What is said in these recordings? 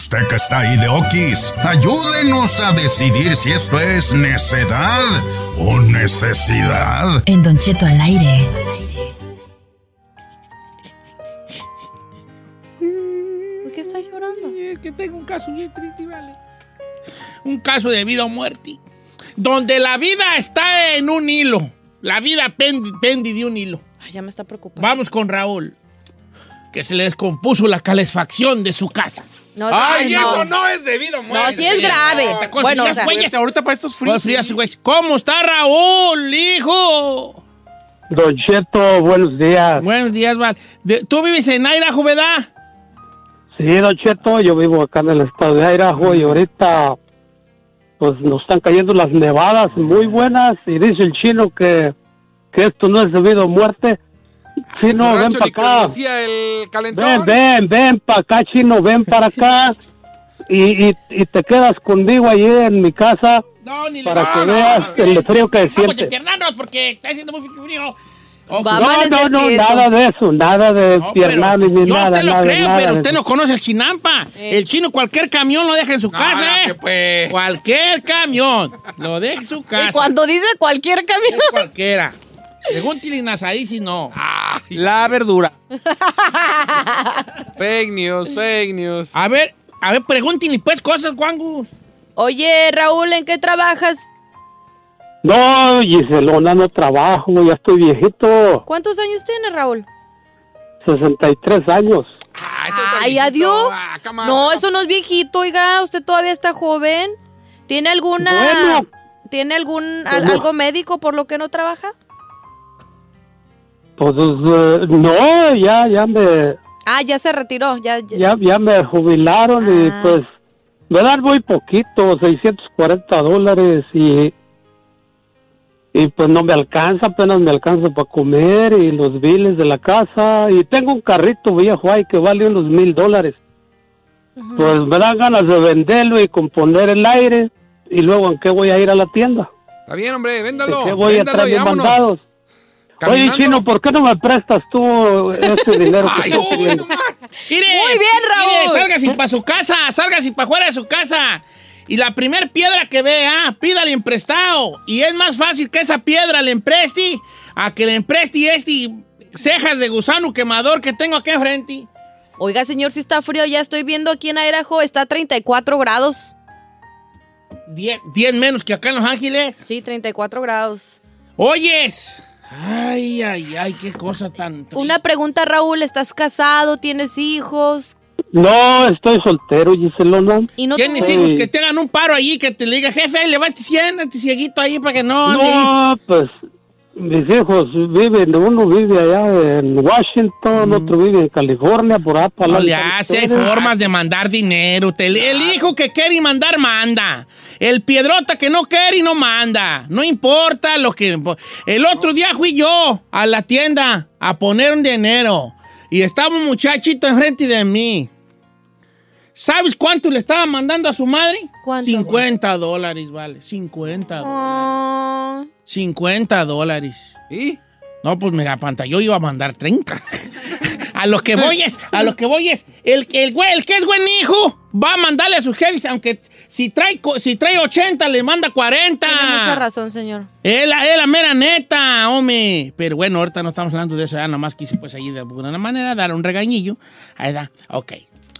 Usted que está ahí de Okis, ayúdenos a decidir si esto es necedad o necesidad. En Don Cheto al aire. ¿Por qué estás llorando? Es que tengo un caso bien triste, vale. Un caso de vida o muerte. Donde la vida está en un hilo. La vida pendi, pendi de un hilo. Ay, ya me está preocupando. Vamos con Raúl. Que se le descompuso la calefacción de su casa. No, Ay, no. eso no es debido a muerte. No, sí es grave. Con Bueno, frías, o sea, güeyes. Ahorita para estos Con fríos. frías, güeyes. ¿Cómo está Raúl, hijo? Don Cheto, buenos días. Buenos días, Val. ¿Tú vives en Idaho, verdad? Sí, Don Cheto, yo vivo acá en el estado de Idaho y ahorita pues nos están cayendo las nevadas muy buenas y dice el chino que, que esto no es debido a muerte. Chino, ven para acá. el Ven, calentón. ven, ven para acá, chino, ven para acá. Y, y, y te quedas conmigo allí en mi casa No, ni le para que no, no, veas no, el frío que Vamos sientes. piernarnos porque está haciendo muy frío. No, no, no, nada de eso, nada de No, piernanes pero ni yo nada. te lo nada, creo, nada pero usted no conoce el chinampa. Eh. El chino cualquier camión lo deja en su No, casa, no, ¿eh? que pues. Cualquier camión lo deja en su casa. Y cuando dice cualquier camión. Cualquiera. Pregúntale a ahí si no. La verdura. fake news, fake news. A ver, a ver, pregúntale pues cosas, Juangus. Oye, Raúl, ¿en qué trabajas? No, Giselona, no trabajo, ya estoy viejito, ¿Cuántos años tienes, Raúl? 63 años. Ah, Ay, adiós. Ah. No, eso no es viejito, oiga. Usted todavía está joven. ¿Tiene alguna... Bueno. ¿Tiene algún al- Bueno. algo médico por lo que no trabaja? Pues eh, no, ya, ya me, Ah, ya se retiró. Ya, ya- ya, ya me jubilaron Ah. y pues me dan muy poquito, 640 dólares y, y pues no me alcanza, apenas me alcanza para comer y los biles de la casa y tengo un carrito viejo ahí que vale unos mil dólares. Pues me dan ganas de venderlo y componer el aire y luego en qué voy a ir a la tienda. Está bien, hombre, ¿De véndalo. qué voy a véndalo traer y mis vámonos. mandados? Oye. Chino, ¿por qué no me prestas tú ese dinero que Ay, estoy uy, pidiendo? Mire, Muy bien, Raúl. Mire, salga sin para su casa, salga sin para fuera de su casa. Y la primer piedra que vea, pídale emprestado. Y es más fácil que esa piedra le empreste a que le empreste este cejas de gusano quemador que tengo aquí enfrente. Oiga, señor, si está frío, ya estoy viendo aquí en Idaho, está a 34 grados. 10 menos que acá en Los Ángeles. Sí, 34 grados. Oyes. Ay, ay, ay, qué cosa tan. triste. Una pregunta, Raúl, ¿estás casado? ¿Tienes hijos? No, estoy soltero, Giselona. Y no ¿Tienes hijos que te hagan un paro allí, que te le diga, jefe, levante 100, este cieguito ahí para que no. ande". No, pues mis hijos viven, uno vive allá en Washington, otro vive en California, por ahí para Mm. No le hace, hay formas de mandar dinero. El hijo que quiere mandar, manda. El piedrota que no quiere y no manda. No importa lo que... El otro día fui yo a la tienda a poner un dinero. Y estaba un muchachito enfrente de mí. ¿Sabes cuánto le estaba mandando a su madre? ¿Cuánto? 50 dólares, vale. 50 dólares. Ah, 50 dólares. ¿Y? No, pues me apantalló, iba a mandar 30. a lo que voy es, a lo que voy es, el, el güey, el que es buen hijo, va a mandarle a sus jefes, aunque si trae, si trae 80, le manda 40. tiene mucha razón, señor. Es la, es la mera neta, hombre. Pero bueno, ahorita no estamos hablando de eso, ya nada más quise pues ahí de alguna manera dar un regañillo. Ahí da, ok.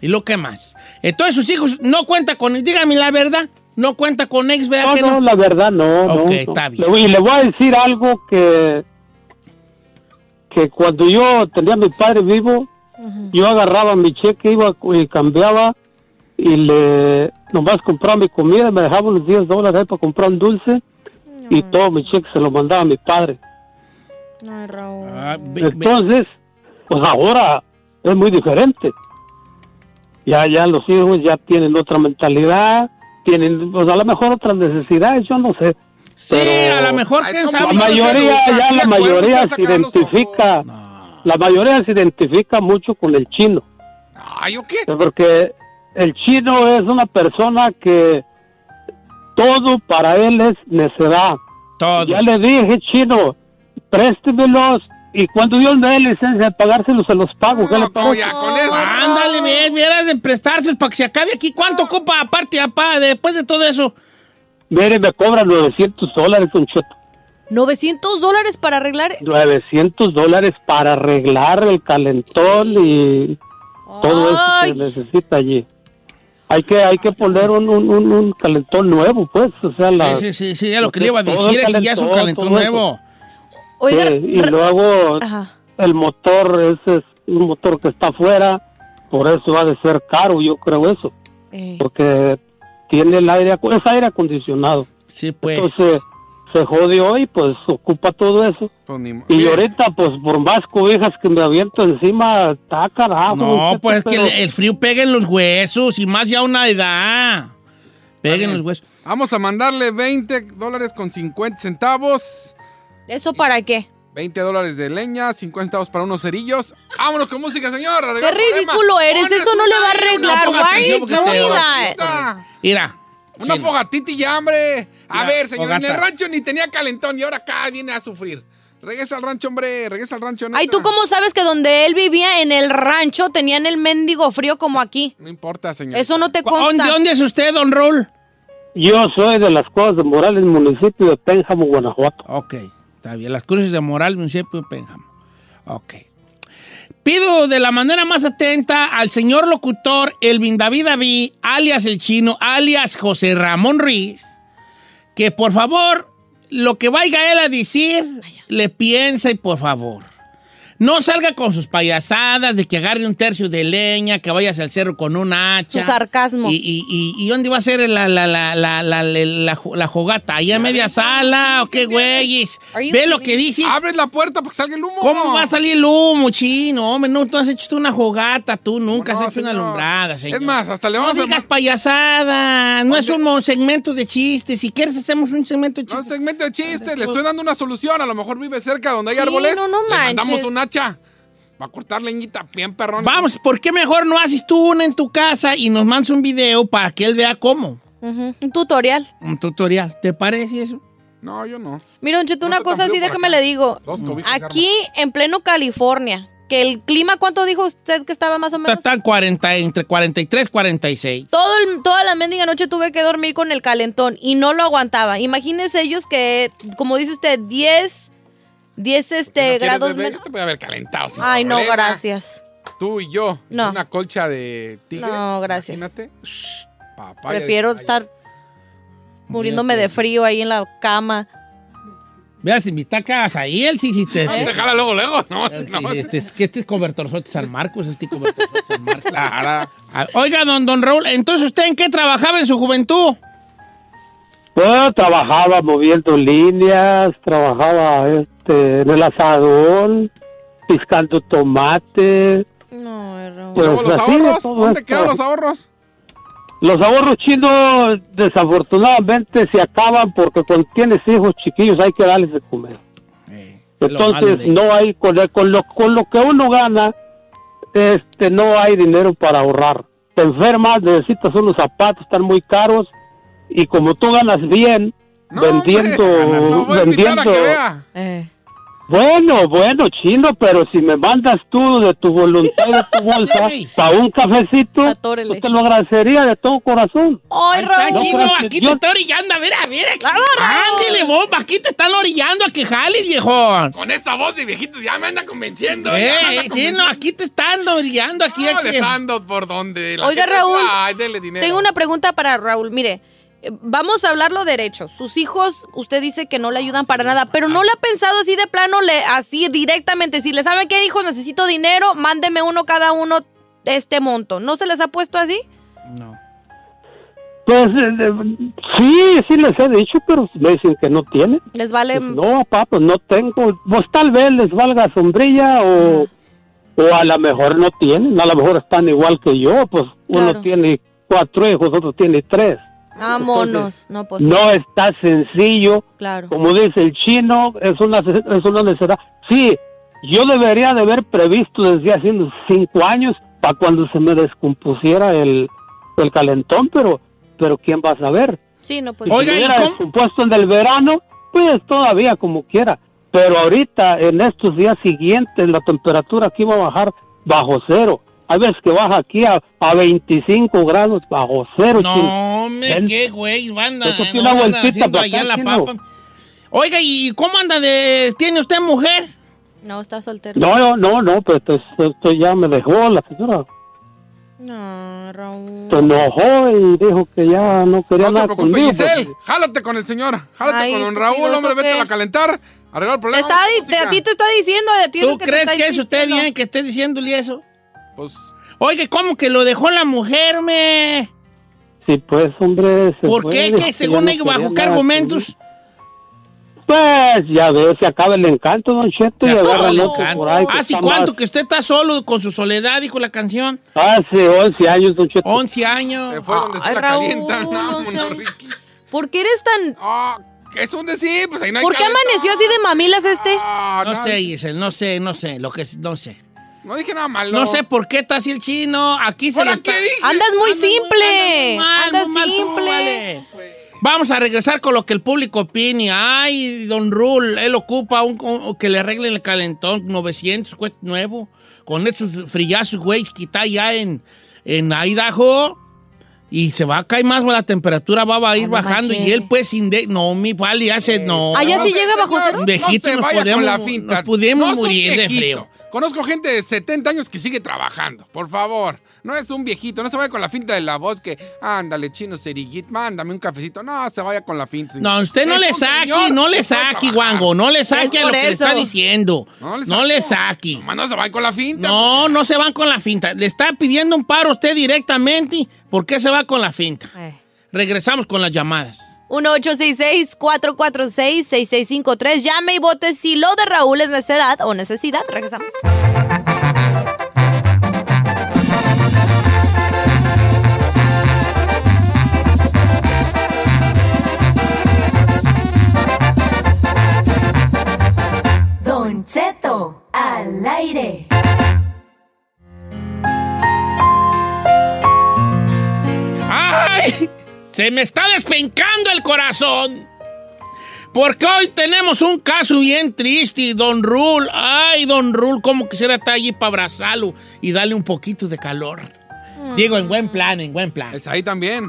¿Y lo que más? Entonces sus hijos no cuenta con, dígame la verdad, no cuenta con ex, ¿verdad No, que no, no? la verdad no. Ok, no. está bien. Y le voy a decir algo que, que cuando yo tenía a mi padre vivo, yo agarraba mi cheque, iba y cambiaba y le nomás compraba mi comida, me dejaba unos 10 dólares ahí para comprar un dulce y todo mi cheque se lo mandaba a mi padre. Ay, Raúl. Ah, Entonces, pues ahora es muy diferente. Ya, ya los hijos ya tienen otra mentalidad, tienen, pues a lo mejor otras necesidades, yo no sé. Sí, pero- a lo mejor, como La no mayoría, ya la mayoría se identifica, la mayoría se identifica mucho con el chino, Ay, ¿o qué? porque el chino es una persona que todo para él es necedad. Todo. Ya le dije, chino, préstemelos y cuando Dios me dé licencia de pagárselos, se los pago. ¿qué le No, pasa? ya, con eso. Ándale, bien, vieras de prestárselos para que se acabe aquí. ¿Cuánto ocupa aparte, apá, después de todo eso? Mire, me cobran 900 dólares, un cheto. 900 dólares para arreglar. 900 dólares para arreglar el calentón y todo eso que necesita allí. Hay que, hay que poner un, un, un- un calentón nuevo, pues, o sea, la, Sí, sí, sí, sí, es lo que le iba a Todo decir, el ese ya es un calentón, nuevo. Oiga, Sí, y luego Ajá. el motor, ese es un motor que está afuera, por eso ha de ser caro, yo creo eso, Eh, porque tiene el aire, es aire acondicionado. Sí, pues. Entonces se jodió y pues ocupa todo eso. Pues Y ahorita, pues por más cobijas que me aviento encima, está carajo. no, pues es que pero- el, el frío pega en los huesos y más ya una edad. Pega en los huesos. Vamos a mandarle 20 dólares con 50 centavos. ¿Eso para qué? 20 dólares de leña, 50 centavos para unos cerillos. Vámonos con música, señor. ¡Qué ridículo eres! Eso no le va a arreglar. una Why? Fogatita. Mira. Una sí, fogatita y ya, hombre. A Mira, ver, señor, en el fogata. rancho ni tenía calentón y ahora acá viene a sufrir. Regresa al rancho, hombre. Regresa al rancho. Ay. ¿tú cómo sabes que donde él vivía en el rancho tenían el mendigo frío como aquí? No importa, señor. Eso no te ¿Dónde, consta. dónde es usted, don Raúl? Yo soy de las cosas de Morales, municipio de Pénjamo, Guanajuato. Ok, está bien. Las cruces de Moral, de Pénjamo. Ok. Pido de la manera más atenta al señor locutor Elvin David David, alias el chino, alias José Ramón Ruiz, que por favor, lo que vaya él a decir, le piense por favor. No salga con sus payasadas de que agarre un tercio de leña, que vayas al cerro con un hacha. Su sarcasmo. ¿Y, y, y, y dónde va a ser la, la, la, la, la, la, la- la jogata? ¿Allá en media sala o qué güeyes? Ve lo que dices. Abres la puerta para que salga el humo. ¿Cómo va a salir el humo, chino? Hombre, no, tú has hecho una jogata, tú nunca No, has hecho una alumbrada, señor. Es más, hasta le no vamos a... digas payasada, no es un segmento de chistes. Si quieres, hacemos un segmento de No, chistes. segmento de chistes, le estoy dando una solución. A lo mejor vive cerca donde hay Sí, árboles. no, no le mandamos manches. Hacha para cortar leñita bien perrón. Vamos, ¿por qué mejor no haces tú una en tu casa y nos mandas un video para que él vea cómo? Un tutorial. Un tutorial. ¿Te parece eso? No, yo no. Mira, Don Cheto, No una está cosa así, déjame acá. le digo. Dos cobijas Aquí, en pleno California, que el clima, ¿cuánto dijo usted que estaba más o menos? Están 40, entre 43 y 46. Todo el- toda la mendiga noche tuve que dormir con el calentón y no lo aguantaba. Imagínense ellos que, como dice usted, 10, 10 ¿No este, grados menos. Yo te voy a haber calentado. sin Ay, no, gracias. Tú y yo. en No. Una colcha de tigre. No, gracias. Imagínate. Shh, papaya Prefiero de- estar muriéndome de frío ahí en la cama. Mira, si me tacas ahí, él sí, sí te... No, te jala luego, luego. No, Sí, no. este, es que este es convertor San Marcos, este es convertor San Marcos. Claro. Ah, Oiga, don, don Raúl, entonces usted en qué trabajaba en su juventud? Pues trabajaba moviendo líneas, trabajaba, este, en el asador, piscando tomate. No. Pues los ahorros, ¿dónde esto. quedan los ahorros? Los ahorros chinos desafortunadamente se acaban porque cuando tienes hijos chiquillos hay que darles de comer. Eh, Entonces no hay con, el- con lo con lo que uno gana, este no hay dinero para ahorrar. Te enfermas, necesitas unos zapatos, están muy caros y como tú ganas bien No, vendiendo, hombre, lo voy a invitar a vendiendo. que vea. Eh. Bueno, bueno, chino, pero si me mandas tú de tu voluntad de tu bolsa para un cafecito, Atórele. yo te lo agradecería de todo corazón. ¡Ay, Ahí está, Raúl! chino, gracias, aquí yo- te está orillando, a ver, a ver. Aquí. Ándele, bomba, aquí te están orillando a que jales, viejón. Con esta voz de viejito ya me anda convenciendo. Eh, anda aquí te están orillando, aquí, No, aquí. le por donde. la Oiga, Raúl, Ay, dele dinero. Tengo una pregunta para Raúl. Mire, vamos a hablarlo derecho. Sus hijos, usted dice que no le ayudan para nada, pero no le ha pensado así de plano, le, así directamente. Si le saben qué, hijos, necesito dinero, mándeme uno cada uno de este monto. ¿No se les ha puesto así? No. Pues eh, eh, sí, sí les he dicho, pero me dicen que no tienen. Les vale. Pues no, papá, pues no tengo. Pues tal vez les valga sombrilla o, o a lo mejor no tienen, a lo mejor están igual que yo, pues uno tiene cuatro hijos, otro tiene tres. Vámonos. No, pues No está sencillo, claro. como dice el chino, es una, es una necesidad. Sí, yo debería de haber previsto desde hace cinco años para cuando se me descompusiera el, el calentón, pero, pero ¿quién va a saber? Sí, no, pues Si Oiga, se ¿y hubiera descompuesto en el verano, pues todavía como quiera. Pero ahorita, en estos días siguientes, la temperatura aquí va a bajar bajo cero. Hay veces que baja aquí a, a 25 grados bajo cero. No, me qué güey, banda. Eso no una vueltita haciendo para allá la papa. Oiga, ¿y cómo anda de. ¿Tiene usted mujer? no, está soltero. No, no, no, no, pero esto, esto ya me dejó la señora. No, Raúl. Se enojó y dijo que ya no quería No se nada preocupe, conmigo. Giselle. pues. Jálate con el señor. Jálate Ay, con don Raúl, hombre. ¿eso Vete a calentar. Arregla el Te problema. está, a ti te está diciendo, a ti es ¿Tú el que te crees está que eso esté bien que esté diciéndole eso? Pues, Oiga, ¿cómo que lo dejó la mujer, me? Sí, pues, hombre. se ¿Por fue, qué? Que según no bajo qué argumentos. Pues ya ves, se acaba el encanto, don Cheto, y Se agarra el encanto. por ahí. ¿Hace está cuánto más- que usted está solo con su soledad, dijo la canción? Hace 11 años, don Cheto. 11 años. se fue donde se Ay, la Raúl, calientan. no sé. Riquis. ¿Por qué eres tan... Ah, que es un decir, pues ahí no hay ¿Por qué calentón. amaneció así de mamilas este? Ah, No no, sé, Giselle, no sé, no sé, lo que no sé. No dije nada malo. No sé por qué está así el chino. Aquí se ¿Ahora le está... Andas muy simple. anda muy mal, Andas muy mal tú, simple. vale. Vamos a regresar con lo que el público opine. Ay, don Rule, él ocupa un, un- que le arreglen el calentón, 900, cuesta nuevo. Con esos frillazos, güey, que está allá en, en Idaho. Y se va a caer más, la temperatura va a ir no bajando. Y él, pues, sin de, no, mi vale, ya se, no. Allá No sí se- llega bajo cero. Viejito, no se nos podemos- con la finta. nos pudimos No morir de frío. Conozco gente de 70 años que sigue trabajando. Por favor. No es un viejito. No se vaya con la finta de la voz que, ándale, chino ceriguit, mándame un cafecito. No, se vaya con la finta. señor. No, usted no le saque, no le saque, guango, no le saque a lo que le está diciendo. No le No saque. Nomás no se vayan con la finta. No, no se van con la finta. Le está pidiendo un paro a usted directamente. ¿Por qué se va con la finta? Eh. Regresamos con las llamadas. 1-866-446-6653. Llame y vote si lo de Raúl es necedad o necesidad. Regresamos. Don Cheto, al aire. ¡Ay! Se me está despencando el corazón. Porque hoy tenemos un caso bien triste, Don Rul. Ay, Don Rul, cómo quisiera estar allí para abrazarlo y darle un poquito de calor. Digo, en buen plan, en buen plan. El ahí también.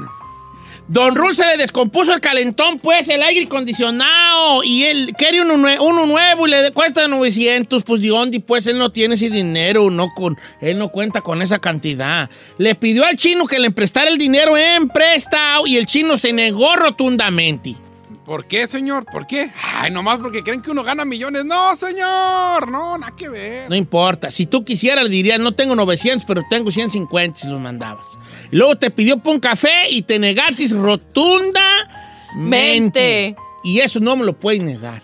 Don Rul se le descompuso el calentón, pues, el aire acondicionado. Y él quiere uno, nue- uno nuevo y le cuesta 900. Pues, ¿de dónde? Pues él no tiene ese dinero, no con, él no cuenta con esa cantidad. Le pidió al chino que le prestara el dinero en prestado y el chino se negó rotundamente. ¿Por qué, señor? ¿Por qué? Ay, nomás porque creen que uno gana millones. No, señor. No, nada que ver. No importa. Si tú quisieras, le dirías, no tengo 900, pero tengo 150 si los mandabas. Y luego te pidió por un café y te negatis rotundamente. Mente. Y eso no me lo puedes negar.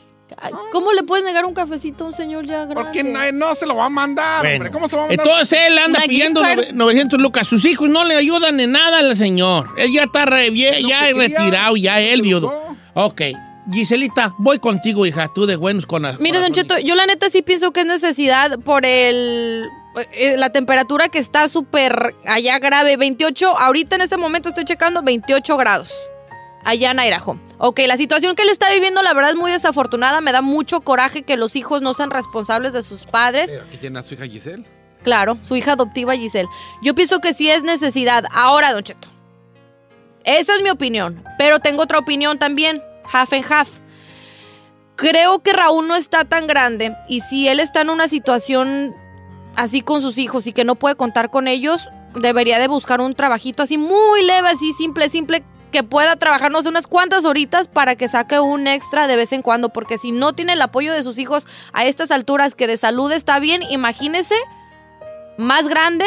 ¿Cómo le puedes negar un cafecito a un señor ya grande? Porque no, no se lo va a mandar, Bueno, hombre. ¿Cómo se lo va a mandar? Entonces él anda pidiendo gift card. nove- 900 lucas. Sus hijos no le ayudan en nada al señor. Él ya está re- ya quería, retirado, ya él viudo. Ok. Giselita, voy contigo, hija. Tú de buenos con la- Mire, Don. Cheto, yo la neta sí pienso que es necesidad por el eh, la temperatura que está súper allá grave, 28, ahorita en este momento estoy checando 28 grados, allá en Idaho. Ok, la situación que él está viviendo la verdad es muy desafortunada, me da mucho coraje que los hijos no sean responsables de sus padres. Pero aquí tiene a su hija Giselle. Claro, su hija adoptiva Giselle. Yo pienso que sí es necesidad. Ahora, Don Cheto. Esa es mi opinión. Pero tengo otra opinión también. Half and half. Creo que Raúl no está tan grande. Y si él está en una situación así con sus hijos y que no puede contar con ellos, debería de buscar un trabajito así muy leve, así simple, simple, que pueda trabajar, no sé, unas cuantas horitas para que saque un extra de vez en cuando. Porque si no tiene el apoyo de sus hijos a estas alturas, que de salud está bien, imagínese más grande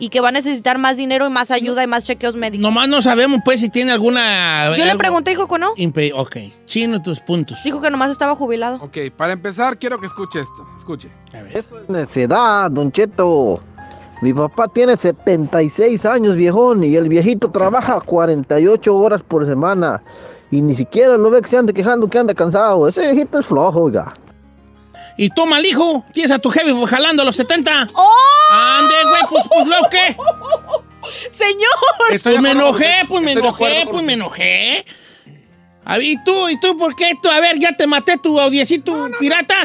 y que va a necesitar más dinero y más ayuda y más chequeos médicos. Nomás no sabemos, pues, si tiene alguna. Yo le pregunté, dijo que no. impe- Ok. Chino, tus puntos. Dijo que nomás estaba jubilado. Ok, para empezar, quiero que escuche esto. Escuche. Eso es necedad, Don Cheto. Mi papá tiene 76 años, viejón, y el viejito trabaja 48 horas por semana. Y ni siquiera lo ve que se ande quejando que anda cansado. Ese viejito es flojo, oiga. ¿Y tú, mal hijo? ¿Tienes a tu jefe jalando a los 70? ¡Oh! ¡Ande, güey! Pues, pues, ¿lo qué? ¡Señor! Estoy Pues me enojé, pues me enojé, pues me enojé. ¿Y tú? ¿Y tú por qué? Tú, a ver, ya te maté tu audiecito pirata.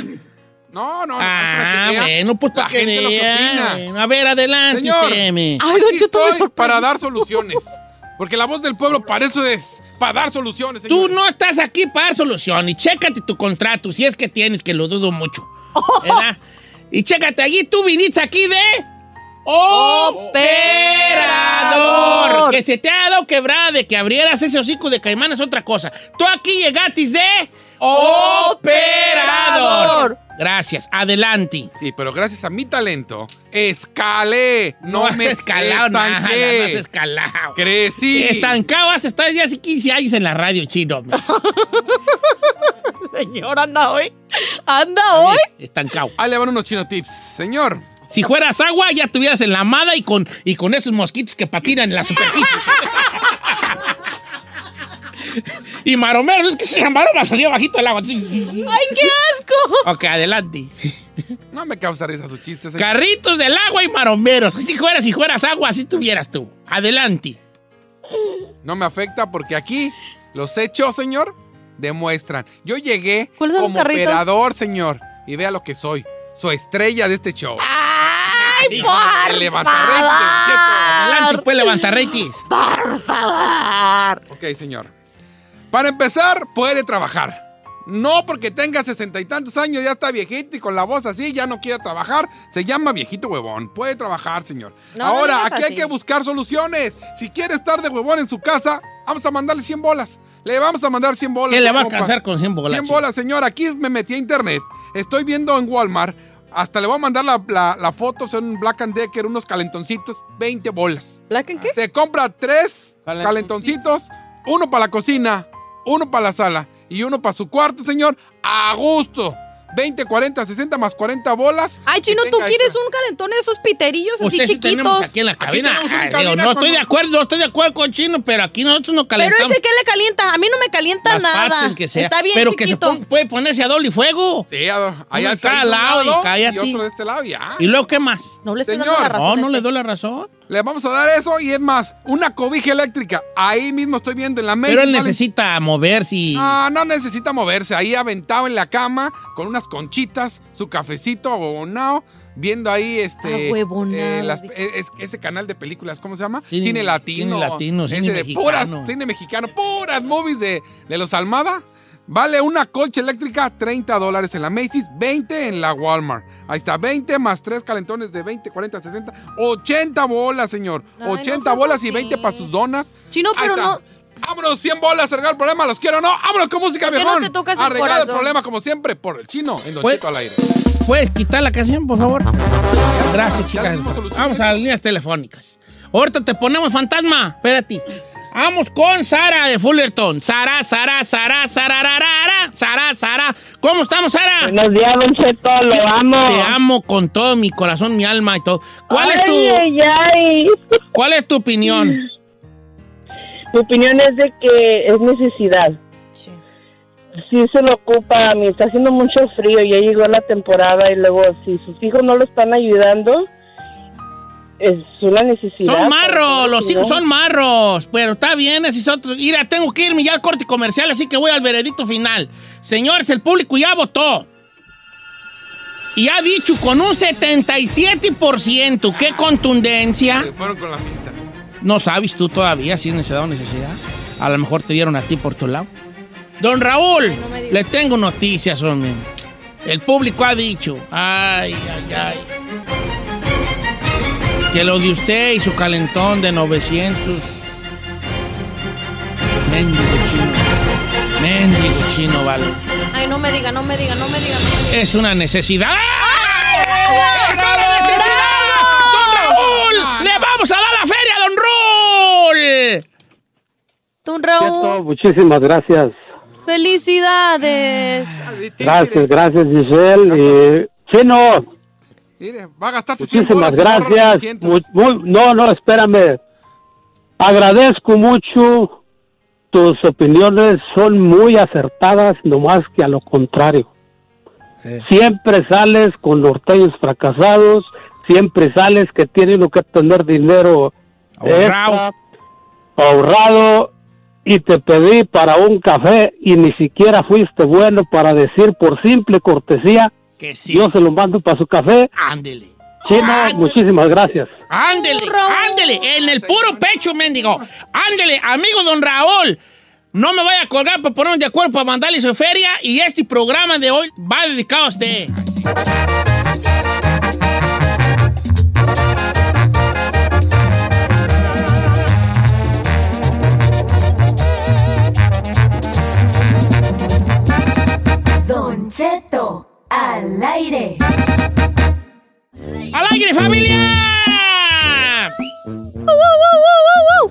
No, no, no. Ah, para que vea bueno, pues la para que gente lo que vea. opina. Bueno, A ver, adelante, Señor. teme. Ay, Don estoy para dar soluciones. Porque la voz del pueblo para eso es, para dar soluciones. Tú no estás aquí para dar solución y chécate tu contrato, si es que tienes, que lo dudo mucho. ¿Verdad? Y chécate allí, tú viniste aquí de... ¡Operador! Que se te ha dado quebrada de que abrieras ese hocico de caimán es otra cosa. Tú aquí llegatis de... ¡Operador! Gracias, adelante. Sí, pero gracias a mi talento, escalé. No, No, has me escalado nada, no estanqué. has escalado. Crecí. Estancado has estado ya hace 15 años en la radio, chino. Señor, anda hoy. Anda hoy. Estancado. Ahí le van unos chino tips. Señor, Si fueras agua, ya estuvieras en la amada y con, y con esos mosquitos que patinan en la superficie. y maromero, es que se llamaron más allá bajito el agua. ¡Ay, qué asco! ok, adelante. no me causa risa su chiste. señor. Carritos del agua y maromeros. Si fueras, si fueras agua, así tuvieras tú. Adelante. No me afecta porque aquí los hechos, señor, demuestran. Yo llegué ¿Cuáles son los como operador, señor, y vea lo que soy. Soy estrella de este show. ¡Ay, por del Adelante, pues levanta. Por favor. Ok, señor. Para empezar, puede trabajar. No porque tenga sesenta y tantos años, ya está viejito y con la voz así, ya no quiere trabajar. Se llama viejito huevón. Puede trabajar, señor. No, Ahora, aquí hay que buscar soluciones. Si quiere estar de huevón en su casa, vamos a mandarle 100 bolas. Le vamos a mandar 100 bolas. ¿Qué le va a alcanzar con 100 bolas? 100 bolas, señor. Aquí me metí a internet. Estoy viendo en Walmart. Hasta le voy a mandar la, la, la foto, son un Black and Decker, unos calentoncitos, 20 bolas. ¿Black en qué? Se compra tres calentoncitos, uno para la cocina, uno para la sala y uno para su cuarto, señor, a gusto. 20, 40, 60 más 40 bolas. Ay, Chino, Que ¿tú quieres un calentón de esos piterillos así tenemos chiquitos? aquí en la cabina. tenemos una Ah, cabina digo, no estoy de acuerdo, no estoy de acuerdo con Chino, pero aquí nosotros no Pero calentamos. ese que le calienta, a mí no me calienta las nada. que sea. Está bien pero que se pon- puede ponerse a doble fuego. Sí, a- allá está un lado y cállate. y otro de este lado y ya. ¿Y luego qué más? No le estoy Señor, dando la razón. No, no este. le doy la razón. Le vamos a dar eso y es más, una cobija eléctrica. Ahí mismo estoy viendo en la mesa. Pero él necesita moverse y... Ah, no necesita moverse. Ahí aventado en la cama con unas conchitas, su cafecito abonado, viendo ahí este. Ahuevonado, eh, las- eh, es- ese canal de películas, ¿cómo se llama? Cine- latino. cine latino, cine ese de puras, cine mexicano, puras movies de, de los Almada. Vale una colcha eléctrica 30 dólares en la Macy's, 20 en la Walmart. Ahí está, 20 más 3 calentones de 20, 40, 60, 80 bolas, señor. Ay, no 80 seas bolas y así. 20 para sus donas. Chino, Ahí pero está. no. Vámonos, 100 bolas, arreglar el problema, los quiero, no. Vámonos con música, ¿Por qué viejón. no te tocas el Arreglar el corazón? problema, como siempre, por el chino, en Don Pues- Cheto al aire. ¿Puedes quitar la canción, por favor? Gracias, Ya chicas. dimos soluciones. Vamos a las líneas telefónicas. Ahorita te ponemos fantasma. Espérate. Vamos con Sara de Fullerton. Sara, Sara, Sara, Sara, Sara, Sara, Sara. ¿Cómo estamos, Sara? Buenos días, Don Cheto, lo amo. Te amo con todo mi corazón, mi alma y todo. ¿Cuál es tu, Ay, ay, cuál es tu opinión? Mi opinión es de que es necesidad. Sí se lo ocupa, mi está haciendo mucho frío, ya llegó la temporada y luego si sus hijos no lo están ayudando, es una necesidad. Son marros, los ¿no? hijos son marros, pero está bien, es otro. Mira, tengo que irme ya al corte comercial, así que voy al veredicto final. Señores, el público ya votó. Y ha dicho con un 77%, qué contundencia. Se fueron con la. No sabes tú todavía si es necesidad o necesidad. A lo mejor te dieron a ti por tu lado. Don Raúl, le tengo noticias, hombre. El público ha dicho, ay, ay, ay. Que lo de usted y su calentón de 900. Mendigo chino. Mendigo chino, vale. Ay, no me diga, no me diga, no me diga. no me diga. Es una necesidad. ¡Es una necesidad! ¡Don Raúl! ¡Le vamos a dar la feria, a don Raúl! Don Raúl, muchísimas gracias. felicidades. Gracias, gracias, Giselle. Y, Chino, Mire, va a gastarse 100 muchísimas gracias. 900. Muy- muy- no, no, espérame. Agradezco mucho. Tus opiniones son muy acertadas, nomás que a lo contrario. Siempre sales con norteños fracasados, siempre sales que tienen que tener dinero Ahorrado. ahorrado y te pedí para un café y ni siquiera fuiste bueno para decir por simple cortesía, Que sí. yo se lo mando para su café. Ándele. Chino, muchísimas gracias. Ándele, ándele, en el puro pecho, mendigo. Ándele, amigo don Raúl. No me vaya a colgar para ponernos de acuerdo para mandarle su feria y este programa de hoy va dedicado a usted. Don Cheto, al aire. ¡Al aire, familia!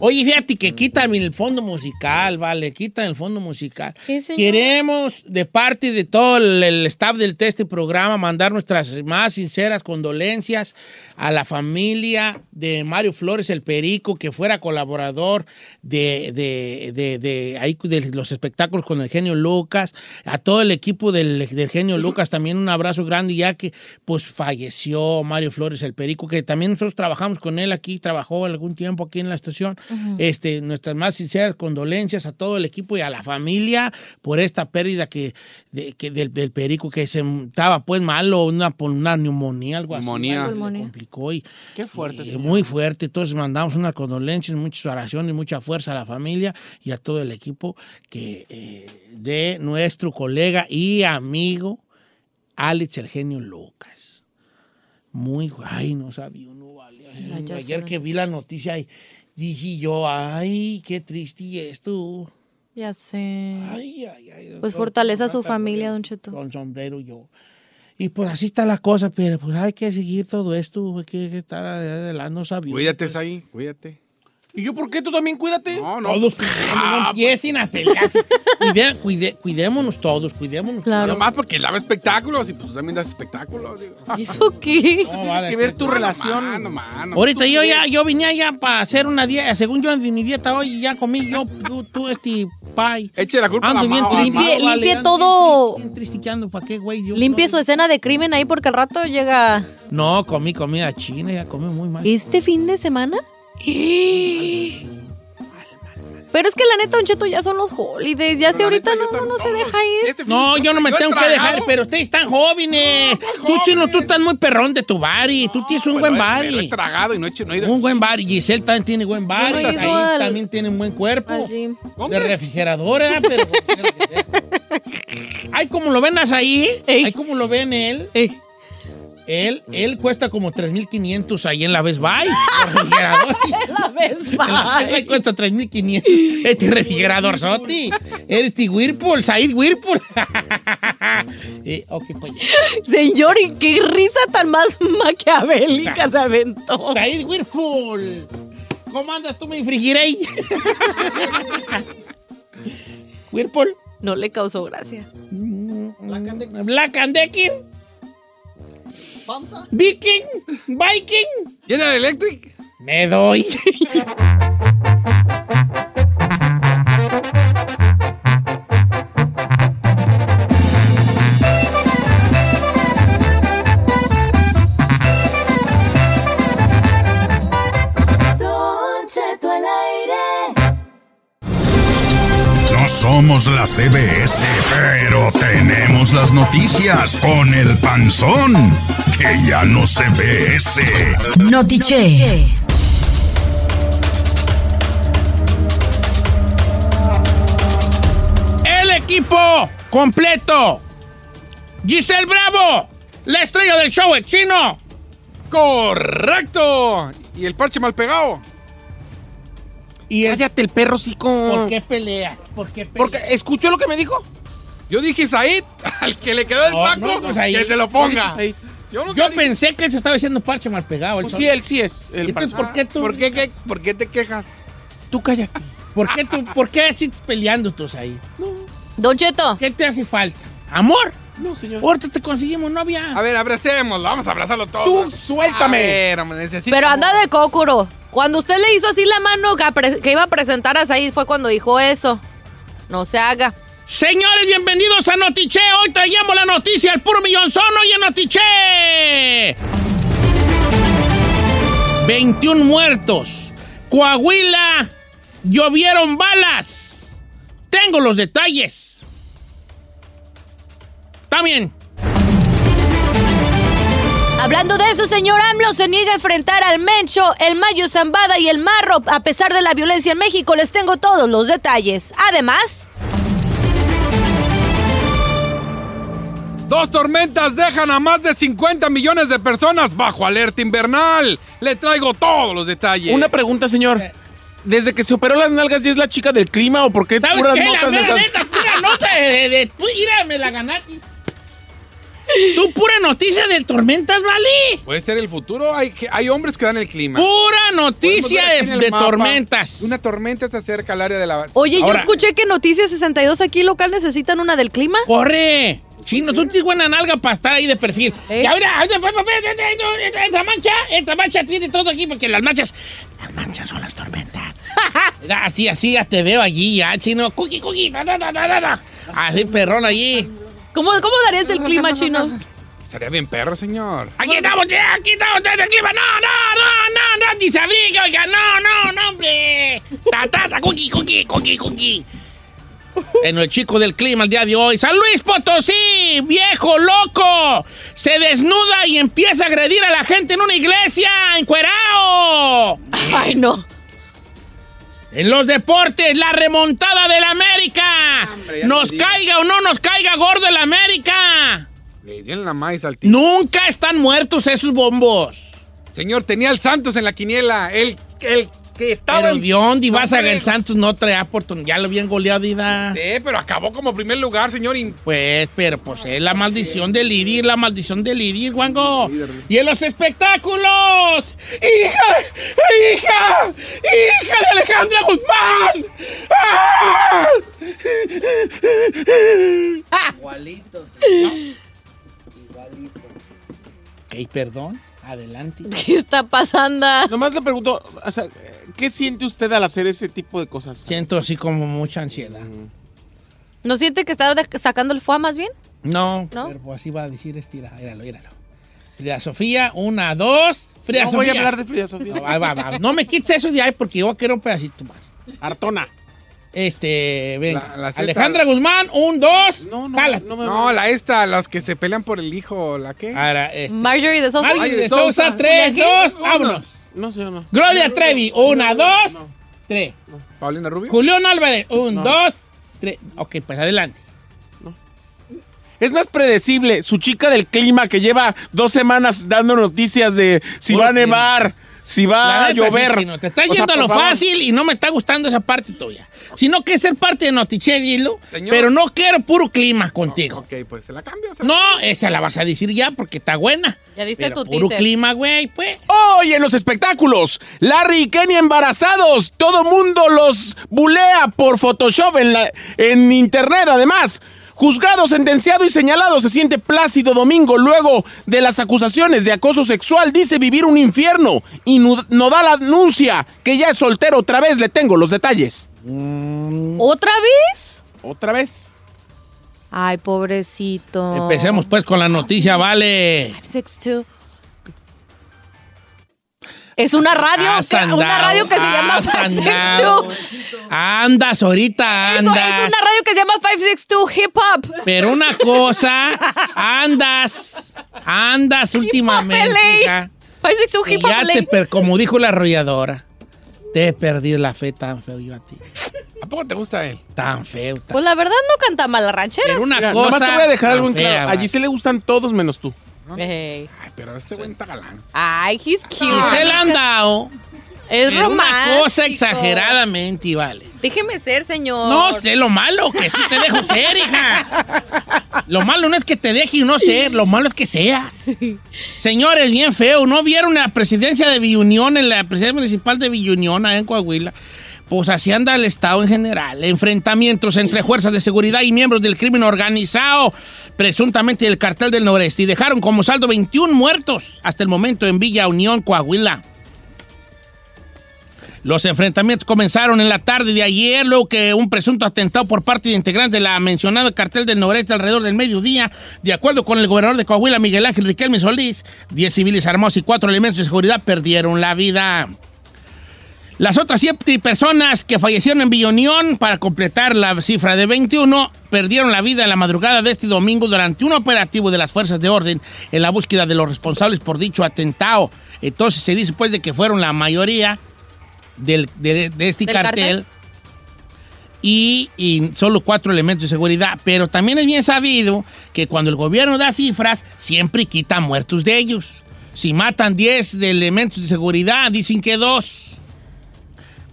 Oye, fíjate que quitan el fondo musical, vale, quitan el fondo musical. Sí. Queremos, de parte de todo el, el staff del este programa, mandar nuestras más sinceras condolencias a la familia de Mario Flores el Perico, que fuera colaborador de, de, de, de ahí, de los espectáculos con el genio Lucas, a todo el equipo del, del genio Lucas, también un abrazo grande, ya que pues falleció Mario Flores el Perico, que también nosotros trabajamos con él aquí, trabajó algún tiempo aquí en la estación. este, nuestras más sinceras condolencias a todo el equipo y a la familia por esta pérdida que, de- que del, del Perico, que se estaba pues malo, una, por una neumonía, algo Neumonía. así. Neumonía. complicó y, Qué fuerte, y muy fuerte. Entonces mandamos unas condolencias, muchas oraciones, mucha fuerza a la familia y a todo el equipo que eh, de nuestro colega y amigo Alex Eugenio Lucas. Muy, ay, no sabía, no vale. Ay, Ayer sé. que vi la noticia y dije yo, ay, qué triste esto. Ya sé. Ay, ay, ay. Pues fortaleza a su familia, Don Cheto. Con sombrero yo. Y pues así está la cosa, pero pues hay que seguir todo esto, hay que estar adelante, no sabía. Cuídate, Sai, cuídate. ¿Y yo por qué? ¿Tú también cuídate? No, no. Todos cuidémonos, no empiecen a pelearse. Cuide- cuide- cuidémonos todos, cuidémonos. Claro. Nada más porque lava espectáculos y pues también das espectáculos. digo. ¿Eso qué? No, vale, que ver tu No, relación. No, no, mano. Ahorita yo ya, yo vine allá para hacer una dieta, según yo mi dieta hoy ya comí yo, tú, tú este pie. Eche la culpa a Ando la bien Limpie- vale, limpie ando todo. Bien, triste, bien tristeando, ¿para qué, güey? Yo Limpie no- su escena de crimen ahí porque al rato llega. No, comí comida china, ya comí muy mal. ¿Este fin de semana? Pero es que la neta, Don Cheto, ya son los holidays. Ya si Pero ahorita neta, no, no, no se deja ir. Este No, yo no me he tengo que dejar, pero ustedes están jóvenes. tú, chino, tú estás muy perrón de tu bari. Tú tienes un buen me lo bari. he tragado y no he hecho, no he ido. Un buen bari. Giselle también tiene buen bari. Ahí al- también tiene un buen cuerpo. Al gym. De refrigeradora, pero. Ay, como lo ven ahí. Ay, como lo ven él. Ey. Él, él cuesta como 3.500 ahí en la Best Buy. refrigerador. La En la Best Buy cuesta 3.500. Este refrigerador, Soti. Eres ti Whirlpool, Said Whirlpool. eh, ok, pues. Señor, ¿y qué risa tan más maquiavélica se aventó? Said Whirlpool. ¿cómo andas tú, mi frigirey? Whirlpool. No le causó gracia. Black and Decker. Viking. Viking. General Electric. Me doy. No somos la CBS, pero tenemos las noticias con el panzón, que ya no se ve ese. Notiche. El equipo completo. Giselle Bravo, la estrella del show, el chino. Correcto. Y el parche mal pegado. Y el- Cállate el perro, sí, con... ¿Por qué peleas? ¿Por qué peleas? Porque escuchó lo que me dijo. Yo dije Said, al que le quedó el No, saco, no, que se lo ponga. Ahí. Yo, nunca Yo dije- pensé que él se estaba haciendo parche mal pegado. el Pues sol. sí, él sí es. El Entonces. ¿por qué tú? ¿Por qué, qué- ¿Por qué te quejas? Tú cállate. ¿Por qué tú? ¿Por qué así peleando tú ahí? Don Cheto. ¿Qué te hace falta? ¿Amor? No, señor. Ahorita te conseguimos novia. A ver, abracémoslo, vamos a abrazarlo Tú todos. suéltame. A ver, hombre, necesito... Pero anda de cócuro. Cuando usted le hizo así la mano que, iba a presentar a Said fue cuando dijo eso. No se haga. Señores, bienvenidos a Notiche. Hoy traíamos la noticia al puro millonzono y en Notiche. 21 muertos. Coahuila. Llovieron balas. Tengo los detalles. También. Hablando de eso, señor AMLO se niega a enfrentar al Mencho, el Mayo Zambada y el Marro. A pesar de la violencia en México, les tengo todos los detalles. Además, Dos tormentas dejan a más de 50 millones de personas bajo alerta invernal. Le traigo todos los detalles. Una pregunta, señor. ¿Desde que se operó las nalgas ya es la chica del clima o por qué ¿Sabes puras qué? La notas de mera esas? neta, pura nota de... de, de- tú, me la ganaste. Tú, pura noticia de tormentas, ¿vale? Puede ser el futuro. Hay, hombres que dan el clima. Pura noticia de, tormentas. Una tormenta se acerca al área de la... oye, Ahora- yo escuché que Noticias 62 aquí local necesitan una del clima. ¡Corre! Chino, tú tienes buena nalga para estar ahí de perfil. ¿Eh? Y ahora, ahora, pa, pa, pa, entra- entra mancha, entra mancha, tiene todo aquí, porque las manchas, las manchas son las tormentas. Mira, así, así, ya te veo allí, ya, chino. Cookie, cookie, da, da, da, da, da, da. Así, perrón allí. ¿Cómo, cómo darías el clima chino? Estaría bien perro, señor. Aquí estamos, ya, aquí estamos, desde el clima. No, no, no, no, no, ni se abriga, oiga, no, no, no, hombre. Ta, ta, ta, cookie, cookie, cookie, cookie. En el chico del clima el día de hoy. San Luis Potosí, viejo loco. Se desnuda y empieza a agredir a la gente en una iglesia, encuerao. Ay, no. En los deportes, la remontada del América. Hombre, nos caiga o no nos caiga gordo el América. Le dieron la maíz al tío. Nunca están muertos esos bombos. Señor, tenía al Santos en la quiniela. El, el que estaba... Pero en- ¿de dónde vas a el Santos no trae oportunidad? Ya lo habían goleado, Ida. Sí, pero acabó como primer lugar, señor. Pues, pero pues es la maldición del Lidir, la maldición del Lidir, Wango. Y en los espectáculos. ¡Hija! ¡Hija! ¡Hija de Alejandra Guzmán! ¡Ah! Ok, perdón. Adelante. ¿Qué está pasando? Nomás le pregunto, o sea, ¿qué siente usted al hacer ese tipo de cosas? Siento así como mucha ansiedad. ¿No siente que está sacando el foie más bien? No, ¿No? pero pues así va a decir estira. Míralo, míralo. Frida Sofía, una, dos. Frida No Sofía. voy a hablar de Frida Sofía. No, va, va, va. No me quites eso de ahí porque yo quiero un pedacito más. Artona. Este, venga. La- la cesta- Alejandra Guzmán, un, dos. No, no, jálate. no me No, la esta, los que se pelean por el hijo, ¿la qué? Ahora, este. Marjorie de Sosa. Marjorie de de Sousa, Sousa. tres, ¿Julián dos, vámonos. No, señor, no. Gloria Trevi, una, dos, tres. ¿Paulina Rubio? Julián Álvarez, un, No. dos, tres. Ok, pues adelante. Es más predecible su chica del clima que lleva dos semanas dando noticias de si va a nevar, si va La a neta, sí, llover. Chino, te está O sea, yendo a lo favor. fácil y no me está gustando esa parte tuya. Sino que ser parte de Notiche, dilo. Pero no quiero puro clima contigo. Ok, pues se la cambio. se la- No, esa la vas a decir ya porque está buena. Ya diste Pero tu puro teaser. clima, güey, pues. Hoy en los espectáculos, Larry y Kenny embarazados. Todo mundo los bulea por Photoshop en, la- en internet, además. Juzgado, sentenciado y señalado se siente Plácido Domingo luego de las acusaciones de acoso sexual. Dice vivir un infierno y Nodal anuncia que ya es soltero. Otra vez le tengo los detalles. ¿Otra vez? Otra vez. Ay, pobrecito. Empecemos pues con la noticia, vale. 562. Es una radio, Has que, una andado, radio que se llama has 562. Andas, ahorita Eso andas. es una radio que se llama 562 Hip Hop. Pero una cosa, andas, andas últimamente, hija, 562 y Hip Hop. ya LA. te, per- como dijo la arrolladora, te he perdido la fe tan feo yo a ti. ¿A poco te gusta él? Tan feo, tan Pues la verdad no canta mal la ranchera. Pero una Mira, cosa. nomás te voy a dejar algo en claro. A va. Giselle le gustan todos menos tú. Ay, pero este güey está galán. Ay, he's cute. Andado. Es pero una romántico. cosa exageradamente, vale. Déjeme ser, señor. No sé lo malo, que sí te dejo ser, hija. Lo malo no es que te deje y no ser, lo malo es que seas. Señores, bien feo, ¿no vieron la presidencia de Villunión, en la presidencia municipal de Villunión, en Coahuila? Pues así anda el Estado en general. Enfrentamientos entre fuerzas de seguridad y miembros del crimen organizado, presuntamente del cartel del noreste, y dejaron como saldo 21 muertos hasta el momento en Villa Unión, Coahuila. Los enfrentamientos comenzaron en la tarde de ayer, luego que un presunto atentado por parte de integrantes de la mencionada cartel del noreste alrededor del mediodía, de acuerdo con el gobernador de Coahuila, Miguel Ángel Riquelme Solís, 10 civiles armados y cuatro elementos de seguridad perdieron la vida. Las otras siete personas que fallecieron en Villonión, para completar la cifra de 21, perdieron la vida en la madrugada de este domingo durante un operativo de las fuerzas de orden en la búsqueda de los responsables por dicho atentado. Entonces se dice pues de que fueron la mayoría del- de, de este ¿Del cartel, cartel? Y, y solo cuatro elementos de seguridad. Pero también es bien sabido que cuando el gobierno da cifras, siempre quita muertos de ellos. Si matan 10 de elementos de seguridad, dicen que dos.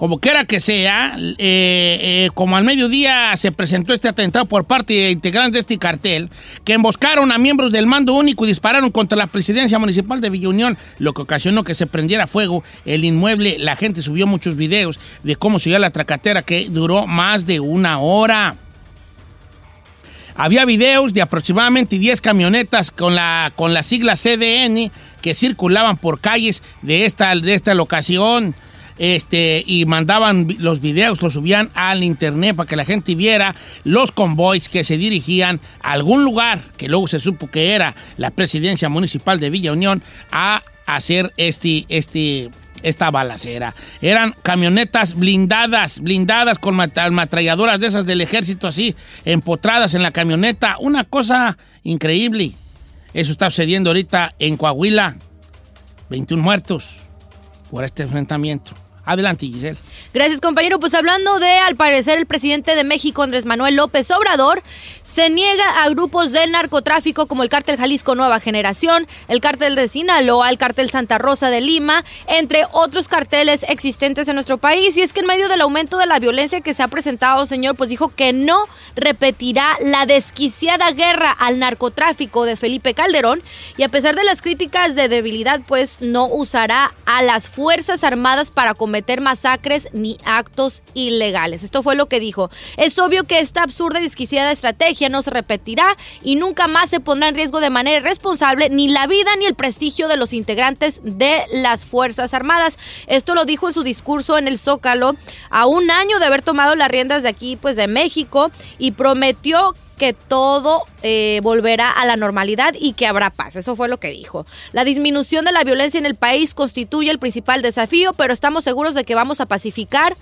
Como quiera que sea, eh, eh, como al mediodía se presentó este atentado por parte de integrantes de este cartel, que emboscaron a miembros del mando único y dispararon contra la presidencia municipal de Villa Unión, lo que ocasionó que se prendiera fuego el inmueble. La gente subió muchos videos de cómo se dio la tracatera que duró más de una hora. Había videos de aproximadamente 10 camionetas con la, con la sigla CDN que circulaban por calles de esta, de esta locación. Este, y mandaban los videos, los subían al internet para que la gente viera los convoys que se dirigían a algún lugar, que luego se supo que era la presidencia municipal de Villa Unión, a hacer este, este, esta balacera. Eran camionetas blindadas, blindadas con ametralladoras de esas del ejército así, empotradas en la camioneta. Una cosa increíble. Eso está sucediendo ahorita en Coahuila. 21 muertos por este enfrentamiento. Adelante, Giselle. Gracias, compañero. Pues hablando de, al parecer, el presidente de México, Andrés Manuel López Obrador, se niega a grupos del narcotráfico como el cártel Jalisco Nueva Generación, el cártel de Sinaloa, el cártel Santa Rosa de Lima, entre otros carteles existentes en nuestro país. Y es que en medio del aumento de la violencia que se ha presentado, señor, pues dijo que no repetirá la desquiciada guerra al narcotráfico de Felipe Calderón. Y a pesar de las críticas de debilidad, pues no usará a las Fuerzas Armadas para cometer masacres ni actos ilegales. Esto fue lo que dijo. Es obvio que esta absurda y desquiciada estrategia no se repetirá y nunca más se pondrá en riesgo de manera irresponsable ni la vida ni el prestigio de los integrantes de las Fuerzas Armadas. Esto lo dijo en su discurso en el Zócalo a un año de haber tomado las riendas de aquí, pues de México, y prometió que todo eh, volverá a la normalidad y que habrá paz. Eso fue lo que dijo. La disminución de la violencia en el país constituye el principal desafío, pero estamos seguros de que vamos a pacificar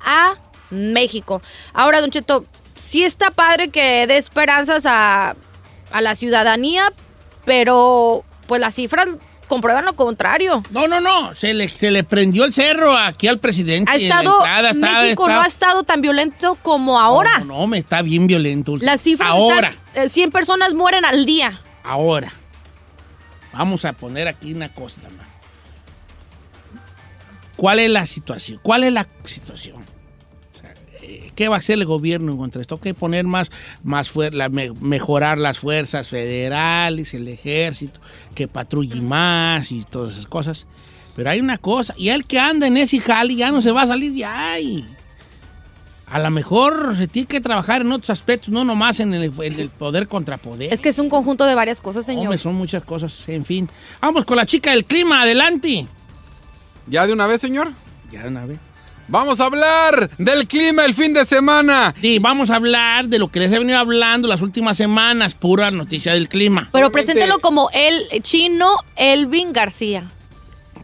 a México. Ahora, Don Cheto, sí está padre que dé esperanzas a, a la ciudadanía, pero pues las cifras comprueban lo contrario. No, no, no. Se le, se le prendió el cerro aquí al presidente. Ha estado, entrada, está- México está- no ha estado tan violento como ahora. No, no, me está bien violento. Las cifras Ahora, están, eh, 100 personas mueren al día. ahora. Vamos a poner aquí una cosa, ma. ¿Cuál es la situación? ¿Cuál es la situación? ¿Qué va a hacer el gobierno contra esto? que poner más, más fuer- la- me- mejorar las fuerzas federales, el ejército, que patrulle más y todas esas cosas. Pero hay una cosa, y el que anda en ese jali ya no se va a salir de ahí. A lo mejor se tiene que trabajar en otros aspectos, no nomás en el, en el poder contra poder. Es que es un conjunto de varias cosas, señor. Hombre, son muchas cosas, en fin. Vamos con la chica del clima, adelante. ¿Ya de una vez, señor? Ya de una vez. Vamos a hablar del clima el fin de semana. Sí, vamos a hablar de lo que les he venido hablando las últimas semanas, pura noticia del clima. Pero preséntelo como el chino Elvin García.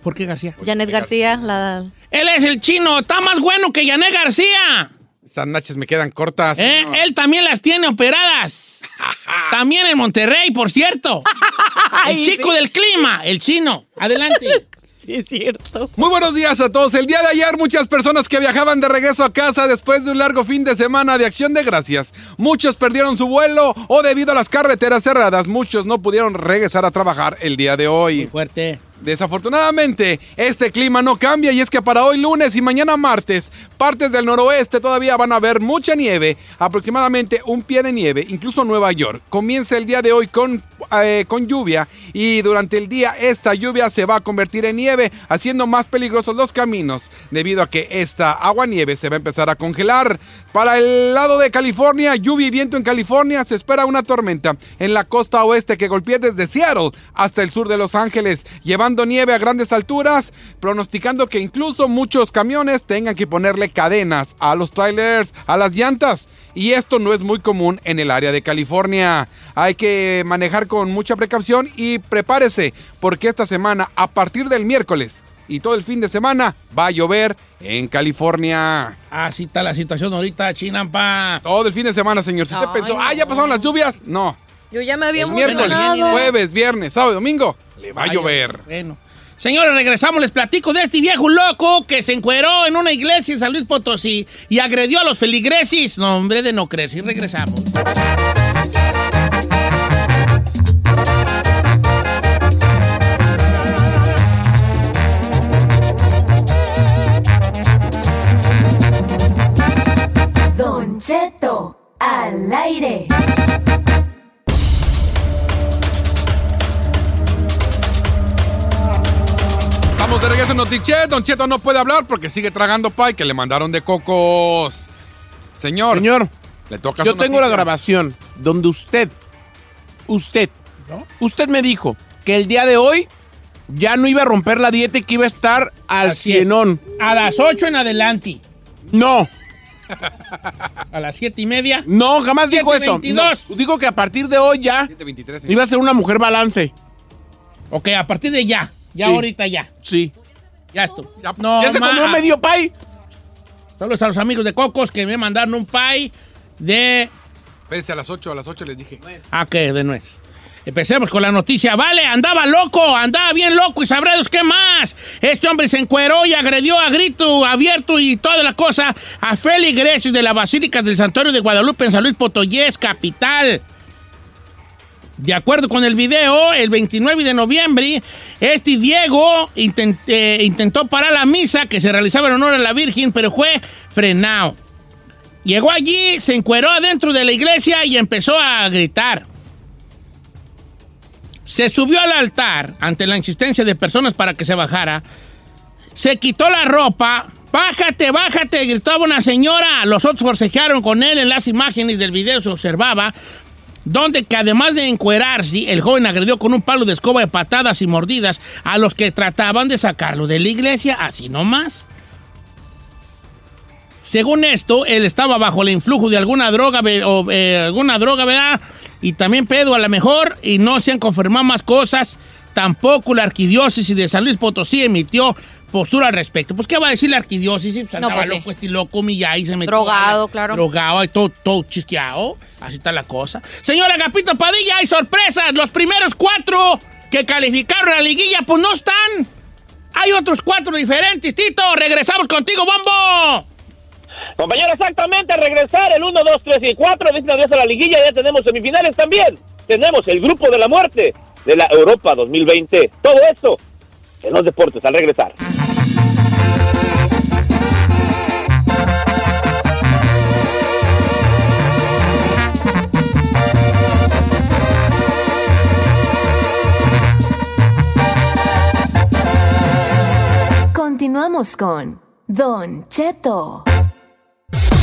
¿Por qué García? Janet García, la... Él es el chino, está más bueno que Yané García. Esas nachas me quedan cortas. ¿Eh? Él también las tiene operadas. también en Monterrey, por cierto. el chico del clima, el chino. Adelante. Sí, es cierto. Muy buenos días a todos. El día de ayer muchas personas que viajaban de regreso a casa después de un largo fin de semana de acción de gracias. Muchos perdieron su vuelo o debido a las carreteras cerradas, muchos no pudieron regresar a trabajar el día de hoy. Fuerte. Desafortunadamente, este clima no cambia y es que para hoy lunes y mañana martes, partes del noroeste todavía van a ver mucha nieve, aproximadamente un pie de nieve, incluso Nueva York. Comienza el día de hoy con, eh, con lluvia y durante el día esta lluvia se va a convertir en nieve, haciendo más peligrosos los caminos, debido a que esta agua nieve se va a empezar a congelar. Para el lado de California, lluvia y viento en California, se espera una tormenta en la costa oeste que golpee desde Seattle hasta el sur de Los Ángeles, llevando nieve a grandes alturas, pronosticando que incluso muchos camiones tengan que ponerle cadenas a los trailers, a las llantas. Y esto no es muy común en el área de California. Hay que manejar con mucha precaución y prepárese, porque esta semana, a partir del miércoles y todo el fin de semana, va a llover en California. Así está la situación ahorita, chinampa. Todo el fin de semana, señor. Si usted Ay, pensó, ah, ya pasaron las lluvias, no. Yo ya me había El miércoles, jueves, viernes, sábado y domingo, le va a llover. Bueno. Señores, regresamos. Les platico de este viejo loco que se encueró en una iglesia en San Luis Potosí y agredió a los feligreses. No, hombre, de no crecer. Regresamos. Don Cheto, al aire. Estamos de regreso en Notichet. Don Cheto no puede hablar porque sigue tragando pie que le mandaron de cocos. Señor, Señor, le toca yo su tengo la grabación donde usted, usted, usted me dijo que el día de hoy ya no iba a romper la dieta y que iba a estar al cienón. A las 8 en adelante. No, A las 7 y media. no, jamás dijo eso. 7:22. No, digo que a partir de hoy ya 7:23, señor. iba a ser una mujer balance. Ok, a partir de ya. Ya Sí. ahorita ya. Sí. Ya esto. no, ya se comió medio pay. Saludos a los amigos de Cocos que me mandaron un pie de Espérense, a las 8, a las 8 les dije. Ah, que de nuez. Empecemos con la noticia. Vale, andaba loco, andaba bien loco y sabrá Dios qué más. Este hombre se encueró y agredió a grito abierto y toda la cosa a feligreses de la Basílica del Santuario de Guadalupe en San Luis Potoyés, capital. De acuerdo con el video, el 29 de noviembre, este Diego eh, intentó parar la misa que se realizaba en honor a la Virgen, pero fue frenado. Llegó allí, se encueró adentro de la iglesia y empezó a gritar. Se subió al altar ante la insistencia de personas para que se bajara. Se quitó la ropa. Bájate, bájate, gritaba una señora. Los otros forcejearon con él en las imágenes del video se observaba. Donde que además de encuerarse, el joven agredió con un palo de escoba de patadas y mordidas a los que trataban de sacarlo de la iglesia, así nomás. Según esto, él estaba bajo el influjo de alguna droga, o, eh, alguna droga, ¿verdad? Y también pedo a lo mejor, y no se han confirmado más cosas. Tampoco la arquidiócesis de San Luis Potosí emitió postura al respecto. Pues, ¿qué va a decir la arquidiócesis? Pues, No, andaba pues, sí. loco este loco, Millay, se metió. Drogado, claro. Drogado, y todo, todo chisqueado. Así está la cosa. Señor Agapito Padilla, hay sorpresas. Los primeros cuatro que calificaron a la liguilla, pues no están. Hay otros cuatro diferentes, Tito. Regresamos contigo, Bombo. Compañero, exactamente, a regresar el 1, 2, 3 y 4, dicen adiós a la liguilla, ya tenemos semifinales también. Tenemos el grupo de la muerte de la Europa 2020. Todo esto en los deportes al regresar. Continuamos con Don Cheto.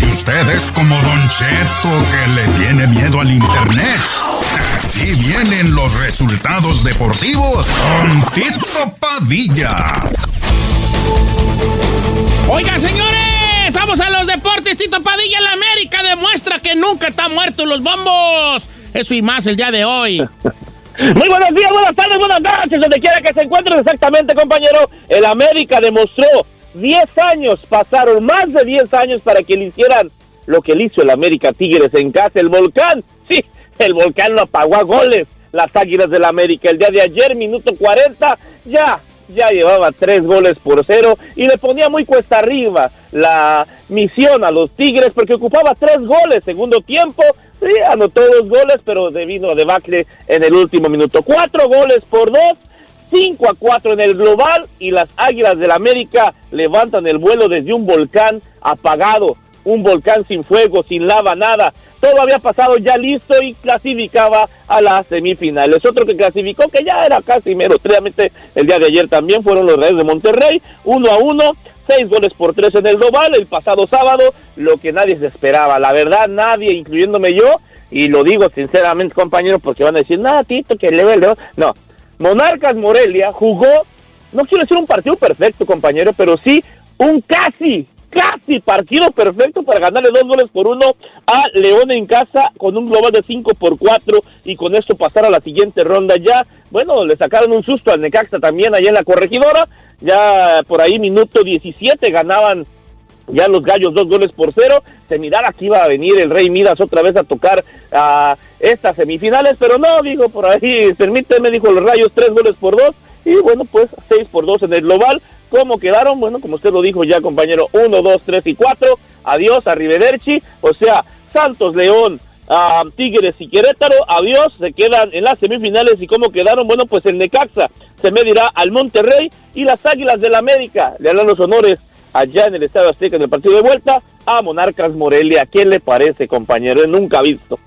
¿Y usted es como Don Cheto que le tiene miedo al Internet? Aquí vienen los resultados deportivos con Tito Padilla. Oigan, señores, vamos a los deportes. Tito Padilla en la América demuestra que nunca están muertos los bombos. Eso y más el día de hoy. Muy buenos días, buenas tardes, buenas noches, donde quiera que se encuentren exactamente, compañero. El América demostró 10 años, pasaron más de 10 años para que le hicieran lo que le hizo el América Tigres en casa. El volcán, sí, el volcán lo apagó a goles. Las Águilas del América el día de ayer, minuto 40, ya, ya llevaba tres goles por cero y le ponía muy cuesta arriba la misión a los Tigres porque ocupaba tres goles segundo tiempo. Sí, anotó dos goles, pero debido a debacle en el último minuto. Cuatro goles por dos, 5 a 4 en el global y las Águilas del América levantan el vuelo desde un volcán apagado, un volcán sin fuego, sin lava, nada. Todo había pasado ya listo y clasificaba a las semifinales. Otro que clasificó, que ya era casi mero, el día de ayer también fueron los Reyes de Monterrey, uno a uno, seis goles por tres en el global el pasado sábado, lo que nadie se esperaba. La verdad, nadie, incluyéndome yo, y lo digo sinceramente, compañeros, porque van a decir, nada, Tito, que le le No, Monarcas Morelia jugó, no quiero decir un partido perfecto, compañero, pero sí un casi, casi partido perfecto para ganarle dos goles por uno a León en casa con un global de 5 por 4 y con esto pasar a la siguiente ronda ya. Bueno, le sacaron un susto al Necaxa también allá en la corregidora. Ya por ahí minuto 17 ganaban ya los gallos dos goles por cero. Se mirara que iba a venir el Rey Midas otra vez a tocar a estas semifinales, pero no, digo, por ahí, permíteme, dijo los rayos, tres goles por dos. Y bueno, pues seis por dos en el global. ¿Cómo quedaron? Bueno, como usted lo dijo ya, compañero, uno, dos, tres y cuatro. Adiós, arrivederci. O sea, Santos, León, a Tigres y Querétaro, adiós, se quedan en las semifinales y cómo quedaron, bueno, pues el Necaxa se medirá al Monterrey y las Águilas del América le harán los honores allá en el Estadio Azteca en el partido de vuelta a Monarcas Morelia. ¿Qué le parece, compañero? Nunca visto.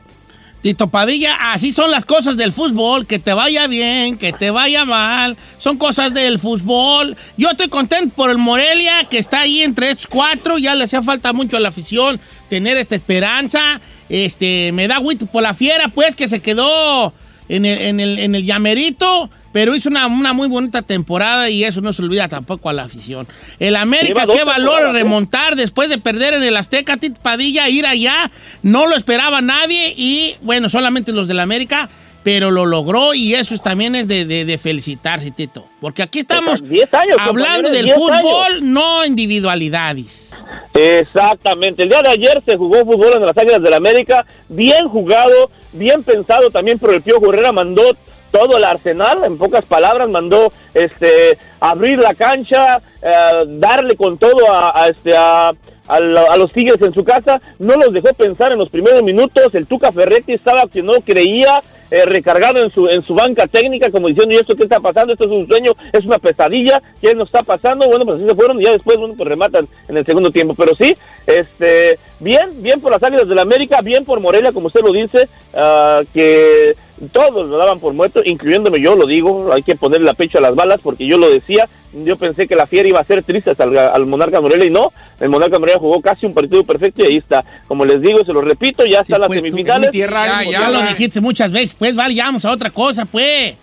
Tito Padilla, así son las cosas del fútbol, que te vaya bien, que te vaya mal, son cosas del fútbol. Yo estoy contento por el Morelia, que está ahí entre estos cuatro, ya le hacía falta mucho a la afición tener esta esperanza. Este, me da guito por la fiera, pues, que se quedó en el, en el, en el llamerito, pero hizo una, una muy bonita temporada y eso no se olvida tampoco a la afición. El América, qué valor ¿eh? remontar después de perder en el Azteca, Tito Padilla, ir allá, no lo esperaba nadie y, bueno, solamente los del América, pero lo logró y eso es- también es de, de- de felicitarse, Tito. Porque aquí estamos 10 años, hablando del 10 fútbol, no individualidades. Exactamente. El día de ayer se jugó fútbol en las Águilas del América. Bien jugado, bien pensado también por el Pío Herrera. Mandó todo el arsenal, en pocas palabras, mandó este abrir la cancha, eh, darle con todo a, este a, a lo- a los Tigres en su casa. No los dejó pensar en los primeros minutos. El Tuca Ferretti estaba que no creía. eh, recargado en su en su banca técnica como diciendo y esto qué está pasando esto es un sueño es una pesadilla qué nos está pasando bueno pues así se fueron y ya después bueno pues rematan en el segundo tiempo pero sí este bien bien por las águilas del América bien por Morelia como usted lo dice ah, que todos lo daban por muerto incluyéndome yo lo digo hay que ponerle la pecho a las balas porque yo lo decía yo pensé que la fiera iba a ser triste al, al Monarca Morelia y no el Monarca Morelia jugó casi un partido perfecto y ahí está como les digo se lo repito ya están las pues, tú- semifinales ya, ya lo dijiste muchas veces, pues vale, ya vamos a otra cosa, pues.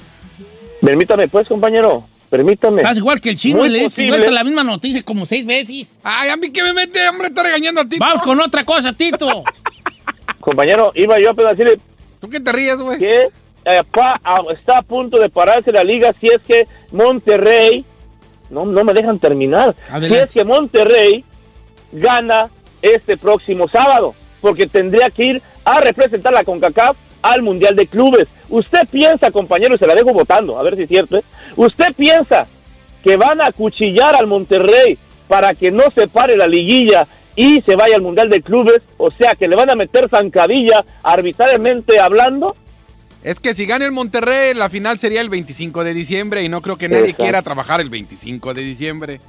Permítame, pues, compañero. Permítame. Estás igual que el chino Muy le vuelta la misma noticia como seis veces. Ay, a mí que me mete, hombre, está regañando a ti. Vamos con otra cosa, Tito. Compañero, iba yo apenas a decirle. ¿Tú qué te ríes, güey? Que eh, pa- está a punto de pararse la liga si es que Monterrey. No, no me dejan terminar. Adelante. Si es que Monterrey gana este próximo sábado. Porque tendría que ir a representar la CONCACAF al Mundial de Clubes. ¿Usted piensa, compañero, y se la dejo votando, a ver si es cierto, ¿eh? ¿Usted piensa que van a acuchillar al Monterrey para que no se pare la liguilla y se vaya al Mundial de Clubes? O sea, que le van a meter zancadilla arbitrariamente hablando. Es que si gana el Monterrey, la final sería el 25 de diciembre y no creo que nadie Exacto. quiera trabajar el 25 de diciembre.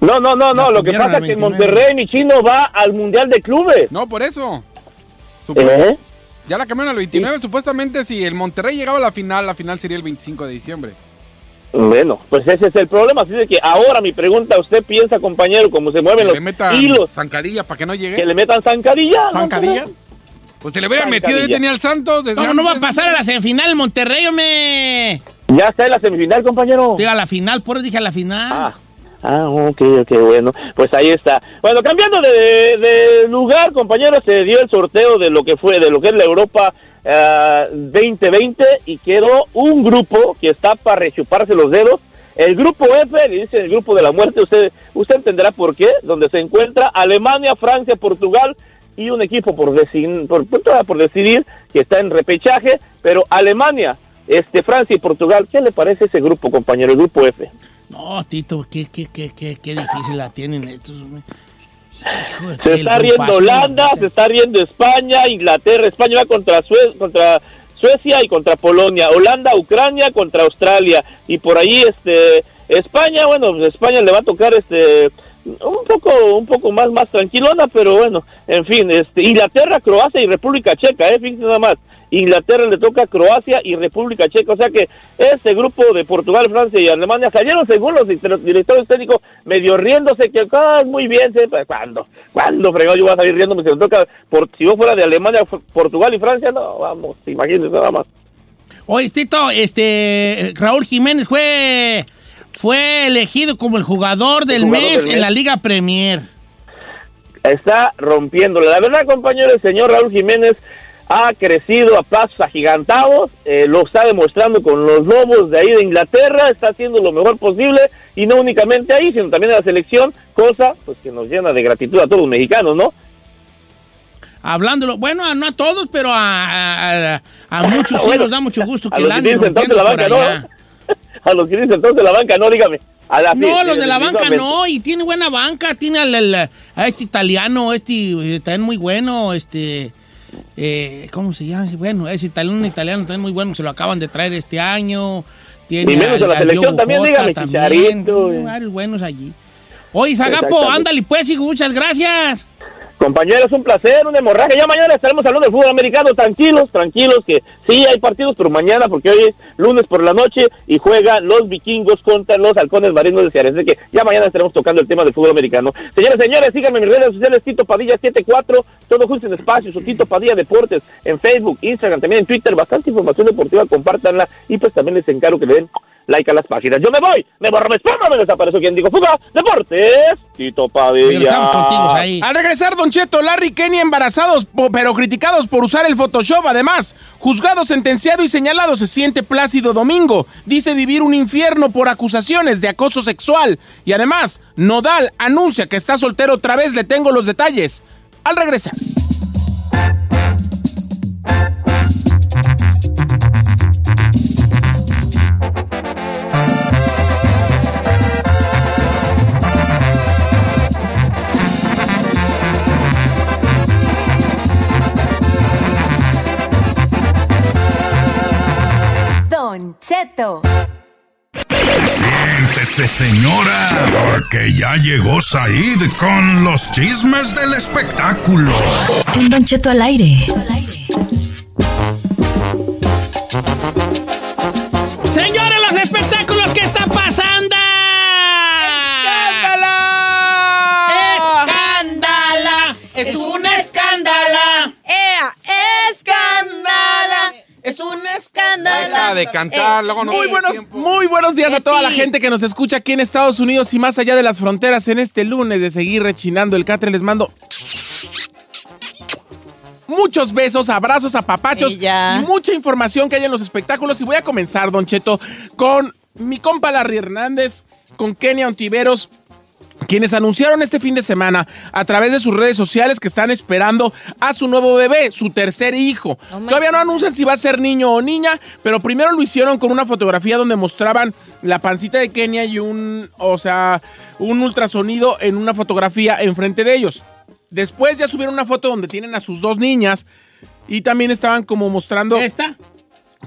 No, no, no, no. Lo que pasa es que el 29. Monterrey, mi chino, va al Mundial de Clubes. No, por eso. ¿Eh? Ya la cambiaron al 29. Supuestamente, si el Monterrey llegaba a la final, la final sería el 25 de diciembre. Bueno, pues ese es el problema. Así de que ahora mi pregunta, ¿usted piensa, compañero, cómo se mueven Que los le metan hilos? zancadilla para que no llegue. Que le metan zancadilla. ¿no? ¿Zancadilla? Pues se le hubieran metido, yo tenía el Santos. desde ¿Cómo no va a pasar a la semifinal Monterrey, hombre? Ya está en la semifinal, compañero. Diga, a la final, por eso dije a la final. Ah. Ah, ok, ok, bueno. Pues ahí está. Bueno, cambiando de, de lugar, compañeros, se dio el sorteo de lo que fue, de lo que es la Europa ah, 2020 y quedó un grupo que está para rechuparse los dedos. El grupo F, le dice el grupo de la muerte, usted, usted entenderá por qué, donde se encuentra Alemania, Francia, Portugal y un equipo por, por, por decidir que está en repechaje, pero Alemania, este Francia y Portugal, ¿qué le parece ese grupo, compañero, el grupo F? No, Tito, qué, qué, qué, qué, qué difícil la tienen estos. Se está riendo Holanda, se está riendo España, Inglaterra, España va contra, Sue- contra Suecia y contra Polonia, Holanda, Ucrania contra Australia y por ahí este España, bueno, pues España le va a tocar este un poco un poco más más tranquilona, pero bueno, en fin, este Inglaterra, Croacia y República Checa, eh, fíjense nada más. Inglaterra le toca Croacia y República Checa, o sea que este grupo de Portugal, Francia y Alemania salieron según los dire- directores técnicos medio riéndose que ah, muy bien, pues, ¿cuándo? ¿Cuándo fregado yo voy a salir riéndome si me toca por si yo fuera de Alemania, Portugal y Francia? No, vamos, imagínense nada más. Oye, Tito, este, Raúl Jiménez fue, fue elegido como el jugador del jugador mes del en la Liga Premier. está rompiéndole. La verdad, compañero, el señor Raúl Jiménez ha crecido a pasos agigantados, eh, lo está demostrando con los Lobos de ahí de Inglaterra, está haciendo lo mejor posible y no únicamente ahí, sino también en la selección, cosa pues que nos llena de gratitud a todos los mexicanos, ¿no? Hablándolo, bueno, no a todos, pero a, a- a- a muchos sí Bueno, nos da mucho gusto a que los la que tienen la banca, allá. ¿no? A los que dicen entonces la banca, no, dígame. A la No, sí, los de la banca no, y tiene buena banca, tiene al, al- a este italiano, este también muy bueno, este, eh, ¿cómo se llama? Bueno, ese italiano, italiano también muy bueno, que se lo acaban de traer este año. Tiene Y menos en la selección también, Jota dígame, Chicharito, tiene eh. varios buenos allí. Oye, Zagapo, ándale pues, hijo, muchas gracias. Compañeros, un placer, una hemorragia. Ya mañana estaremos hablando del fútbol americano. Tranquilos, tranquilos, que sí hay partidos, pero mañana, porque hoy es lunes por la noche y juegan los vikingos contra los halcones marinos de Seattle. Así que ya mañana estaremos tocando el tema del fútbol americano. Señores, señores, síganme en mis redes sociales, Tito Padilla 74, todo junto en espacios, o Tito Padilla Deportes, en Facebook, Instagram, también en Twitter. Bastante información deportiva, compártanla y pues también les encargo que le den like a las páginas. Yo me voy, me borro, me espero, me desapareció quien digo fuga, Deportes, Tito Padilla. Al regresar, Don Cheto, Larry Kenny embarazados, pero criticados por usar el Photoshop. Además, juzgado, sentenciado y señalado, se siente Plácido Domingo. Dice vivir un infierno por acusaciones de acoso sexual. Y además, Nodal anuncia que está soltero otra vez. Le tengo los detalles. Al regresar. Siéntese, señora, porque ya llegó Said con los chismes del espectáculo. En Don Cheto al aire. Es un escándalo. Deja de cantar, luego no Muy tiene buenos, muy buenos días a toda la gente que nos escucha aquí en Estados Unidos y más allá de las fronteras en este lunes de seguir rechinando el catre. Les mando muchos besos, abrazos, apapachos y mucha información que hay en los espectáculos. Y voy a comenzar, Don Cheto, con mi compa Larry Hernández, con Kenia Ontiveros, quienes anunciaron este fin de semana a través de sus redes sociales que están esperando a su nuevo bebé, su tercer hijo. Todavía no anuncian si va a ser niño o niña, pero primero lo hicieron con una fotografía donde mostraban la pancita de Kenia y un, o sea, un ultrasonido en una fotografía enfrente de ellos. Después ya subieron una foto donde tienen a sus dos niñas y también estaban como mostrando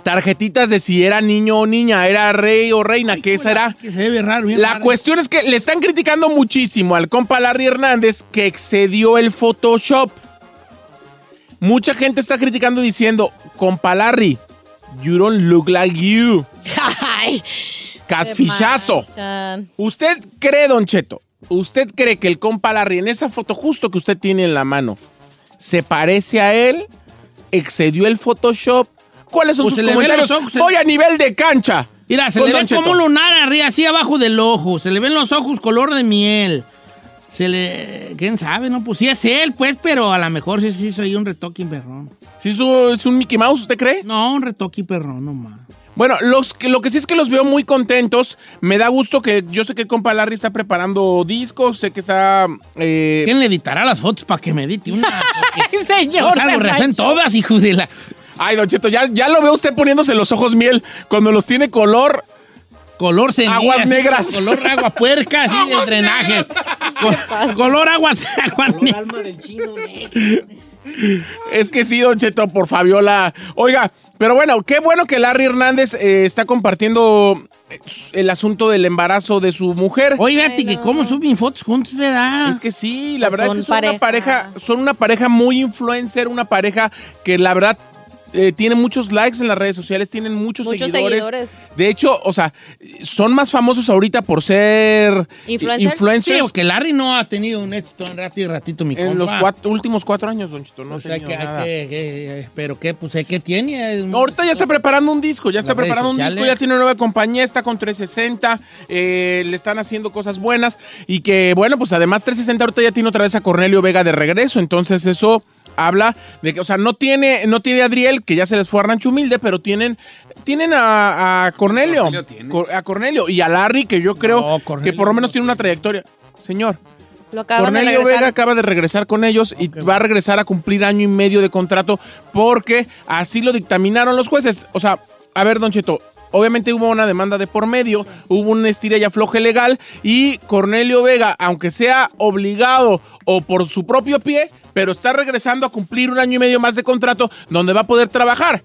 tarjetitas de si era niño o niña, era rey o reina, que esa era. Que se ve raro, bien La raro. cuestión es que le están criticando muchísimo al compa Larry Hernández que excedió el Photoshop. Mucha gente está criticando diciendo, compa Larry, you don't look like you. Ay, Catfishazo. Chan. ¿Usted cree, Don Cheto? ¿Usted cree que el compa Larry en esa foto justo que usted tiene en la mano se parece a él? ¿Excedió el Photoshop? ¿Cuáles son Pues sus se comentarios? ojos, se- Voy a nivel de cancha. Mira, se le ve como un lunar arriba, así abajo del ojo. Se le ven los ojos color de miel. Se le... ¿Quién sabe? No, pues sí es él, pues, pero a lo mejor sí sí soy un retoque perrón. ¿Sí es un, es un Mickey Mouse, usted cree? No, un retoque perrón nomás. Bueno, los que, lo que sí es que los veo muy contentos. Me da gusto que yo sé que el compa Larry está preparando discos, sé que está... eh, ¿Quién le editará las fotos para que me edite una? Señor. Se re feo en manchó. todas, hijo de la... Ay, Don Cheto, ya, ya lo veo usted poniéndose los ojos miel cuando los tiene color... Color cenilla, Aguas así, negras. Color agua puerca, así del drenaje. Co- color agua, agua alma del chino. Es que sí, Don Cheto, por Fabiola. Oiga, pero bueno, qué bueno que Larry Hernández eh, está compartiendo eh, el asunto del embarazo de su mujer. Oye, fíjate que cómo suben fotos juntos, ¿verdad? Es que sí, la Pues verdad es que son una pareja, son una pareja muy influencer, una pareja que la verdad eh, tiene muchos likes en las redes sociales, tienen muchos, Muchos seguidores. seguidores. De hecho, o sea, son más famosos ahorita por ser ¿Influencers? influencers Sí, porque Larry no ha tenido un éxito en ratito, ratito mi en compa. los cuatro- últimos cuatro años, Don Chito. No O ha sea, que, nada. que, que- pero qué, pues, ¿qué tiene? No, ahorita ya está preparando un disco, ya está preparando un disco, ya tiene una nueva compañía, está con 360, eh, le están haciendo cosas buenas y que, bueno, pues además 360 ahorita ya tiene otra vez a Cornelio Vega de regreso, entonces eso habla de que, o sea, no tiene, no tiene a Adriel, que ya se les fue a Rancho Humilde, pero tienen, tienen a, a Cornelio, Cornelio tiene. Cor- a Cornelio y a Larry, que yo creo No, que por lo menos no tiene una trayectoria. Señor, Lo Cornelio. Vega acaba de regresar con ellos y va a regresar a cumplir año y medio de contrato porque así lo dictaminaron los jueces. O sea, a ver, Don Cheto, obviamente hubo una demanda de por medio, hubo un estira y afloje legal y Cornelio Vega, aunque sea obligado o por su propio pie, pero está regresando a cumplir un año y medio más de contrato donde va a poder trabajar.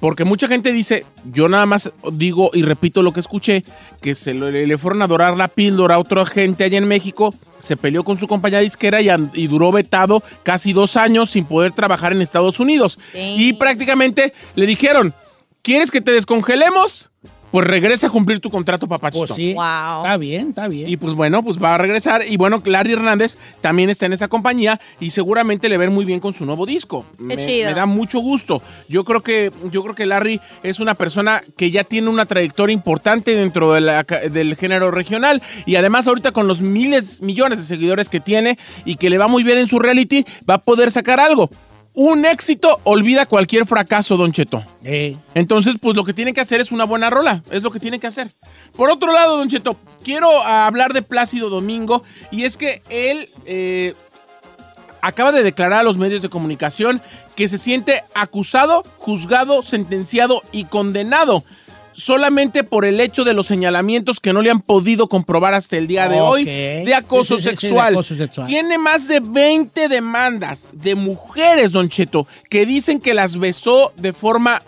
Porque mucha gente dice, yo nada más digo y repito lo que escuché, que se le, le fueron a dorar la píldora a otra gente allá en México, se peleó con su compañía disquera y, y duró vetado casi dos años sin poder trabajar en Estados Unidos. Y prácticamente le dijeron, ¿quieres que te descongelemos? Pues regresa a cumplir tu contrato, papachito. Pues sí. Wow. Está bien, está bien. Y pues bueno, pues va a regresar. Y bueno, Larry Hernández también está en esa compañía y seguramente le ven muy bien con su nuevo disco. me, chido. me da mucho gusto. Yo creo que, yo creo que Larry es una persona que ya tiene una trayectoria importante dentro de la ca- del género regional. Y además, ahorita con los miles, millones de seguidores que tiene y que le va muy bien en su reality, va a poder sacar algo. Un éxito olvida cualquier fracaso, Don Cheto. Eh, Entonces, pues lo que tiene que hacer es una buena rola, es lo que tiene que hacer. Por otro lado, Don Cheto, quiero hablar de Plácido Domingo y es que él eh, acaba de declarar a los medios de comunicación que se siente acusado, juzgado, sentenciado y condenado solamente por el hecho de los señalamientos que no le han podido comprobar hasta el día de hoy de acoso Sí, sí, sí, sí, de sexual. acoso sexual. Tiene más de 20 demandas de mujeres, Don Cheto, que dicen que las besó de forma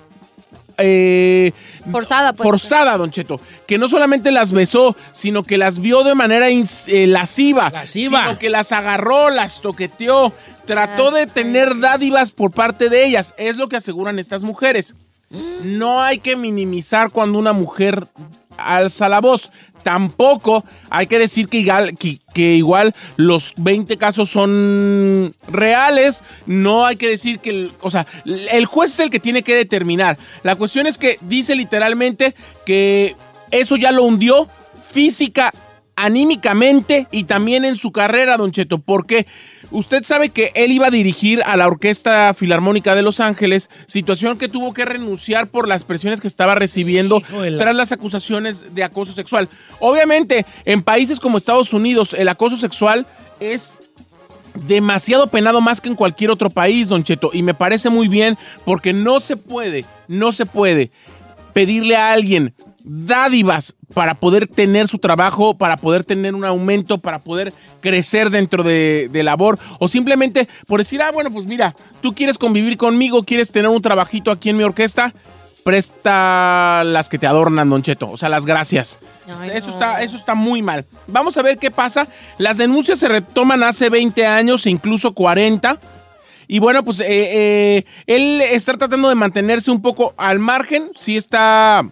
eh, Forzada, pues. forzada, Don Cheto. Que no solamente las besó, sino que las vio de manera eh, lasciva. Lasciva. Sino que las agarró, las toqueteó. Trató de tener dádivas por parte de ellas. Es lo que aseguran estas mujeres. No hay que minimizar cuando una mujer alza la voz. Tampoco hay que decir que igual, que, igual los 20 casos son reales. No hay que decir que, o sea, el juez es el que tiene que determinar. La cuestión es que dice literalmente que eso ya lo hundió física, anímicamente y también en su carrera, Don Cheto, porque usted sabe que él iba a dirigir a la Orquesta Filarmónica de Los Ángeles, situación que tuvo que renunciar por las presiones que estaba recibiendo la- tras las acusaciones de acoso sexual. Obviamente, en países como Estados Unidos, el acoso sexual es demasiado penado más que en cualquier otro país, Don Cheto, y me parece muy bien porque no se puede, no se puede pedirle a alguien dádivas para poder tener su trabajo, para poder tener un aumento, para poder crecer dentro de, de labor, o simplemente por decir, ah, bueno, pues mira, tú quieres convivir conmigo, quieres tener un trabajito aquí en mi orquesta, presta las que te adornan, Don Cheto, o sea, las gracias. Ay, eso, no. está, eso está muy mal. Vamos a ver qué pasa. Las denuncias se retoman hace 20 años e incluso 40. Y bueno, pues eh, eh, él está tratando de mantenerse un poco al margen. Sí está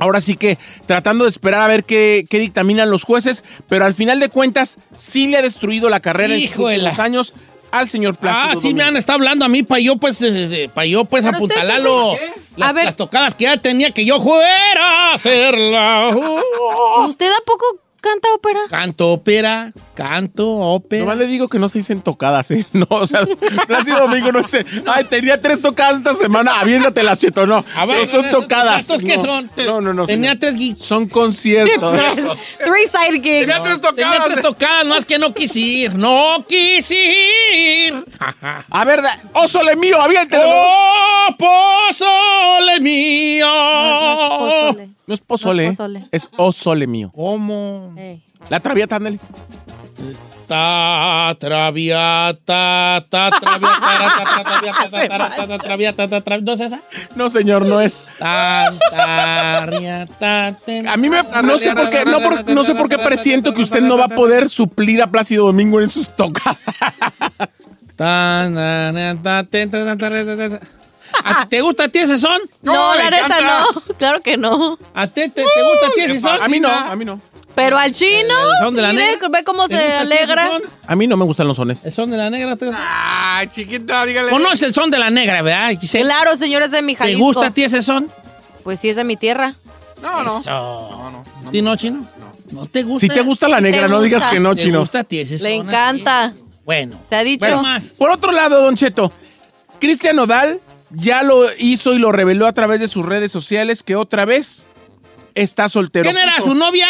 Ahora sí que tratando de esperar a ver qué, qué dictaminan los jueces, pero al final de cuentas sí le ha destruido la carrera en últimos años al señor Plácido Ah, sí me han estado hablando a mí para yo pues, eh, para yo pues Pero usted apuntalarlo. dice- Las, A ver. las tocadas que ya tenía que yo fuera a hacerla. ¿Usted a poco canta ópera? Canto ópera, canto ópera. Nomás le digo que no se dicen tocadas, ¿eh? No, o sea, Plácido Domingo no dice, ay, tenía tres tocadas esta semana, aviéntatelas, cheto, no. A ver, no son ¿esos tocadas. datos qué no. son? No, no, no. Tenía señor. tres gigs. Son conciertos. Three side gigs. Tenía tres Tenía tocadas. tres tocadas, más que no quise ir. No quise ir. a ver, ósole mío, aviéntelo. ¡Oh, pozole mío! Pozole. No es pozole, No ¿eh? es pozole. es osole mío. ¿Cómo? La traviata, ándale. Ta traviata, ta traviata, ta traviata, ta traviata, ta traviata, ta traviata. ¿No es esa? No, señor, no es. A mí me, no sé por qué, no, por- no sé por qué presiento que usted no va a poder suplir a Plácido Domingo en sus tocadas. Te, ta, ta, ta, ta, ta. ¿A- ¿Te gusta a ti ese son? No, le la neta no. Claro que no. ¿A ti te, te gusta a ti ese son? A mí no, a mí no. Pero al chino, El son de la mire, negra. ve cómo ¿Te se alegra. A mí no me gustan los sones. El son de la negra. Ay, chiquita, dígale. Conoce el son de la negra, ¿verdad? Giselle? Claro, señores de mi ¿Te Jalisco. gusta a ti ese son? Pues sí, es de mi tierra. No, no. Eso. No, no. ¿A ti no, chino? No. te gusta? Si te gusta la negra, ¿Te no digas gusta? que no, ¿Te chino. gusta a ti ese son? Le encanta. Bueno. Se ha dicho. Bueno, más. Por otro lado, Don Cheto, Cristian Nodal ya lo hizo y lo reveló a través de sus redes sociales que otra vez está soltero. ¿Quién era su novia?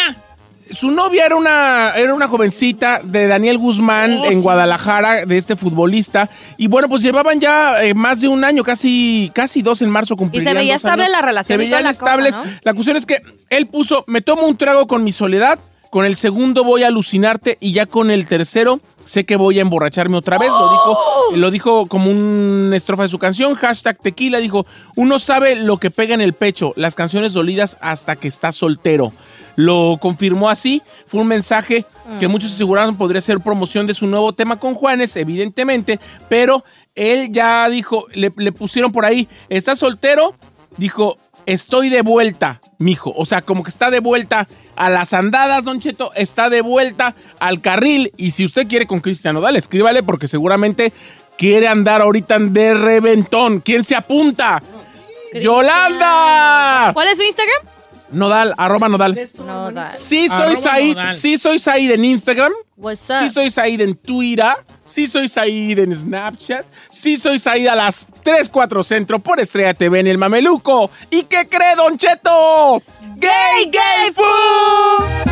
Su novia era una, era una jovencita de Daniel Guzmán Oh, en sí. Guadalajara, de este futbolista. Y bueno, pues llevaban ya eh, más de un año, casi, casi dos en marzo cumplirían veía dos estable años. la relación Se y veían la cosa, estables. ¿no? La cuestión es que él puso, me tomo un trago con mi soledad, con el segundo voy a alucinarte y ya con el tercero sé que voy a emborracharme otra vez. Lo dijo, lo dijo como una estrofa de su canción, hashtag tequila, dijo, uno sabe lo que pega en el pecho, las canciones dolidas hasta que está soltero. Lo confirmó así, fue un mensaje que muchos aseguraron podría ser promoción de su nuevo tema con Juanes, evidentemente, pero él ya dijo, le, le pusieron por ahí, ¿estás soltero? Dijo, estoy de vuelta, mijo. O sea, como que está de vuelta a las andadas, Don Cheto, está de vuelta al carril. Y si usted quiere con Cristian Nodal, escríbale porque seguramente quiere andar ahorita de reventón. ¿Quién se apunta? ¡Yolanda! ¿Cuál es su Instagram? Nodal, arroba Nodal. No, da. Sí soy Said, Nodal. sí soy Said en Instagram. What's up? Sí soy Said en Twitter, sí soy Said en Snapchat, sí soy Said a las 3, 4 Centro por Estrella TV en El Mameluco. ¿Y qué cree, Don Cheto? ¡Gay, gay, food!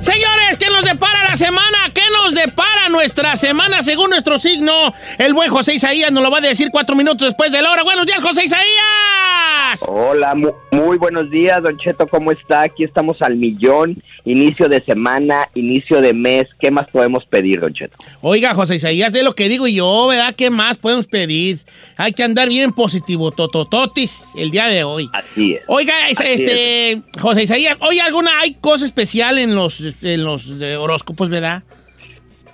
Señores, ¿qué nos depara la semana? ¿Qué nos depara nuestra semana según nuestro signo? El buen José Isaías nos lo va a decir cuatro minutos después de la hora. ¡Buenos días, José Isaías! Hola, mu- muy buenos días, Don Cheto, ¿cómo está? Aquí estamos al millón, inicio de semana, inicio de mes, ¿qué más podemos pedir, Don Cheto? Oiga, José Isaías, de lo que digo yo, ¿verdad? ¿Qué más podemos pedir? Hay que andar bien positivo, totototis, el día de hoy. Así es. Oiga, Así este, José Isaías, ¿hoy alguna, hay cosa especial en los, en los eh, horóscopos, verdad?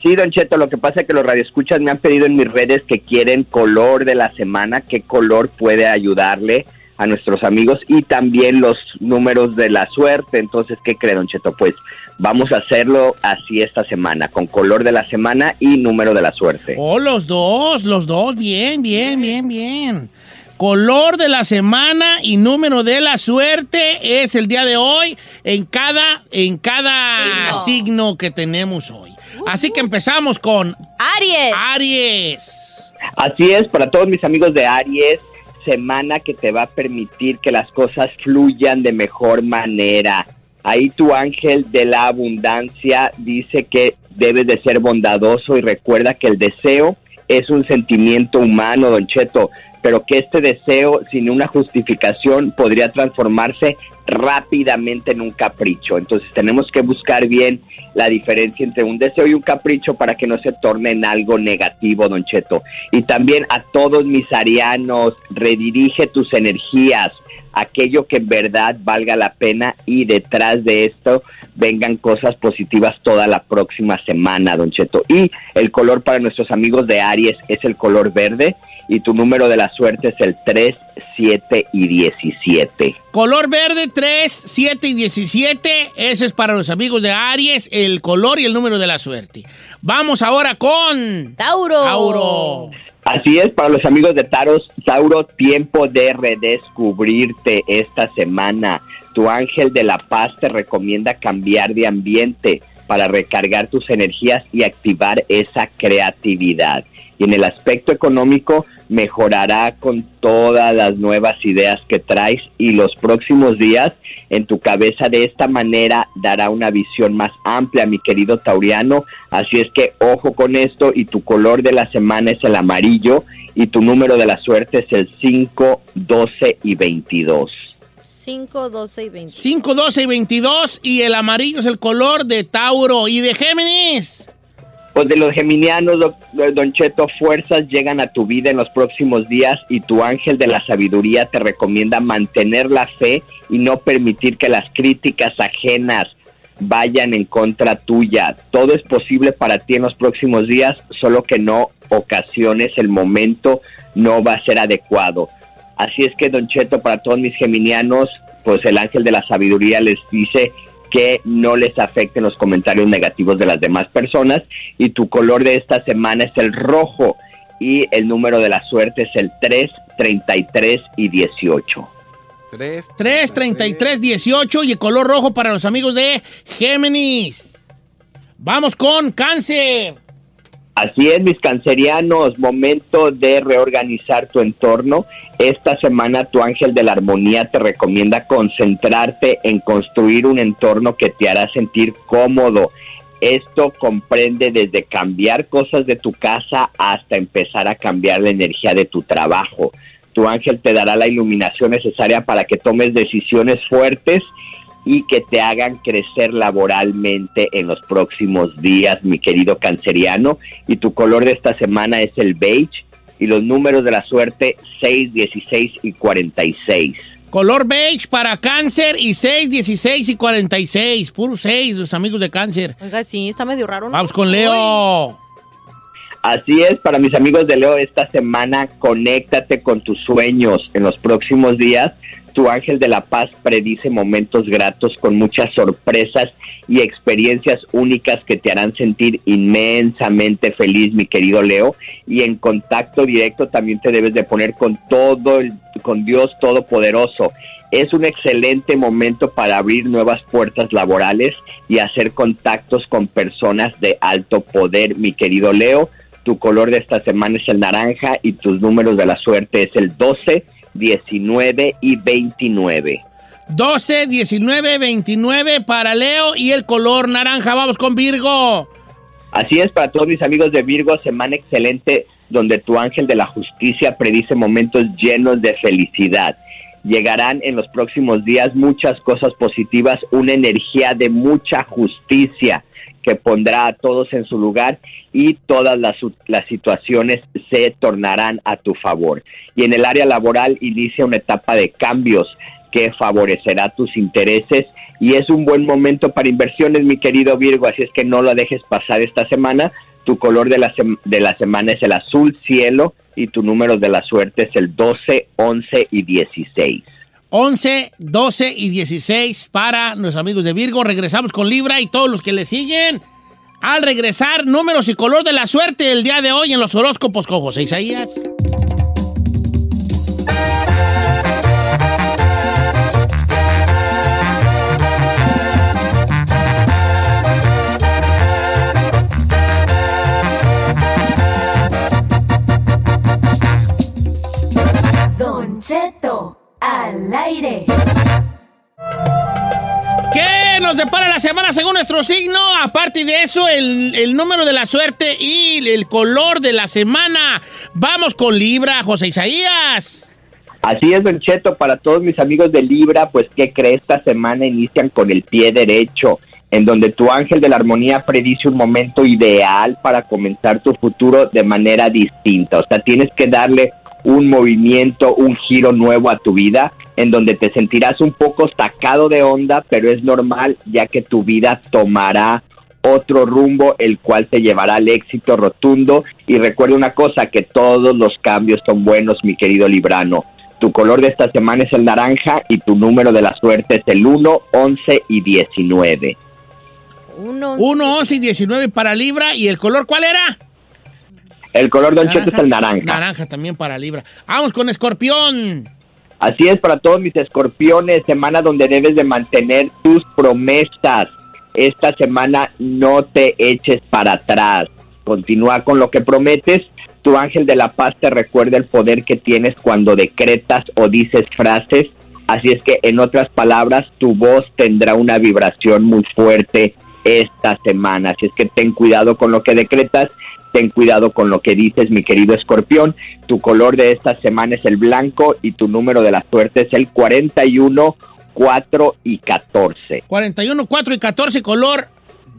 Sí, Don Cheto, lo que pasa es que los radioescuchas me han pedido en mis redes que quieren color de la semana, qué color puede ayudarle a nuestros amigos y también los números de la suerte. Entonces, ¿qué cree, Don Cheto? Pues vamos a hacerlo así esta semana, con color de la semana y número de la suerte. Oh, los dos, los dos, bien, bien, bien, bien. Color de la semana y número de la suerte es el día de hoy en cada, en cada Signo. signo que tenemos hoy. Así que empezamos con Aries. Aries. Así es, para todos mis amigos de Aries, semana que te va a permitir que las cosas fluyan de mejor manera. Ahí tu ángel de la abundancia dice que debes de ser bondadoso y recuerda que el deseo es un sentimiento humano, don Cheto, pero que este deseo sin una justificación podría transformarse rápidamente en un capricho. Entonces tenemos que buscar bien la diferencia entre un deseo y un capricho para que no se torne en algo negativo, don Cheto. Y también a todos mis arianos, redirige tus energías, aquello que en verdad valga la pena y detrás de esto vengan cosas positivas toda la próxima semana, don Cheto. Y el color para nuestros amigos de Aries es el color verde y tu número de la suerte es el 3, 7 y 17. Color verde 3, 7 y 17. Ese es para los amigos de Aries, el color y el número de la suerte. Vamos ahora con Tauro. Tauro. Así es, para los amigos de Taros, Tauro, tiempo de redescubrirte esta semana. Tu ángel de la paz te recomienda cambiar de ambiente para recargar tus energías y activar esa creatividad. Y en el aspecto económico, mejorará con todas las nuevas ideas que traes y los próximos días en tu cabeza de esta manera dará una visión más amplia, mi querido Tauriano. Así es que ojo con esto y tu color de la semana es el amarillo y tu número de la suerte es el 5, 12 y 22. 5, 12 y 22. 5, 12 y 22 y el amarillo es el color de Tauro y de Géminis. Pues de los geminianos, do- Don Cheto, fuerzas llegan a tu vida en los próximos días y tu ángel de la sabiduría te recomienda mantener la fe y no permitir que las críticas ajenas vayan en contra tuya. Todo es posible para ti en los próximos días, solo que no ocasiones el momento no va a ser adecuado. Así es que, Don Cheto, para todos mis geminianos, pues el ángel de la sabiduría les dice que no les afecten los comentarios negativos de las demás personas y tu color de esta semana es el rojo y el número de la suerte es el 3, 33 y 18. 3, 3, 33, 18 y el color rojo para los amigos de Géminis. Vamos con cáncer. Así es, mis cancerianos, momento de reorganizar tu entorno. Esta semana tu ángel de la armonía te recomienda concentrarte en construir un entorno que te hará sentir cómodo. Esto comprende desde cambiar cosas de tu casa hasta empezar a cambiar la energía de tu trabajo. Tu ángel te dará la iluminación necesaria para que tomes decisiones fuertes y que te hagan crecer laboralmente en los próximos días, mi querido canceriano. Y tu color de esta semana es el beige y los números de la suerte 6, 16 y 46. Color beige para cáncer y 6, 16 y 46. Puro 6, los amigos de cáncer. Oiga, sí, está medio raro. ¿no? Vamos con Leo. Así es, para mis amigos de Leo, esta semana conéctate con tus sueños. En los próximos días, tu ángel de la paz predice momentos gratos con muchas sorpresas y experiencias únicas que te harán sentir inmensamente feliz, mi querido Leo. Y en contacto directo también te debes de poner con todo, el, con Dios Todopoderoso. Es un excelente momento para abrir nuevas puertas laborales y hacer contactos con personas de alto poder, mi querido Leo. Tu color de esta semana es el naranja y tus números de la suerte es el 12, 19 y 29. 12, 19, 29 para Leo y el color naranja. Vamos con Virgo. Así es, para todos mis amigos de Virgo, semana excelente donde tu ángel de la justicia predice momentos llenos de felicidad. Llegarán en los próximos días muchas cosas positivas, una energía de mucha justicia que pondrá a todos en su lugar y todas las, las situaciones se tornarán a tu favor. Y en el área laboral inicia una etapa de cambios que favorecerá tus intereses y es un buen momento para inversiones, mi querido Virgo, así es que no lo dejes pasar esta semana. Tu color de la, de la semana es el azul cielo y tu número de la suerte es el 12, 11 y 16. 11, 12 y 16 para nuestros amigos de Virgo. Regresamos con Libra y todos los que le siguen. Al regresar, números y color de la suerte el día de hoy en los horóscopos con José Isaías. Qué nos depara la semana según nuestro signo. Aparte de eso, el, el número de la suerte y el color de la semana. Vamos con Libra, José Isaías. Así es, Don Cheto, para todos mis amigos de Libra, pues ¿qué cree? Esta semana inician con el pie derecho, en donde tu ángel de la armonía predice un momento ideal para comenzar tu futuro de manera distinta. O sea, tienes que darle un movimiento, un giro nuevo a tu vida, en donde te sentirás un poco sacado de onda, pero es normal ya que tu vida tomará otro rumbo, el cual te llevará al éxito rotundo. Y recuerda una cosa, que todos los cambios son buenos, mi querido Librano. Tu color de esta semana es el naranja y tu número de la suerte es el 1, 11 y 19. 1, 11 y 19 para Libra. ¿Y el color cuál era? El color Don Cheto es el naranja. Naranja también para Libra. Vamos con Escorpión. Así es para todos mis escorpiones, semana donde debes de mantener tus promesas. Esta semana no te eches para atrás. Continúa con lo que prometes. Tu ángel de la paz te recuerda el poder que tienes cuando decretas o dices frases. Así es que, en otras palabras, tu voz tendrá una vibración muy fuerte esta semana. Así es que ten cuidado con lo que decretas ten cuidado con lo que dices, mi querido escorpión. Tu color de esta semana es el blanco y tu número de la suerte es el 41, 4 y 14. 41, 4 y 14, color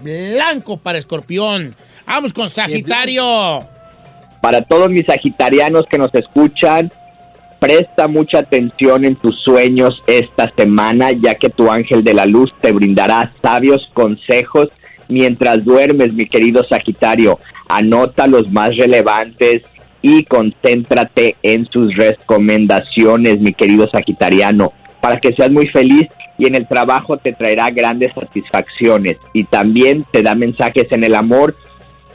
blanco para escorpión. Vamos con Sagitario. Para todos mis sagitarianos que nos escuchan, presta mucha atención en tus sueños esta semana, ya que tu ángel de la luz te brindará sabios consejos mientras duermes, mi querido Sagitario. Anota los más relevantes y concéntrate en sus recomendaciones, mi querido Sagitariano, para que seas muy feliz y en el trabajo te traerá grandes satisfacciones y también te da mensajes en el amor.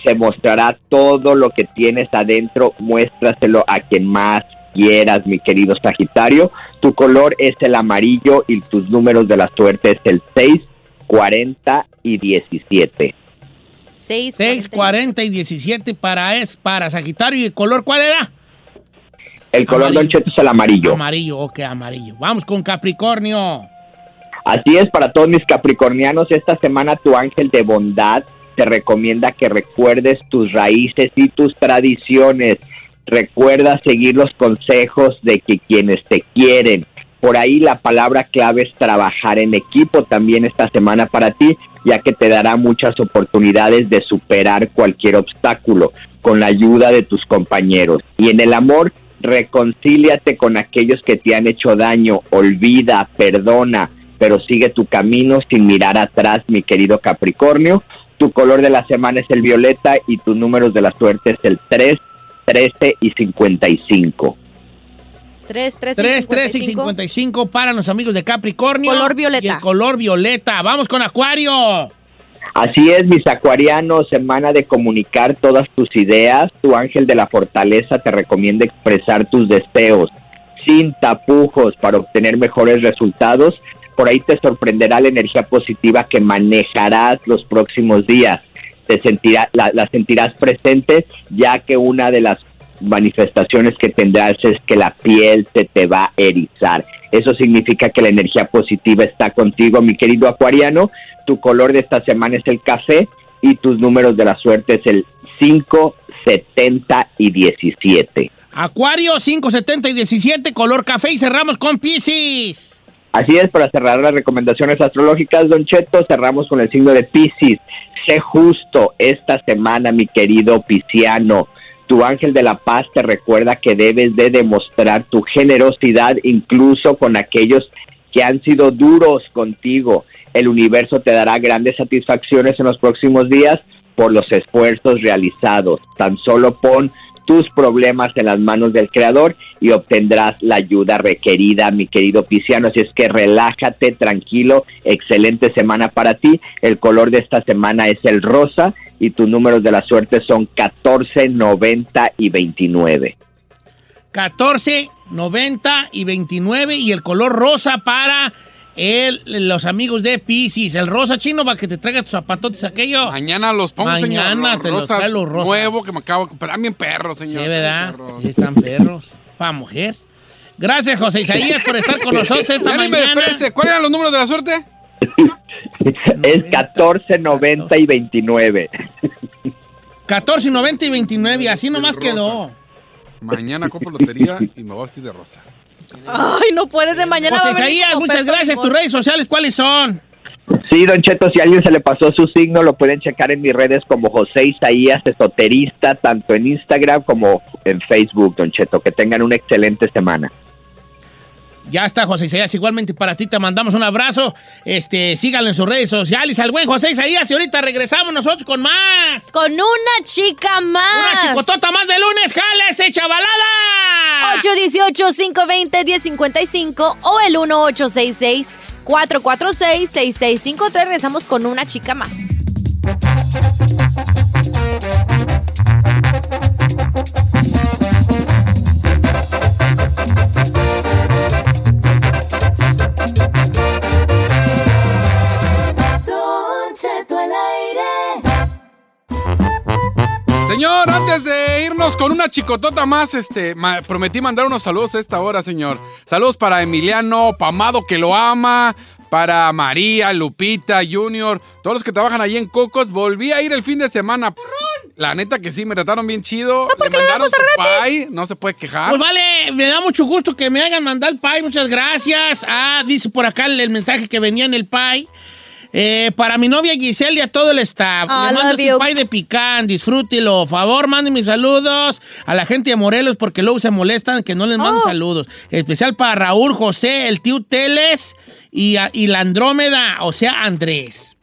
Se mostrará todo lo que tienes adentro, muéstraselo a quien más quieras, mi querido Sagitario. Tu color es el amarillo y tus números de la suerte es el 6, 40 y 17. 6, 6 40 y 17 para, es, para Sagitario. ¿Y el color cuál era? El color Amarillo. Cheto es el amarillo. Amarillo, ok, amarillo. Vamos con Capricornio. Así es, para todos mis capricornianos, esta semana tu ángel de bondad te recomienda que recuerdes tus raíces y tus tradiciones. Recuerda seguir los consejos de que quienes te quieren. Por ahí la palabra clave es trabajar en equipo también esta semana para ti, ya que te dará muchas oportunidades de superar cualquier obstáculo con la ayuda de tus compañeros. Y en el amor, reconcíliate con aquellos que te han hecho daño, olvida, perdona, pero sigue tu camino sin mirar atrás, mi querido Capricornio. Tu color de la semana es el violeta y tus números de la suerte es el 3, 13 y 55. 3, 3, 3, 3 y 55 para los amigos de Capricornio. Color violeta. Y el color violeta. Vamos con Acuario. Así es, mis acuarianos, semana de comunicar todas tus ideas. Tu ángel de la fortaleza te recomienda expresar tus deseos sin tapujos para obtener mejores resultados. Por ahí te sorprenderá la energía positiva que manejarás los próximos días. Te sentirá, la, la sentirás presente, ya que una de las manifestaciones que tendrás es que la piel se te va a erizar. Eso significa que la energía positiva está contigo, mi querido acuariano. Tu color de esta semana es el café y tus números de la suerte es el 5, 70 y 17. Acuario 5, 70 y 17, color café. Y cerramos con Pisces. Así es, para cerrar las recomendaciones astrológicas, Don Cheto, cerramos con el signo de Piscis. Sé justo esta semana, mi querido Pisciano. Tu ángel de la paz te recuerda que debes de demostrar tu generosidad incluso con aquellos que han sido duros contigo. El universo te dará grandes satisfacciones en los próximos días por los esfuerzos realizados. Tan solo pon tus problemas en las manos del Creador y obtendrás la ayuda requerida, mi querido Pisciano. Así es que relájate, tranquilo, excelente semana para ti. El color de esta semana es el rosa y tus números de la suerte son 14, 90 y 29. 14, 90 y 29. Y el color rosa para el, los amigos de Pisces. El rosa chino para que te traiga tus zapatotes aquello. Mañana los pongo, Mañana señor. te los trae los rosas. Nuevo que me acabo de comprar. Bien perros, señor. Sí, ¿verdad? Perros. Sí, están perros. Para mujer. Gracias, José Isaías, por estar con nosotros esta Ya me mañana. desprecie. ¿Cuáles eran los números de la suerte? Es 14, 90 y 29. 14, 90 y 29, así nomás quedó. Mañana compro lotería y me voy a vestir de rosa. Ay, no puedes de mañana. Venir Isaías, muchas gracias. Limón. Tus redes sociales, ¿cuáles son? Sí, Don Cheto, si a alguien se le pasó su signo, lo pueden checar en mis redes como José Isaías Esoterista, tanto en Instagram como en Facebook, Don Cheto. Que tengan una excelente semana. Ya está, José Isaías. Igualmente para ti te mandamos un abrazo. Este, síganlo en sus redes sociales al buen José Isaías. Y ahorita regresamos nosotros con más. Con una chica más. Una chicotota más de lunes. ¡Jálese, chavalada! 818-520-1055 o el 1866-446-6653. Regresamos con una chica más. Señor, antes de irnos con una chicotota más, este, ma- prometí mandar unos saludos a esta hora, señor. Saludos para Emiliano, Pamado que lo ama, para María, Lupita, Junior, todos los que trabajan ahí en Cocos. Volví a ir el fin de semana. La neta que sí, me trataron bien chido. le mandaron pie, no se puede quejar. Pues vale, me da mucho gusto que me hayan mandado el pie, muchas gracias. Ah, dice por acá el, el mensaje que venía en el pie. Eh, para mi novia Giselle y a todo el staff. I Le mando este you. pie de picán, disfrútelo. Por favor, manden mis saludos a la gente de Morelos porque luego se molestan que no les mando Oh. saludos. Especial para Raúl, José, el tío Teles y, a- y la Andrómeda, o sea, Andrés.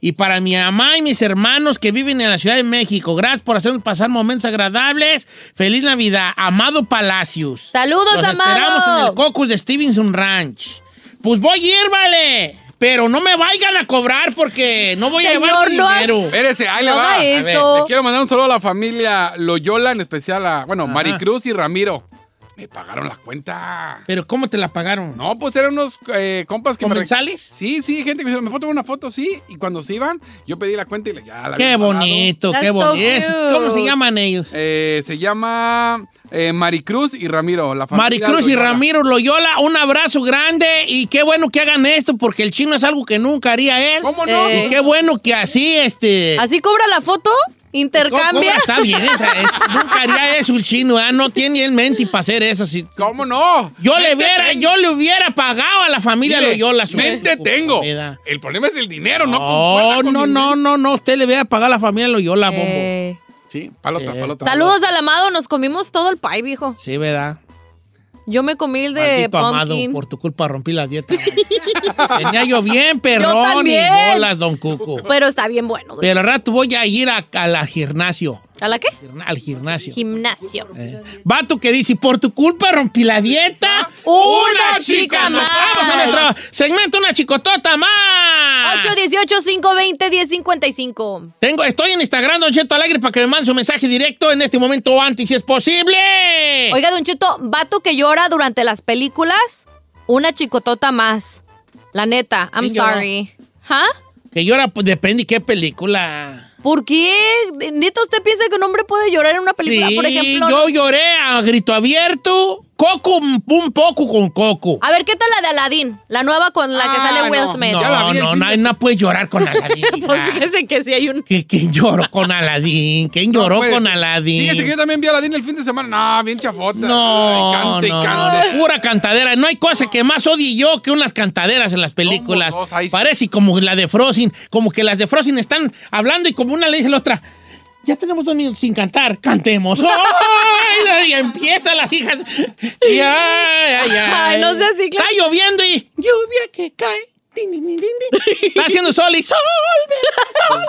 Y para mi mamá y mis hermanos que viven en la Ciudad de México, gracias por hacernos pasar momentos agradables. Feliz Navidad, Amado Palacios. Saludos, Los Amado. esperamos en el Cocos de Stevenson Ranch. Pues voy a ir, vale. Pero no me vayan a cobrar porque no voy a Señor, llevar no dinero. Espérese, ahí le va. haga A ver, eso. le quiero mandar un saludo a la familia Loyola, en especial a, bueno, Maricruz y Ramiro. Me pagaron la cuenta. ¿Pero cómo te la pagaron? No, pues eran unos eh, compas que me... ¿Comensales? Sí, sí, gente que me dijeron, ¿me puedo tomar una foto? Sí. Y cuando se iban, yo pedí la cuenta y le- ya la Qué bonito, qué bonito. ¿Cómo se llaman ellos? Eh, se llama eh, Maricruz y Ramiro. La familia Maricruz y. Ramiro Loyola, un abrazo grande y qué bueno que hagan esto porque el chino es algo que nunca haría él. ¿Cómo no? Eh. Y qué bueno que así, este... ¿Así cobra la foto? ¿Intercambia? Está bien, es- nunca haría eso el chino, ¿eh? no tiene el mente para hacer eso. sí. ¿Cómo no? Yo le, hubiera, tengo. yo le hubiera pagado a la familia Mire, Loyola. su- Mente su tengo. comida. El problema es el dinero, no No, con no, no, no, no, usted le hubiera pagado a la familia Loyola, bombo. Eh, Sí, palota, Sí. palota. Saludos al amado, nos comimos todo el pie, viejo. Sí, ¿verdad? Yo me comí el de Maldito amado, por tu culpa rompí la dieta. Venía yo bien, perrón y también. bolas, don Cuco. Pero está bien bueno. Pero al rato voy a ir a- al gimnasio. ¿A la qué? Al gimnasio. Gimnasio. Eh. Vato que dice, por tu culpa rompí la dieta. Una chica más. Vamos a nuestro segmento, una chicotota más. 818-520-1055. Tengo, estoy en Instagram, Don Cheto Alegre, para que me mande su mensaje directo en este momento o antes, si es posible. Oiga, Don Cheto, vato que llora durante las películas, una chicotota más. La neta, I'm sorry. ¿Ah? Que llora, pues depende qué película. ¿Por qué? Neta, ¿usted piensa que un hombre puede llorar en una película? Sí, Por ejemplo. yo lloré a grito abierto. Coco, un poco con Coco. A ver, ¿qué tal la de Aladdin? La nueva con la que Ah, sale Will no, Smith. No, no, no, de- no puedes llorar con Aladín. Pues fíjese que sí hay un... ¿Qui- ¿Quién lloró con Aladín? ¿Quién No lloró con. Aladín? Fíjese que yo también vi a Aladín el fin de semana. No, bien chafota. No, Ay, cante y no, cante. no, pura cantadera. No hay cosa que más odie yo que unas cantaderas en las películas. dos? Ahí sí. Parece como la de Frozen, como que las de Frozen están hablando y como una le dice a la otra, ya tenemos dos minutos sin cantar, cantemos. ¡Ay! Y empiezan las hijas. Y ay, ay, ay. Ay, no así, claro. Está lloviendo y lluvia que cae. Está haciendo sol y sol, sol.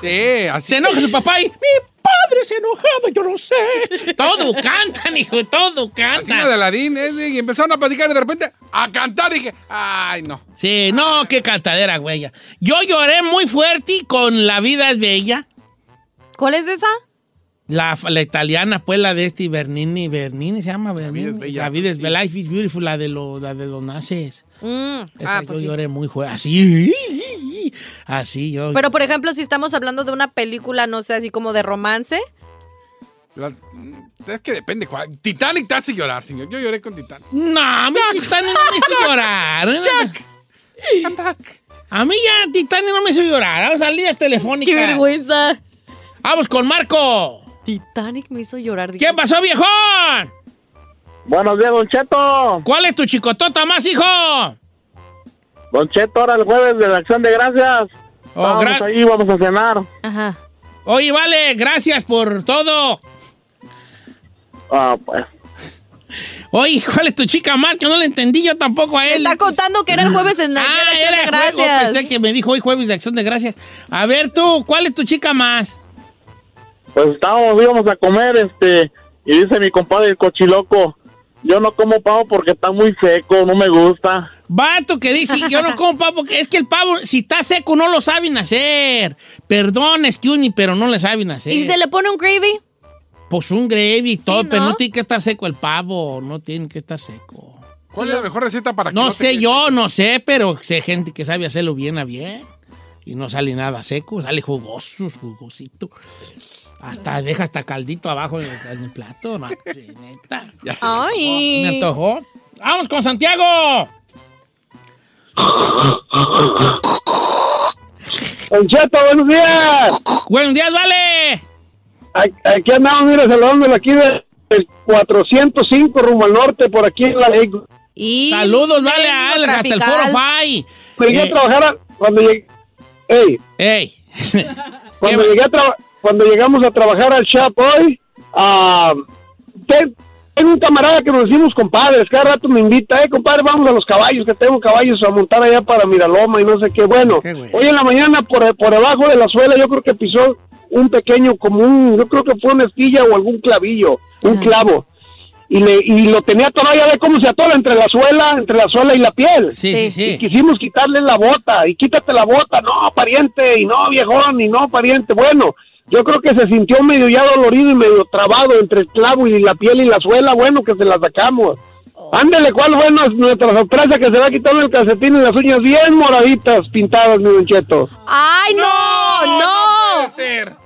Sí, así. Se enoja su papá y mi padre se ha enojado, yo lo sé. Todo cantan, hijo, todo Así la de cantan. Aladín, ese, y empezaron a platicar y de repente a cantar. Dije, ay, no. Sí, no, qué cantadera, güey. Yo lloré muy fuerte con La vida es bella. ¿Cuál es esa? La, la italiana, pues, la de este Bernini, Bernini se llama Bernini. vida es bella, La vida es sí. bella, Life is Beautiful, la de, lo, la de los naces. Mm, Esa ah, yo pues sí. lloré muy fuerte. Así, así yo. Pero, por ejemplo, si estamos hablando de una película, no sé, así como de romance. La- es que depende. cuál. Titanic te hace llorar, señor. Yo lloré con Titanic. No, mi Titanic no me hizo llorar. Come back. A mí ya Titanic no me hizo llorar. Vamos a líneas telefónicas. ¡Qué vergüenza! Vamos con Marco. Titanic me hizo llorar. ¿Qué pasó, viejón? Buenos días, Don Cheto. ¿Cuál es tu chicotota más, hijo? Don Cheto, ahora el jueves de la Acción de Gracias. Oh, vamos gra- ahí, vamos a cenar. Ajá. Oye, vale, gracias por todo. Ah, pues. Oye, ¿cuál es tu chica más? Que no le entendí yo tampoco a Me él. está contando que era el jueves en la Ah, de era de juego. gracias. Pensé que me dijo hoy jueves de acción de gracias. A ver tú, ¿cuál es tu chica más? Pues estábamos, íbamos a comer, este, y dice mi compadre el cochiloco, yo no como pavo porque está muy seco, no me gusta. Vato que dice, yo no como pavo, porque es que el pavo, si está seco, no lo saben hacer. Perdón, Scuny, pero no le saben hacer. ¿Y si se le pone un gravy? Pues un gravy y todo, ¿no? pero no tiene que estar seco el pavo, no tiene que estar seco. ¿Cuál es la mejor receta para que No sé quede yo, no sé, pero sé gente que sabe hacerlo bien a bien. Y no sale nada seco, sale jugoso, jugosito. Hasta deja hasta caldito abajo en el, en el plato, no, neta. Ya se me Ay. antojó. Me antojó. ¡Vamos con Santiago! Don Cheto, buenos días. Buenos días, vale. Aquí andamos, mira, saludándole aquí del del 405 rumbo al norte, por aquí en la ley. Y Saludos, vale, a Alga, hasta el Foro Fai. Me llegué Eh. a trabajar cuando llegué. Ey, ¡Ey! cuando, llegué a traba- cuando llegamos a trabajar al shop hoy, te- tengo un camarada que nos decimos compadres, cada rato me invita, eh, compadre, vamos a los caballos, que tengo caballos a montar allá para Miraloma y no sé qué. Bueno, hoy en la mañana por, por debajo de la suela yo creo que pisó un pequeño, como un, yo creo que fue una estilla o algún clavillo, un clavo. Y, le, y lo tenía todavía, ve cómo se atola entre la suela, entre la suela y la piel. Sí, sí, sí. Y quisimos quitarle la bota, y quítate la bota, no, pariente, y no, viejón, y no, pariente. Bueno, yo creo que se sintió medio ya dolorido y medio trabado entre el clavo y la piel y la suela, bueno, que se la sacamos. Ándele, ¿cuál fue nuestra sorpresa que se va quitando el calcetín y las uñas bien moraditas, pintadas, mi Don Cheto? ¡Ay, no! ¡No! puede ser.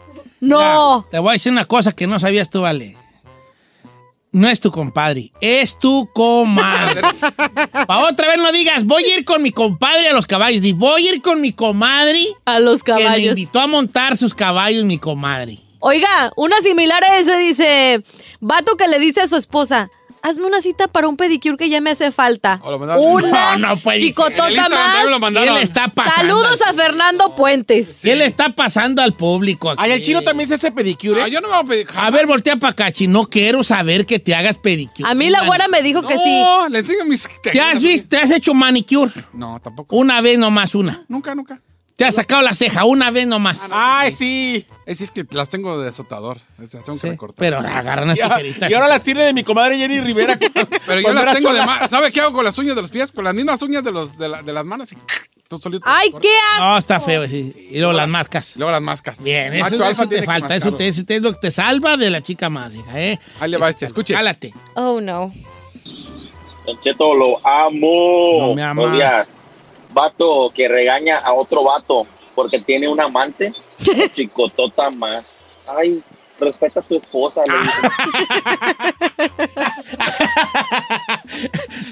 ¡No! Te voy a decir una cosa que no sabías tú, vale. No es tu compadre, es tu comadre. Para otra vez no digas, voy a ir con mi compadre a los caballos. Di, voy a ir con mi comadre. A los Que me caballos. invitó a montar sus caballos, mi comadre. Oiga, una similar a eso dice, vato que le dice a su esposa, hazme una cita para un pedicure que ya me hace falta. O lo mandaron- Una No, no chicotota más. ¿Qué le está pasando? Saludos a Fernando Puentes. ¿Qué le está pasando al público aquí? Ay, el chino también se hace pedicure. Ah, yo no me voy a pedir. A ver, voltea para acá, chino. No quiero saber que te hagas pedicure. A mí la güera me dijo que sí. No, le enseño mis. ¿Te has visto? ¿Te has hecho manicure? No, tampoco. Una vez nomás, una. Nunca, nunca. Te has sacado la ceja una vez nomás. Ay, sí. Es, es que las tengo de azotador. Las tengo que Sí, recortar. pero agarran las Y, tijeritas. y ahora las tiene de mi comadre Jenny Rivera. Pero yo las tengo de más. ¿Sabe qué hago con las uñas de los pies? Con las mismas uñas de, los, de, la- de las manos. Y tú solito. ¡Ay, qué asco! No, está feo, sí. Y luego las marcas. Luego las mascas. Bien, eso, Macho eso alfa te tiene que falta. Eso mascarlo. te, eso te es lo que te salva de la chica más, hija, ¿eh? Ahí le va este, escuche. Cálate. Oh, no. Don Cheto, lo amo. No me amas. Buenos días. Vato que regaña a otro vato porque tiene un amante. Chicotota más. Ay, respeta a tu esposa. le dice.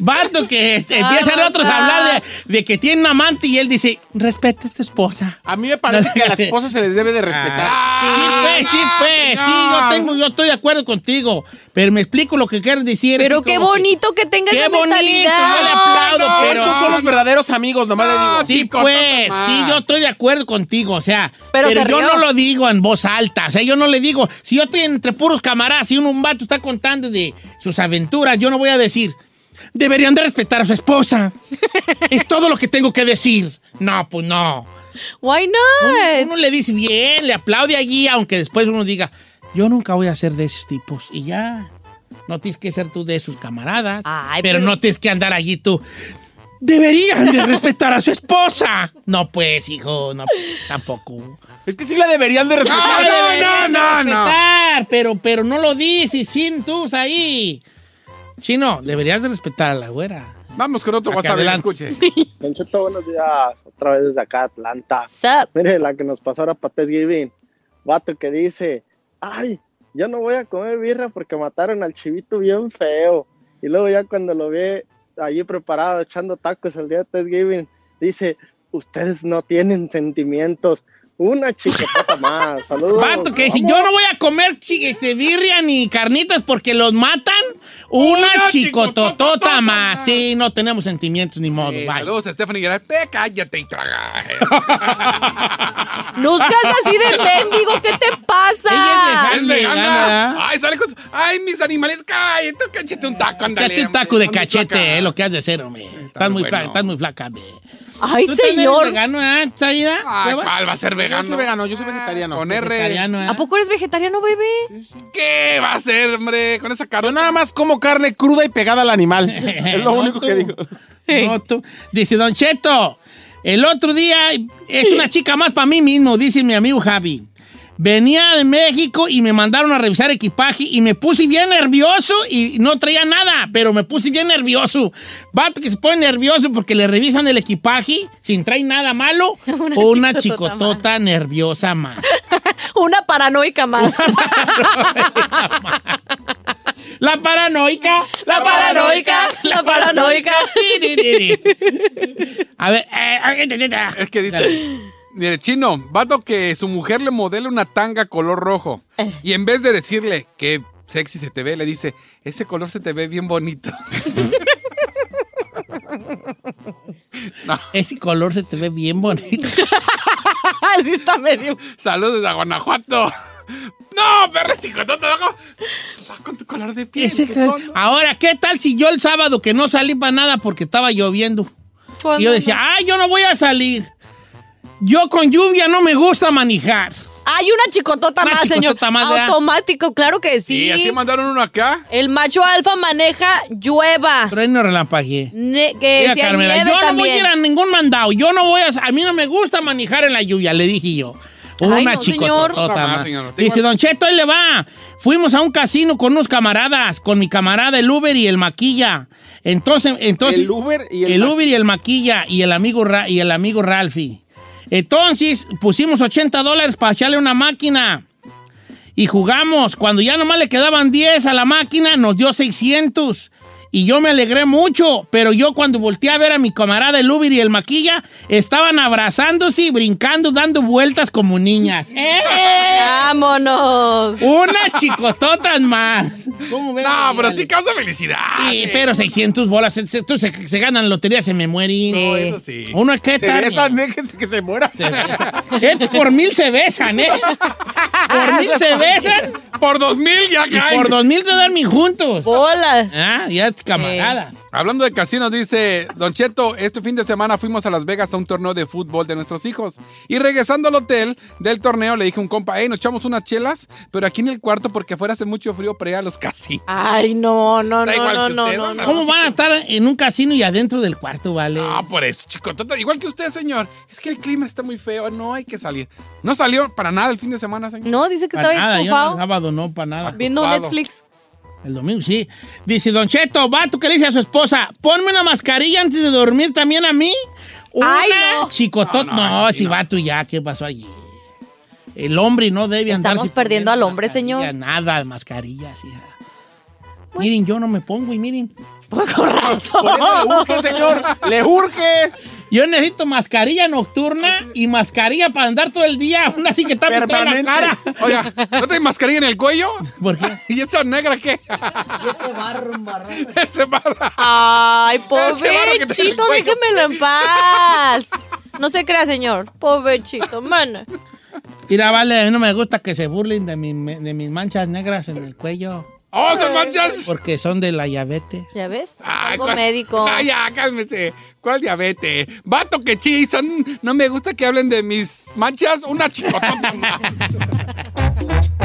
Vato que este, empiezan Vamos otros a hablar de, de que tiene un amante y él dice, respeta a tu esposa. A mí me parece que a las esposas se les debe de respetar. Sí, pues, sí, pues, sí, yo, tengo, yo estoy de acuerdo contigo. Pero me explico lo que quiero decir. Pero qué como bonito que tenga Qué esa bonito, mentalidad. yo le aplaudo, No, pero... esos son los verdaderos amigos, nomás le digo. Sí, chico, pues, sí, yo estoy de acuerdo contigo, o sea, Pero pero, se yo rió. no lo digo en voz alta, o sea, yo no le digo, si yo estoy entre puros camaradas y un, un vato está contando de sus aventuras, yo no voy a decir, deberían de respetar a su esposa, es todo lo que tengo que decir. No, pues no. Why Uno, not? uno le dice bien, le aplaude allí, aunque después uno diga, yo nunca voy a ser de esos tipos, y ya. No tienes que ser tú de sus camaradas, Ay, pero, pero- no tienes que andar allí tú. Deberían de respetar a su esposa. No, pues, hijo, no, tampoco. Es que sí la deberían de respetar. No, no, no, no. respetar, Pero, pero no lo dices, sin tú ahí. Chino, deberías de respetar a la güera. Vamos con otro Aquí WhatsApp. adelante. Escuche. Don Cheto, buenos días. Otra vez desde acá, Atlanta. Sup? Mire, la que nos pasó ahora para Thanksgiving. Vato que dice, ay, yo no voy a comer birra porque mataron al chivito bien feo. Y luego ya cuando lo ve allí preparado echando tacos el día de Thanksgiving, dice, ustedes no tienen sentimientos. Una chicotota más. Saludos. Vato, que si yo no voy a comer este, birria ni carnitas porque los matan, una, Una chicototota más. Sí, no tenemos sentimientos ni modo. Eh, saludos a Stephanie Gerard. Te cállate y traga. No seas así de mendigo, ¿qué te pasa? Es vegana. Ay, sale con su- Ay, mis animales, cállate, cállate un taco, ándale. Cállate un taco de cachete, es lo que has de hacer, hombre. Estás muy, bueno. flaca, estás muy flaca, hombre. Ay, ¿Tú señor. eres vegano, eh, va a ser vegano? Yo soy vegano, yo soy vegetariano. Con R. Vegetariano, ¿eh? ¿A poco eres vegetariano, bebé? ¿Qué va a ser, hombre? Con esa carne. Yo nada más como carne cruda y pegada al animal. es lo No, único tú. que digo. No, tú. Dice Don Cheto, el otro día es una chica más para mí mismo, dice mi amigo Javi. Venía de México y me mandaron a revisar equipaje y me puse bien nervioso y no traía nada, pero me puse bien nervioso. Vato que se pone nervioso porque le revisan el equipaje sin traer nada malo Una o una chicotota chicotota nerviosa más. Una paranoica más. La paranoica, La paranoica, la paranoica. A ver, eh, Es que dice, mire, chino, vato que su mujer le modela una tanga color rojo. Y en vez de decirle que sexy se te ve, le dice, ese color se te ve bien bonito. ese color se te ve bien bonito. Así está medio. Saludos a Guanajuato. No, perro chicotota, no, va con tu color de piel. Ese-. Ahora, ¿qué tal si yo el sábado que no salí para nada porque estaba lloviendo? Pues Y yo no, decía, ay, yo no voy a salir. Yo con lluvia no me gusta manejar. Hay una chicotota Una más, señor. chicotota. Automático, claro que sí. Y así mandaron uno acá. El macho alfa maneja llueva. Trueno relampagué. Que Mira, Carmela, nieve yo no voy a ir a ningún mandado. Yo no voy a... A mí no me gusta manejar en la lluvia, le dije yo. Ay, Una no, chicototota señor. más. Dice, Don Cheto, ahí le va. Fuimos a un casino con unos camaradas, con mi camarada el Uber y el Maquilla. Entonces, entonces... El Uber y el El Maquilla. Uber y el Maquilla y el amigo, Ra- y el amigo Ralphie. Entonces, pusimos 80 dólares para echarle una máquina. Y jugamos. Cuando ya nomás le quedaban 10 a la máquina, nos dio 600. Y yo me alegré mucho, pero yo cuando volteé a ver a mi camarada el Uber y el Maquilla, estaban abrazándose y brincando, dando vueltas como niñas. ¡Eh! ¡Vámonos! Una chicotota más. ¿Cómo ves? No, pero sí causa felicidad. Sí, pero 600 bolas, se, se- tú se, se ganan lotería, se me mueren. No, eso sí. Uno es que Se tal. besan, déjense que se muera. Eh, por mil se besan, ¿eh? Por mil se besan Por dos mil ya y caen. por dos mil se duermen juntos. Bolas. Ah, ya camaradas. Hablando de casinos, dice Don Cheto, este fin de semana fuimos a Las Vegas a un torneo de fútbol de nuestros hijos. Y regresando al hotel del torneo, le dije a un compa, hey, nos echamos unas chelas, pero aquí en el cuarto porque afuera hace mucho frío para ir a los casinos. Ay, no, no, Da no, igual no, que no, usted, no, ¿no? no. ¿Cómo van a estar en un casino y adentro del cuarto, vale? Ah, por eso, chicotota. Igual que usted, señor. Es que el clima está muy feo, no hay que salir. No salió para nada el fin de semana, señor. No, dice que Para estaba nada, yo el sábado no, para nada. Viendo. Netflix. El domingo, sí. Dice, Don Cheto, vato que le dice a su esposa, ponme una mascarilla antes de dormir también a mí. Una Ay, no. chicotota. No, si vato ya, ¿qué pasó allí? El hombre no debe andar. Estamos perdiendo al hombre, señor. Nada de mascarillas, hija. Miren, yo no me pongo y miren. Pues con razón. Por eso le urge, señor. Le urge. Yo necesito mascarilla nocturna y mascarilla para andar todo el día. Una así que tape toda la cara. Oiga, ¿no tiene mascarilla en el cuello? ¿Por qué? ¿Y esa negra qué? Ese barro. Ay, Ese barro el pobrecito, déjemelo en paz. No se crea, señor. Pobrecito, man. Mira, vale, a mí no me gusta que se burlen de, mi- de mis manchas negras en el cuello. ¡Oh, se manchas! Porque son de la diabetes. ¿Ya ves? Ay, Algo ¿cuál- médico. Ay, ya, cálmese. ¿Cuál diabetes? Vato que chizan. No me gusta que hablen de mis manchas. Una chicotota más.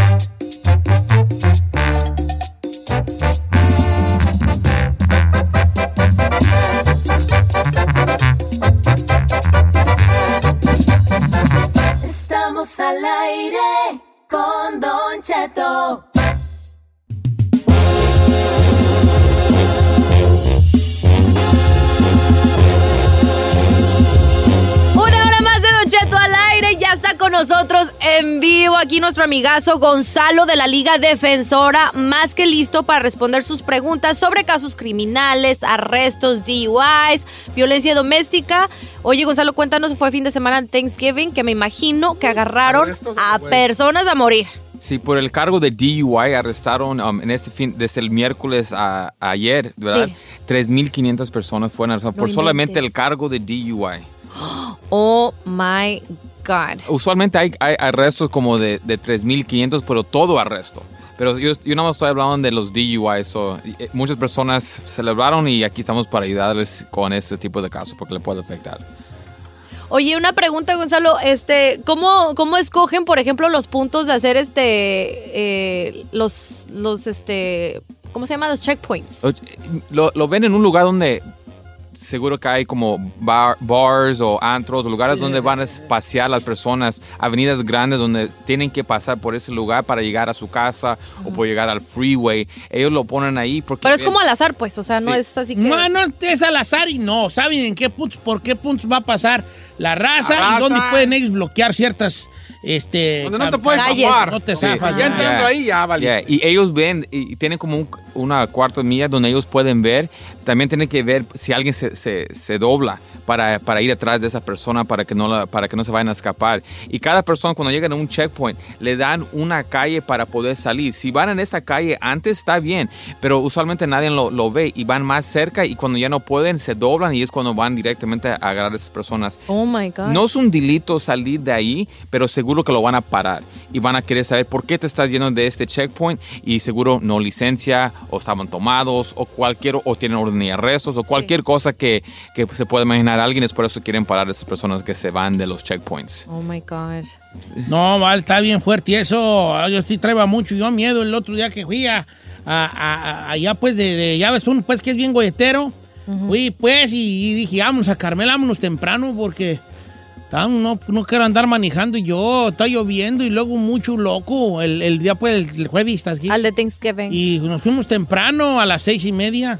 Estamos al aire con Don Cheto. Nosotros en vivo aquí nuestro amigazo Gonzalo de la Liga Defensora, más que listo para responder sus preguntas sobre casos criminales, arrestos, DUIs, violencia doméstica. Oye, Gonzalo, cuéntanos, fue fin de semana de Thanksgiving que me imagino que agarraron a personas a morir. Sí, por el cargo de DUI arrestaron um, en este fin, desde el miércoles a, a ayer, ¿verdad? Sí. 3.500 personas fueron arrestadas No por solamente el cargo de DUI. Oh my God. Usualmente hay, hay arrestos como de, de 3.500, pero todo arresto. Pero yo, yo no estoy hablando de los DUI. so, eh, muchas personas celebraron y aquí estamos para ayudarles con este tipo de casos porque le puede afectar. Oye, una pregunta, Gonzalo, este, ¿cómo, cómo escogen, por ejemplo, los puntos de hacer este, eh, los, los, este, ¿cómo se llaman los checkpoints? Lo, lo ven en un lugar donde seguro que hay como bar- bars o antros o lugares Sí. donde van a pasear las personas, avenidas grandes donde tienen que pasar por ese lugar para llegar a su casa o por llegar al freeway. Ellos lo ponen ahí porque... Pero es ven- como al azar, pues, o sea, no es así que... No, no es al azar y no. ¿Saben en qué puntos, por qué puntos va a pasar la raza, La raza. y dónde pueden ellos bloquear ciertas, este... Donde no te puedes zafar. No te Sí. Ya entrando ahí, ya vale. Yeah, Y ellos ven, y tienen como un- una cuarta milla donde ellos pueden ver. También tienen que ver si alguien se, se- se dobla para, para ir atrás de esa persona para que, no la- para que no se vayan a escapar. Y cada persona cuando llegan a un checkpoint le dan una calle para poder salir. Si van en esa calle antes está bien, pero usualmente nadie lo, lo ve y van más cerca y cuando ya no pueden se doblan y es cuando van directamente a agarrar a esas personas. Oh my God. No es un delito salir de ahí, pero seguro que lo van a parar y van a querer saber por qué te estás yendo de este checkpoint y seguro no licencia o estaban tomados o cualquier o tienen orden de arrestos o cualquier cosa que, que se pueda imaginar alguien es por eso quieren parar a esas personas que se van de los checkpoints. Oh my God. No, vale, está bien fuerte y eso. ah, Yo sí traía mucho yo miedo el otro día que fui a, a- a- a- allá, pues, de, de- ya ves uno, pues, que es bien golletero. Fui, pues, y, y dije, vámonos a Carmela, vámonos temprano porque no, no quiero andar manejando y yo, está lloviendo y luego mucho loco. El, el día, pues, el, el jueves, ¿estás aquí? Al de Thanksgiving. Y nos fuimos temprano a las seis y media.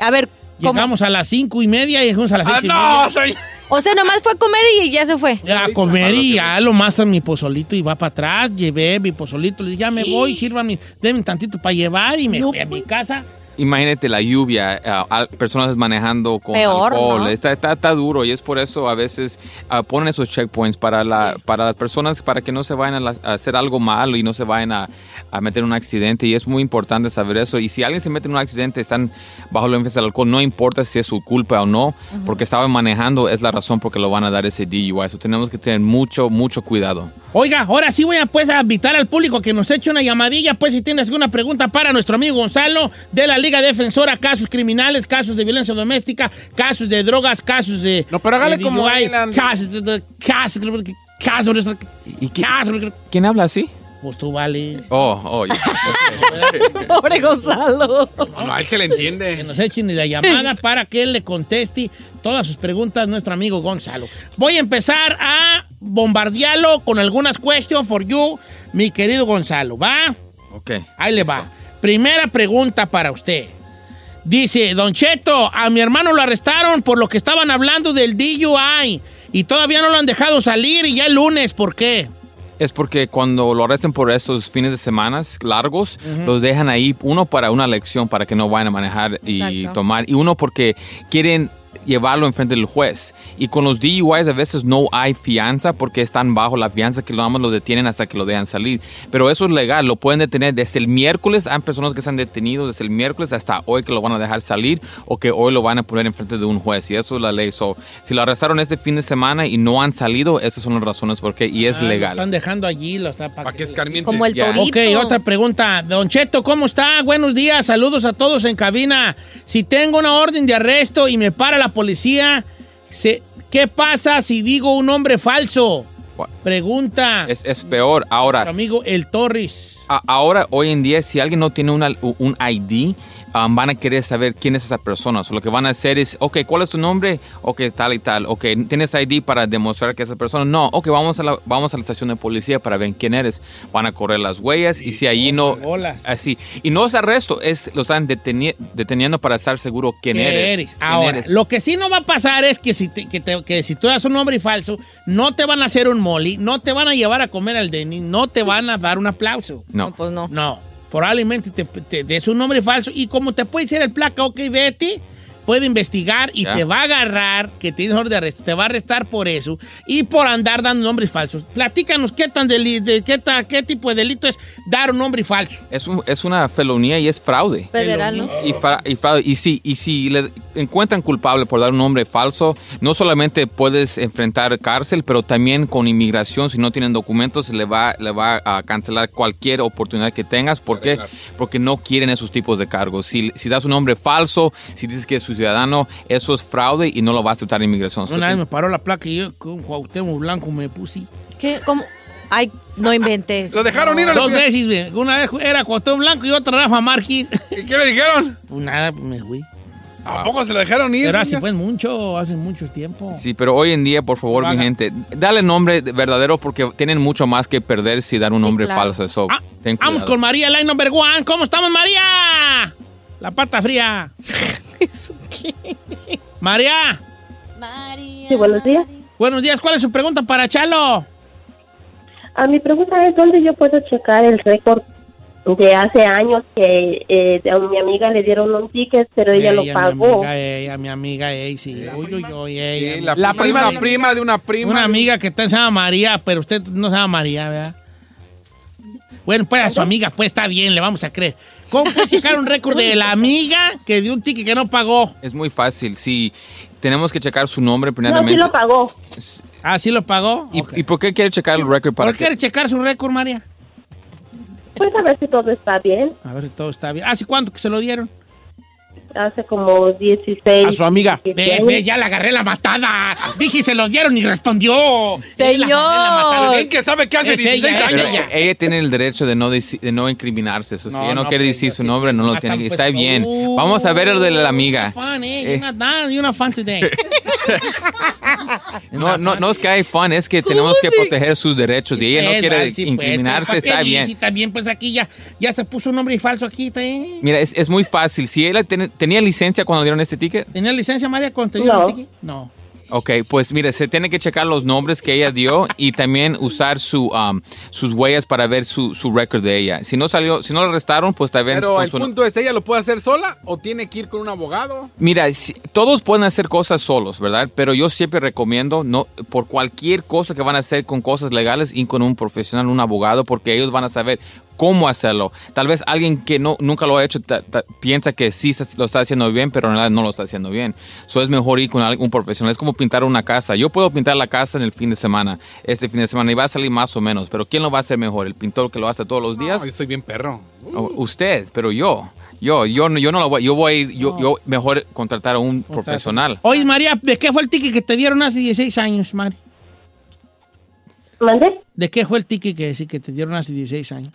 A ver, ¿cómo? Llegamos a las cinco y media y llegamos a las Ah, seis y no, media. soy... O sea, nomás fue a comer y ya se fue. A comer y ya lo más a mi pozolito y va para atrás. Llevé mi pozolito, le dije, ya me voy, sírvanme, denme tantito para llevar y me fui a mi casa. Imagínate la lluvia, al- personas manejando con Peor, alcohol. ¿no? Está, está, está duro y es por eso a veces ah, ponen esos checkpoints para, la, para las personas para que no se vayan a, la- a hacer algo malo y no se vayan a, a meter en un accidente. Y es muy importante saber eso. Y si alguien se mete en un accidente, están bajo la influencia del alcohol, no importa si es su culpa o no, porque estaban manejando, es la razón por que lo van a dar ese DUI. Eso tenemos que tener mucho, mucho cuidado. Oiga, ahora sí voy a pues a invitar al público que nos eche una llamadilla, pues si tienes alguna pregunta para nuestro amigo Gonzalo de la Liga Defensora, casos criminales, casos de violencia doméstica, casos de drogas, casos de No, pero hágale de como DUI, Andy. casos de, de- casos casos ¿Y qué- casos ¿Quién habla así? pues tú vale. Oh, oh, ya. Pobre Gonzalo. No, no, a él se le entiende. Que nos echen la llamada para que él le conteste todas sus preguntas a nuestro amigo Gonzalo. Voy a empezar a bombardearlo con algunas questions for you, mi querido Gonzalo. ¿Va? Ok. Ahí le va. Primera pregunta para usted. Dice, Don Cheto, a mi hermano lo arrestaron por lo que estaban hablando del DUI y todavía no lo han dejado salir y ya el lunes, ¿por qué? Es porque cuando lo arrestan por esos fines de semanas largos, los dejan ahí, uno para una lección, para que no vayan a manejar y Exacto. tomar, y uno porque quieren llevarlo enfrente del juez. Y con los DUIs a veces no hay fianza porque están bajo la fianza que nada más lo detienen hasta que lo dejan salir. Pero eso es legal, lo pueden detener desde el miércoles. Hay personas que se han detenido desde el miércoles hasta hoy que lo van a dejar salir o que hoy lo van a poner enfrente de un juez. Y eso es la ley. So, si lo arrestaron este fin de semana y no han salido, esas son las razones por qué. Y es Ah, lo legal. están dejando allí, lo está para Para que escarmiente. Como el torito. Ok, otra pregunta. Don Cheto, ¿cómo está? Buenos días, saludos a todos en cabina. Si tengo una orden de arresto y me para la policía, se- ¿qué pasa si digo un nombre falso? Pregunta. Es, es peor. Ahora, Nuestro amigo El Torres. a- ahora, hoy en día, si alguien no tiene una- un ID, um, van a querer saber quién es esa persona. So, lo que van a hacer es, ok, ¿cuál es tu nombre? Ok, tal y tal. Ok, ¿tienes ID para demostrar que esa persona? No, ok, vamos a la, vamos a la estación de policía para ver quién eres. Van a correr las huellas y si allí no... Así. Y no es arresto, es, lo están deteni- deteniendo para estar seguro quién ¿Qué eres. eres? quién Ahora, eres. lo que sí no va a pasar es que si, te- que, te- que si tú das un nombre falso, no te van a hacer un molly, no te van a llevar a comer al Denny, no te van a dar un aplauso. No. Pues no. No. Probablemente te, te des un nombre falso. Y como te puede decir el placa, ok, Betty, puede investigar y Ya. te va a agarrar, que tienes orden de arresto, te va a arrestar por eso y por andar dando nombres falsos. Platícanos qué tan deli- de, qué, ta- qué tipo de delito es dar un nombre falso. Es, un- es una felonía y es fraude. Federal, ¿no? Y, fra- y fraude. Y si, y si le encuentran culpable por dar un nombre falso, no solamente puedes enfrentar cárcel, pero también con inmigración, si no tienen documentos, le va, le va a cancelar cualquier oportunidad que tengas. ¿Por qué? Porque no quieren esos tipos de cargos. Si, si das un nombre falso, si dices que es su ciudadano, eso es fraude y no lo va a aceptar inmigración. Una vez me paró la placa y yo con Cuauhtémoc Blanco me puse. ¿Qué? ¿Cómo? Ay, no inventes. Lo dejaron ir a Dos veces. Una vez era Cuauhtémoc Blanco y otra Rafa Márquez. ¿Y qué le dijeron? Pues nada, pues me fui. ¿A poco se lo dejaron ir? Pero hace pues mucho, hace mucho tiempo. Sí, pero hoy en día, por favor, mi gente, dale nombre verdadero porque tienen mucho más que perder si dan un nombre claro. falso. So, ten Vamos con María, line number one. ¿Cómo estamos, María? La pata fría. María. Sí, buenos días. Buenos días. ¿Cuál es su pregunta para Chalo? A mi pregunta es dónde yo puedo checar el récord de hace años que eh, a mi amiga le dieron un ticket, pero ella lo mi pagó. amiga, ella, mi amiga, ey, sí. Uy, uy, uy, ella. Sí, la prima de una prima de una prima. Una amiga que está, se llama María, pero usted no se llama María, ¿verdad? Bueno, pues a su amiga, pues está bien, le vamos a creer. ¿Cómo puede checar un récord de la amiga que dio un ticket que no pagó? Es muy fácil. Si tenemos que checar su nombre No, sí primeramente. lo pagó. Ah, ¿sí lo pagó? ¿Y, y por qué quiere checar el récord para ¿Por qué quiere checar su récord, María? Pues a ver si todo está bien. A ver si todo está bien. ¿Hace cuánto que se lo dieron? Hace como 16. A su amiga. 17 Ve, ve, ya la agarré la matada. Dije, se lo dieron y respondió. Matada. Ven que sabe que hace Es ella, 16 es años. ella. Ella tiene el derecho de no, de no incriminarse. Eso, si No, ella no, no, quiere pues, decir su nombre, no lo tiene que. pues, Está bien. uh, Vamos a ver el de la amiga. Fun, eh. Eh. You're not done. You're not fun today. No, no, no es que hay fun, es que tenemos que proteger sus derechos y ella no quiere sí, pues, incriminarse. ¿para qué Está bien. Sí, bien, pues aquí ya, ya se puso un nombre falso aquí. ¿eh? Mira, es, es muy fácil. Si ella ten- tenía licencia cuando dieron este ticket, ¿Tenía licencia, María, cuando te dieron No. el ticket? No. Ok, pues mire, se tiene que checar los nombres que ella dio y también usar su, um, sus huellas para ver su, su récord de ella. Si no salió, si no la arrestaron, pues también Pero el su- punto es, ¿ella lo puede hacer sola o tiene que ir con un abogado? Mira, si- todos pueden hacer cosas solos, ¿verdad? Pero yo siempre recomiendo, no, por cualquier cosa que van a hacer con cosas legales, ir con un profesional, un abogado, porque ellos van a saber cómo hacerlo. Tal vez alguien que no, nunca lo ha hecho ta- ta- piensa que sí se- lo está haciendo bien, pero en realidad no lo está haciendo bien. So es mejor ir con algún profesional. Es como pintar una casa. Yo puedo pintar la casa en el fin de semana, este fin de semana, y va a salir más o menos. Pero ¿quién lo va a hacer mejor? ¿El pintor que lo hace todos los días? No, yo soy bien perro. Usted, pero yo. Yo, yo, no- yo no lo voy, yo voy a ir, yo, yo mejor contratar a un profesional. Oye, María, ¿de qué fue el ticket que te dieron hace 16 años, María? ¿Mande? ¿De qué fue el ticket que, sí, que te dieron hace 16 años?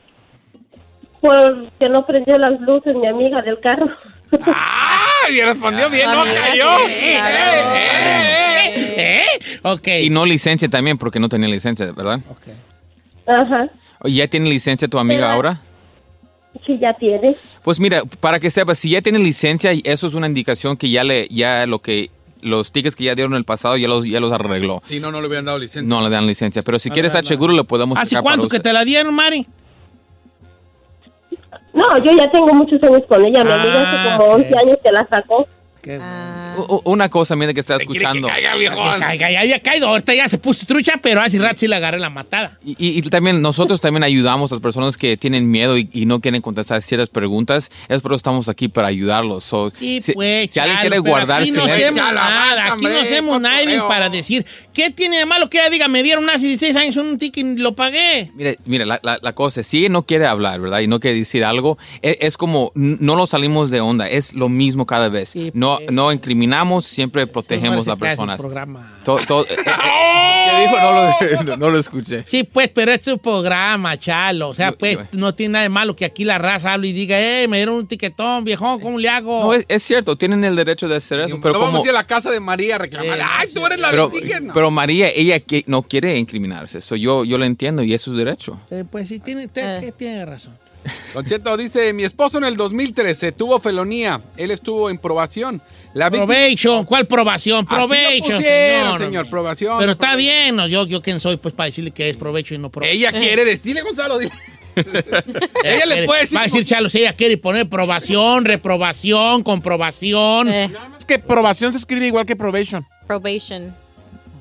Porque no prendió las luces mi amiga del carro. ¡Ay! Y respondió bien, no cayó. ¡Eh, eh, eh, eh! Ok. Y no licencia también, porque no tenía licencia, ¿verdad? Ajá. ¿Y ¿Ya tiene licencia tu amiga ahora? Sí, ya tiene. Pues mira, para que sepas, si ya tiene licencia, eso es una indicación que ya le, ya lo que, los tickets que ya dieron en el pasado ya los, ya los arregló. Si no, no le hubieran dado licencia. No le dan licencia, pero si quieres estar seguro, le podemos ¿Hace para cuánto que usted. te la dieron, Mari? No, yo ya tengo muchos años con ella. Mi amiga hace Ah, como ok. 11 años que la sacó. U- Una cosa, mira, que está escuchando. Que caiga, ya había caído. Ahorita ya se puso trucha, pero hace rato sí le agarré la matada. Y, y- y también nosotros también ayudamos a las personas que tienen miedo y, y no quieren contestar ciertas preguntas. Es por eso estamos aquí para ayudarlos. So, Sí, si, pues. si alguien quiere guardar aquí no silencio. hacemos nada. Aquí no hacemos nada para decir. ¿Qué tiene de malo que ella diga, me dieron hace 16 años un ticket y lo pagué? Mire, mire la, la- la cosa es, si ella no quiere hablar, ¿verdad? Y no quiere decir algo, es, es como, no lo salimos de onda, es lo mismo cada vez. No, no, no incriminamos, siempre protegemos a las personas. programa. To- to- eh, eh, ¿Qué dijo? No lo, no lo escuché. Sí, pues, pero es tu programa, chalo. O sea, pues, no tiene nada de malo que aquí la raza hable y diga, eh, me dieron un tiquetón, viejón, ¿cómo le hago? No, es, es cierto, tienen el derecho de hacer eso, pero no como... vamos a ir a la casa de María a reclamar. ¡Ay, tú eres la Pero, del ticket! No. pero María, ella que- no quiere incriminarse. So, yo, yo lo entiendo y es su derecho. Eh, pues sí, tiene, te- tiene razón. Don Cheto dice, mi esposo en el 2013 tuvo felonía. Él estuvo en probación. La víctima- Probation, ¿cuál probación? Pusieron, señor. señor, probación. Pero está bien, ¿no? yo, yo quién soy, pues, para decirle que es provecho y no provecho. Ella quiere decirle, Gonzalo. dile. ella le puede decir... Va a decir, Chalo, si ella quiere poner probación, reprobación, comprobación. Es que probación se escribe igual que probation. Probation.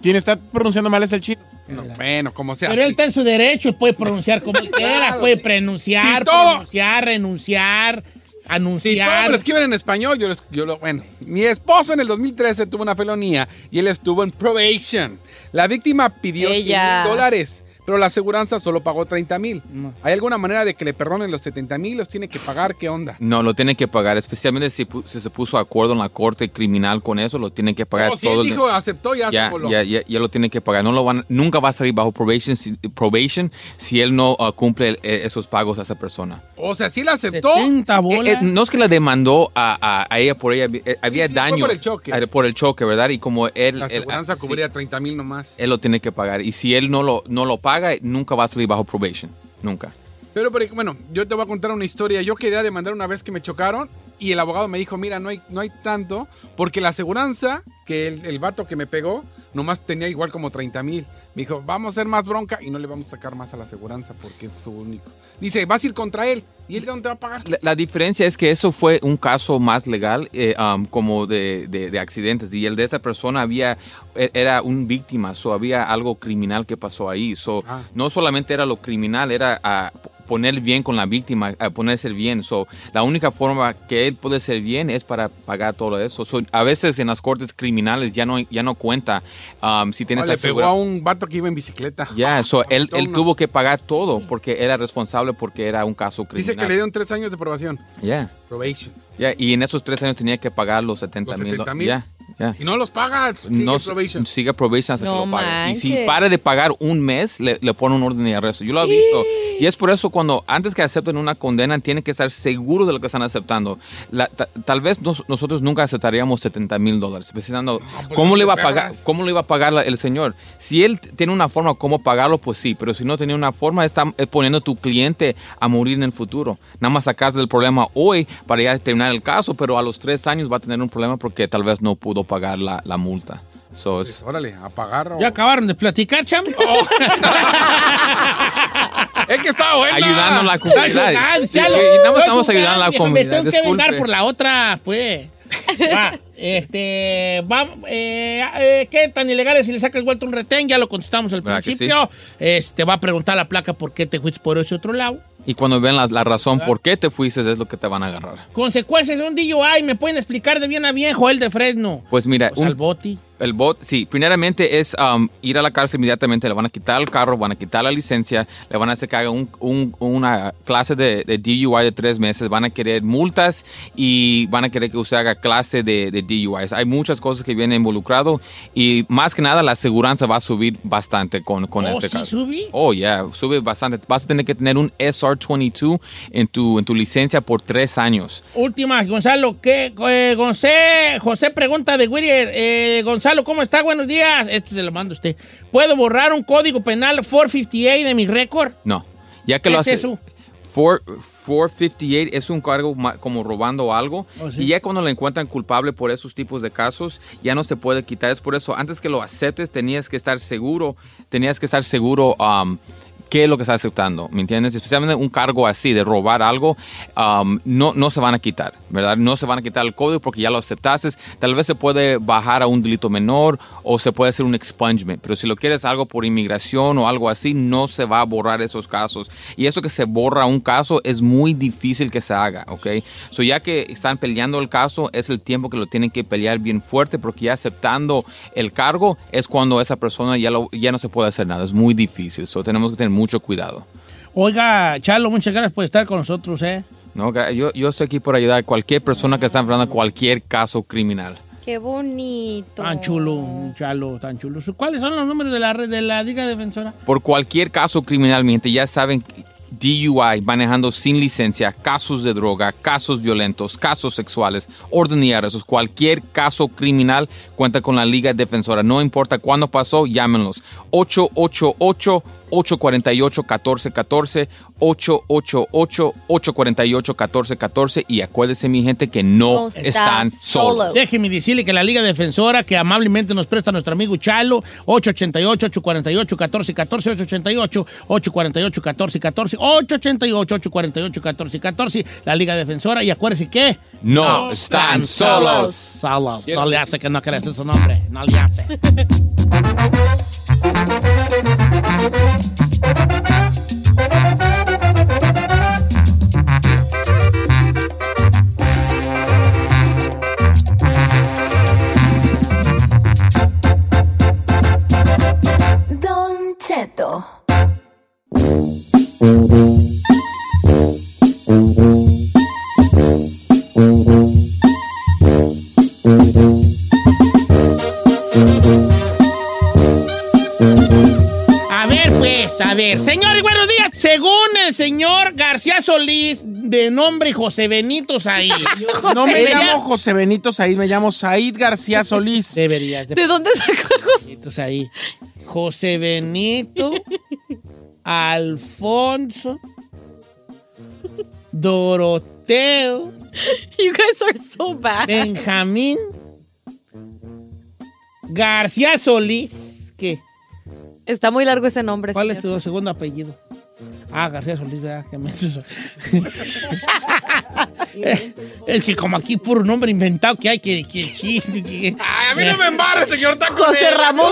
Quien está pronunciando mal es el chino. No, bueno, como sea. Pero él está en su derecho, puede pronunciar como él quiera, Claro, puede sí. pronunciar, Sí, pronunciar, renunciar, Si todos anunciar. me lo escriben en español, yo, les- yo lo... Bueno, mi esposo en el 2013 tuvo una felonía y él estuvo en probation. La víctima pidió 100 Ella. mil dólares, pero la aseguranza solo pagó 30 mil. ¿Hay alguna manera de que le perdonen los 70 mil? ¿Los tiene que pagar? ¿Qué onda? No, lo tienen que pagar, especialmente si, si se puso acuerdo en la corte criminal con eso, lo tienen que pagar No, si todo. él el- dijo, aceptó, ya, ya, se ya, ya, ya lo tienen que pagar. No lo van, nunca va a salir bajo probation si, probation si él no uh, cumple el- eh, esos pagos a esa persona. O sea, si él aceptó... 70 Eh, bolas. eh, no es que la demandó a, a- a ella por ella, eh, había sí, fue daño por el choque. por el choque, ¿verdad? Y como él, La él- aseguranza ah, sí, cubría 30 mil nomás. él lo tiene que pagar. Y si él no lo, no lo paga, nunca va a salir bajo probation. Nunca. Pero, pero, bueno, yo te voy a contar una historia. Yo quería demandar una vez que me chocaron y el abogado me dijo, mira, no hay, no hay tanto, porque la aseguranza, que el, el vato que me pegó, nomás tenía igual como 30 mil. Me dijo, vamos a hacer más bronca y no le vamos a sacar más a la aseguranza porque es su único. Dice, vas a ir contra él y él de dónde te va a pagar. La, la diferencia es que eso fue un caso más legal, eh, um, como de, de- de accidentes. Y el de esta persona había, e- era un víctima, so había algo criminal que pasó ahí. So, Ah. No solamente era lo criminal, era poner bien con la víctima, a ponerse bien. So, la única forma que él puede ser bien es para pagar todo eso. So, a veces en las cortes criminales ya no, ya no cuenta um, si tienes Ah, le pegó a un vato que iba en bicicleta. Ya, so, él, él tuvo que pagar todo porque era responsable porque era un caso criminal. Dice que le dieron tres años de probación. Ya. Probation. Ya, y en esos tres años tenía que pagar los 70 Los mil. 70 mil. Ya, ya. Si no los paga, sigue No, probation. sigue probation hasta No que lo pague. Y si para de pagar un mes, le, le pone un orden de arresto. Yo lo he visto. Y es por eso cuando antes que acepten una condena, tienen que estar seguros de lo que están aceptando. La- ta- tal vez nos- nosotros nunca aceptaríamos 70 mil dólares. Pensando, ¿cómo, no le iba a pagar. ¿Cómo le iba a pagar el señor? Si él tiene una forma cómo pagarlo, pues sí. Pero si no tenía una forma, está eh, poniendo a tu cliente a morir en el futuro. Nada más sacarle el problema hoy para ya terminar el caso, pero a los tres años va a tener un problema porque tal vez no pudo pagar la, la multa. So, es- Órale, a pagar. o- ¿Ya acabaron de platicar, cham? Es que está bueno. ayudando a la comunidad. Ah, Sí, chalo. y nada más estamos pues, ayudando a la me comunidad. tengo que Disculpe. vengar por la otra, pues. Va, este, va, eh, eh, ¿qué tan ilegal es si le sacas vuelta un retén? Ya lo contestamos al ¿Verdad que principio. Este, va a preguntar a la placa por qué te fuiste por ese otro lado. Y cuando ven la, la razón por qué te fuiste, es lo que te van a agarrar. Consecuencias de un DUI, ¿me pueden explicar de bien a bien, Joel de Fresno? Pues mira, Pues al boti. El bot, sí, primeramente es um, ir a la cárcel inmediatamente, le van a quitar el carro, van a quitar la licencia, le van a hacer que haga un- un- una clase de, de DUI de tres meses, van a querer multas y van a querer que usted haga clase de, de DUIs. Hay muchas cosas que vienen involucrado y más que nada la aseguranza va a subir bastante con, con Oh, este ¿sí caso. subí? Oh, yeah, sube bastante. Vas a tener que tener un SR22 en tu, en tu licencia por tres años. Última, Gonzalo, ¿qué? Eh, José, José pregunta de Whittier. Eh, Gonzalo, ¿cómo está? Buenos días. Este se lo manda usted. ¿Puedo borrar un código penal 458 de mi récord? No, ya que ¿Qué lo es hace. eso? Four- 458 es un cargo como robando algo Oh, sí. y ya cuando le encuentran culpable por esos tipos de casos ya no se puede quitar es por eso antes que lo aceptes tenías que estar seguro tenías que estar seguro um, qué es lo que estás aceptando, ¿me entiendes? Especialmente un cargo así de robar algo, um, no, no se van a quitar, ¿verdad? No se van a quitar el código porque ya lo aceptaste. Tal vez se puede bajar a un delito menor o se puede hacer un expungement, pero si lo quieres algo por inmigración o algo así, no se va a borrar esos casos. Y eso que se borra un caso es muy difícil que se haga, ¿ok? So ya que están peleando el caso, es el tiempo que lo tienen que pelear bien fuerte porque ya aceptando el cargo es cuando esa persona ya, lo- ya no se puede hacer nada. Es muy difícil, so tenemos que tener mucho cuidado. Oiga, Chalo, muchas gracias por estar con nosotros, ¿eh? No, yo, yo estoy aquí por ayudar a cualquier persona que está enfrentando cualquier caso criminal. Qué bonito. Tan chulo, chalo, tan chulo. ¿Cuáles son los números de la red de la Liga Defensora? Por cualquier caso criminal, mi gente, ya saben, DUI, manejando sin licencia, casos de droga, casos violentos, casos sexuales, orden y arrestos, cualquier caso criminal cuenta con la Liga Defensora. No importa cuándo pasó, llámenlos. 888-848-1414, 888-848-1414 y acuérdense, mi gente, que no, están solos. Déjeme decirle que la Liga Defensora, que amablemente nos presta nuestro amigo Chalo, 888-848-1414, 888-848-1414, 888-848-1414, la Liga Defensora. Y acuérdese que No están solos. Solos. No le hace que no crees su nombre. No le hace. García Solís, de nombre José Benito Said. No me Debería- llamo José Benito Said, me llamo Said García Solís. Deberías. ¿De dónde sacó José? Benito ahí. José Benito, Alfonso, Doroteo, You guys are so bad. Benjamín, García Solís. ¿Qué? Está muy largo ese nombre. ¿Cuál es tu segundo apellido? Ah, García Solís, ¿verdad? Que me es que como aquí puro nombre inventado que hay que... que, que- Ay, a mí no me embarre, señor Taco. José. Ramón.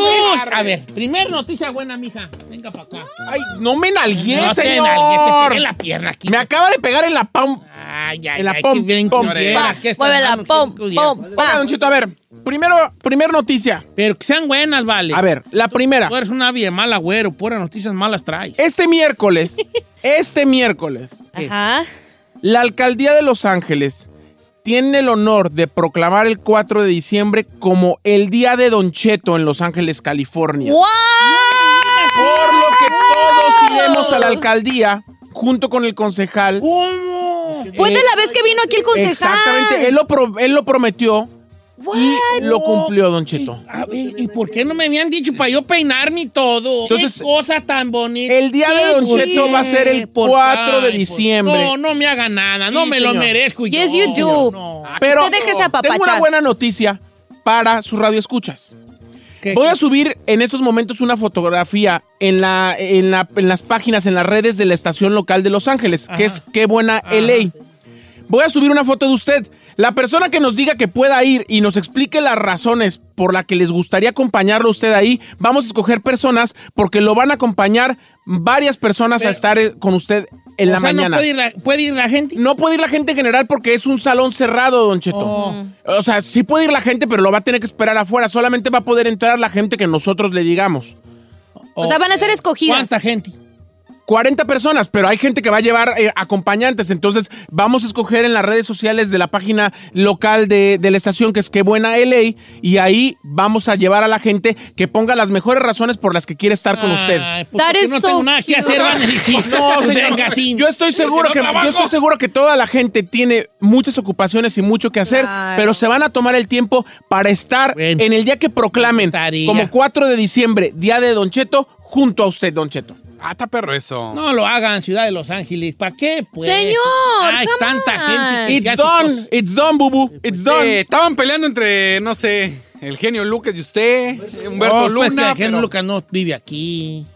A ver, primer noticia buena, mija. Venga para acá. Ay, no me nalgué, No te señor. nalgué, te pegué en la pierna aquí. Me acaba de pegar en la pam. Ay, ay, En la ay, pom, que pom, pom, qué culieras. pom, Oiga, pa. Don Chito, a ver, primero, primer noticia. Pero que sean buenas, vale. A ver, la primera. Tú eres una bien mala, güero. Puras noticias malas traes. Este miércoles, este miércoles, Ajá. la alcaldía de Los Ángeles tiene el honor de proclamar el 4 de diciembre como el Día de Don Cheto en Los Ángeles, California. ¡Wow! Por lo que todos iremos a la alcaldía junto con el concejal. ¿Cómo? Fue de la vez que vino aquí el concejal. Exactamente, él lo, pro- él lo prometió y lo cumplió, Don Cheto. A ver, ¿y por qué no me habían dicho para yo peinarme y todo? Entonces, Qué cosa tan bonita. El día de Don ¿Por Cheto va a ser el ¿Por 4 de diciembre. No, no me haga nada. no Sí, me lo merezco. Yes, yo. you do. No. Pero Usted tengo una buena noticia para sus radioescuchas. ¿Qué- Voy a subir en estos momentos una fotografía en, la, en, la- en las páginas, en las redes de la estación local de Los Ángeles, que es Qué Buena LA. Voy a subir una foto de usted. La persona que nos diga que pueda ir y nos explique las razones por las que les gustaría acompañarlo a usted ahí, vamos a escoger personas porque lo van a acompañar varias personas a estar eh, con usted en O la sea, mañana. ¿no puede ir la, puede ir la gente? No puede ir la gente en general porque es un salón cerrado, Don Cheto. Oh. O sea, sí puede ir la gente, pero lo va a tener que esperar afuera. Solamente va a poder entrar la gente que nosotros le digamos. O sea, van a ser escogidas. ¿Cuánta gente? 40 personas, pero hay gente que va a llevar eh, acompañantes. Entonces, vamos a escoger en las redes sociales de la página local de, de la estación, que es Qué Buena LA, y ahí vamos a llevar a la gente que ponga las mejores razones por las que quiere estar con usted. Ay, pues, That porque is no so tengo nada que hacer, van a decir. No, señor. Venga, sí. Yo estoy seguro que no yo estoy seguro que toda la gente tiene muchas ocupaciones y mucho que hacer, Claro. pero se van a tomar el tiempo para estar Bueno. en el día que proclamen como 4 de diciembre, día de Don Cheto, junto a usted, Don Cheto. Ah, está perro eso. No lo hagan, Ciudad de Los Ángeles. ¿Para qué, pues? Señor, Hay tanta gente que It's se hace done, cosas. it's done, bubu, it's Eh, done. estaban peleando entre, no sé, el genio Lucas y usted, Humberto No, pues, Luna. que pero- Lucas no vive aquí.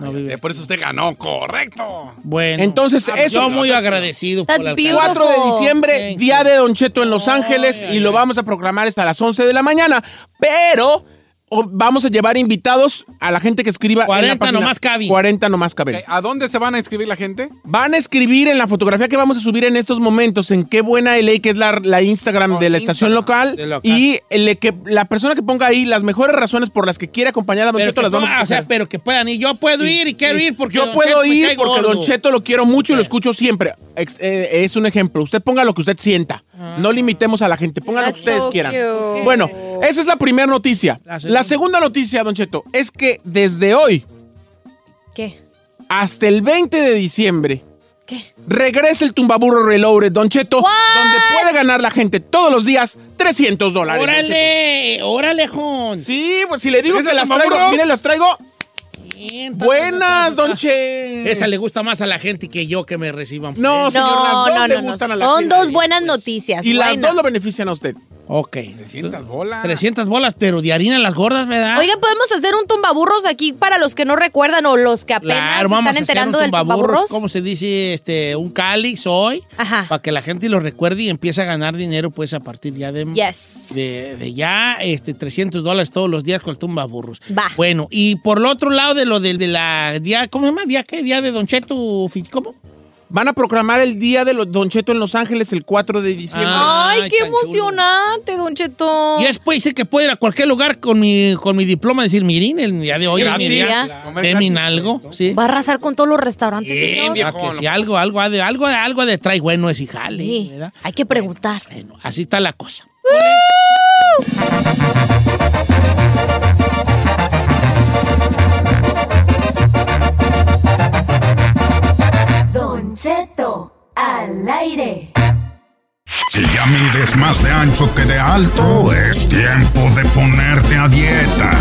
No vive Eh, por eso usted ganó, correcto. Bueno. Entonces, Ah, eso- Yo muy agradecido por That's la beautiful. 4 de diciembre, Thank día de Don Cheto en Los Ángeles, y lo vamos a proclamar hasta las 11 de la mañana. Pero o vamos a llevar invitados a la gente que escriba. en la 40 nomás caben. 40 nomás caben. Ok, ¿A dónde se van a inscribir la gente? Van a escribir en la fotografía que vamos a subir en estos momentos en qué buena LA, que es la, la Instagram de la estación local, y el que, la persona que ponga ahí las mejores razones por las que quiere acompañar a Don Pero Cheto las vamos a pueda- o sea, pero que puedan ir. Yo puedo ir y quiero ir porque Yo Don puedo Cheto me ir cae porque gordo. Don Cheto lo quiero mucho y lo escucho siempre. Eh, es un ejemplo. Usted ponga lo que usted sienta. No limitemos a la gente. Pongan lo que ustedes so quieran. cute. Bueno, esa es la primera noticia. La La segunda. noticia, Don Cheto, es que desde hoy ¿Qué? hasta el 20 de diciembre ¿Qué? regresa el tumbaburro reloaded, Don Cheto, donde puede ganar la gente todos los días 300 dólares. ¡Órale! ¡Órale, Jon! Sí, pues si le digo ¿Ese que las traigo, miren, las traigo Bien, buenas, Don Che. Esa le gusta más a la gente que yo que me reciban. No, señor, las No, dos no, le no, no. gustan a la Son gente. dos buenas noticias. Y las dos lo benefician a usted. Ok. 300 bolas. 300 bolas, pero de harina las gordas, ¿verdad? Oiga, podemos hacer un tumbaburros aquí para los que no recuerdan o los que apenas Claro, vamos están a hacer enterando un del tumbaburros, tumbaburros. ¿cómo se dice? Este, un cáliz hoy, Ajá. para que la gente lo recuerde y empiece a ganar dinero, pues, a partir ya de, Yes. de, de ya, este, 300 dólares todos los días con el tumbaburros. Va. Bueno, y por el otro lado de lo de, de la, día, ¿cómo se llama? ¿Día qué? ¿Día de Don Cheto? ¿Cómo? Van a proclamar el día de los Don Cheto en Los Ángeles el 4 de diciembre. Ay, Ay, qué emocionante, Don Cheto. Y después dice que puedo ir a cualquier lugar con mi, con mi diploma y decir, miren, el día de hoy es mi día. Demin algo, ¿sí? Va a arrasar con todos los restaurantes, Bien, señor. viejo. Si algo, algo, ha de, algo, algo ha de trae bueno es jale, Sí, hay que preguntar. Bueno, así está la cosa. Don Cheto al aire. Si ya mides más de ancho que de alto, es tiempo de ponerte a dieta.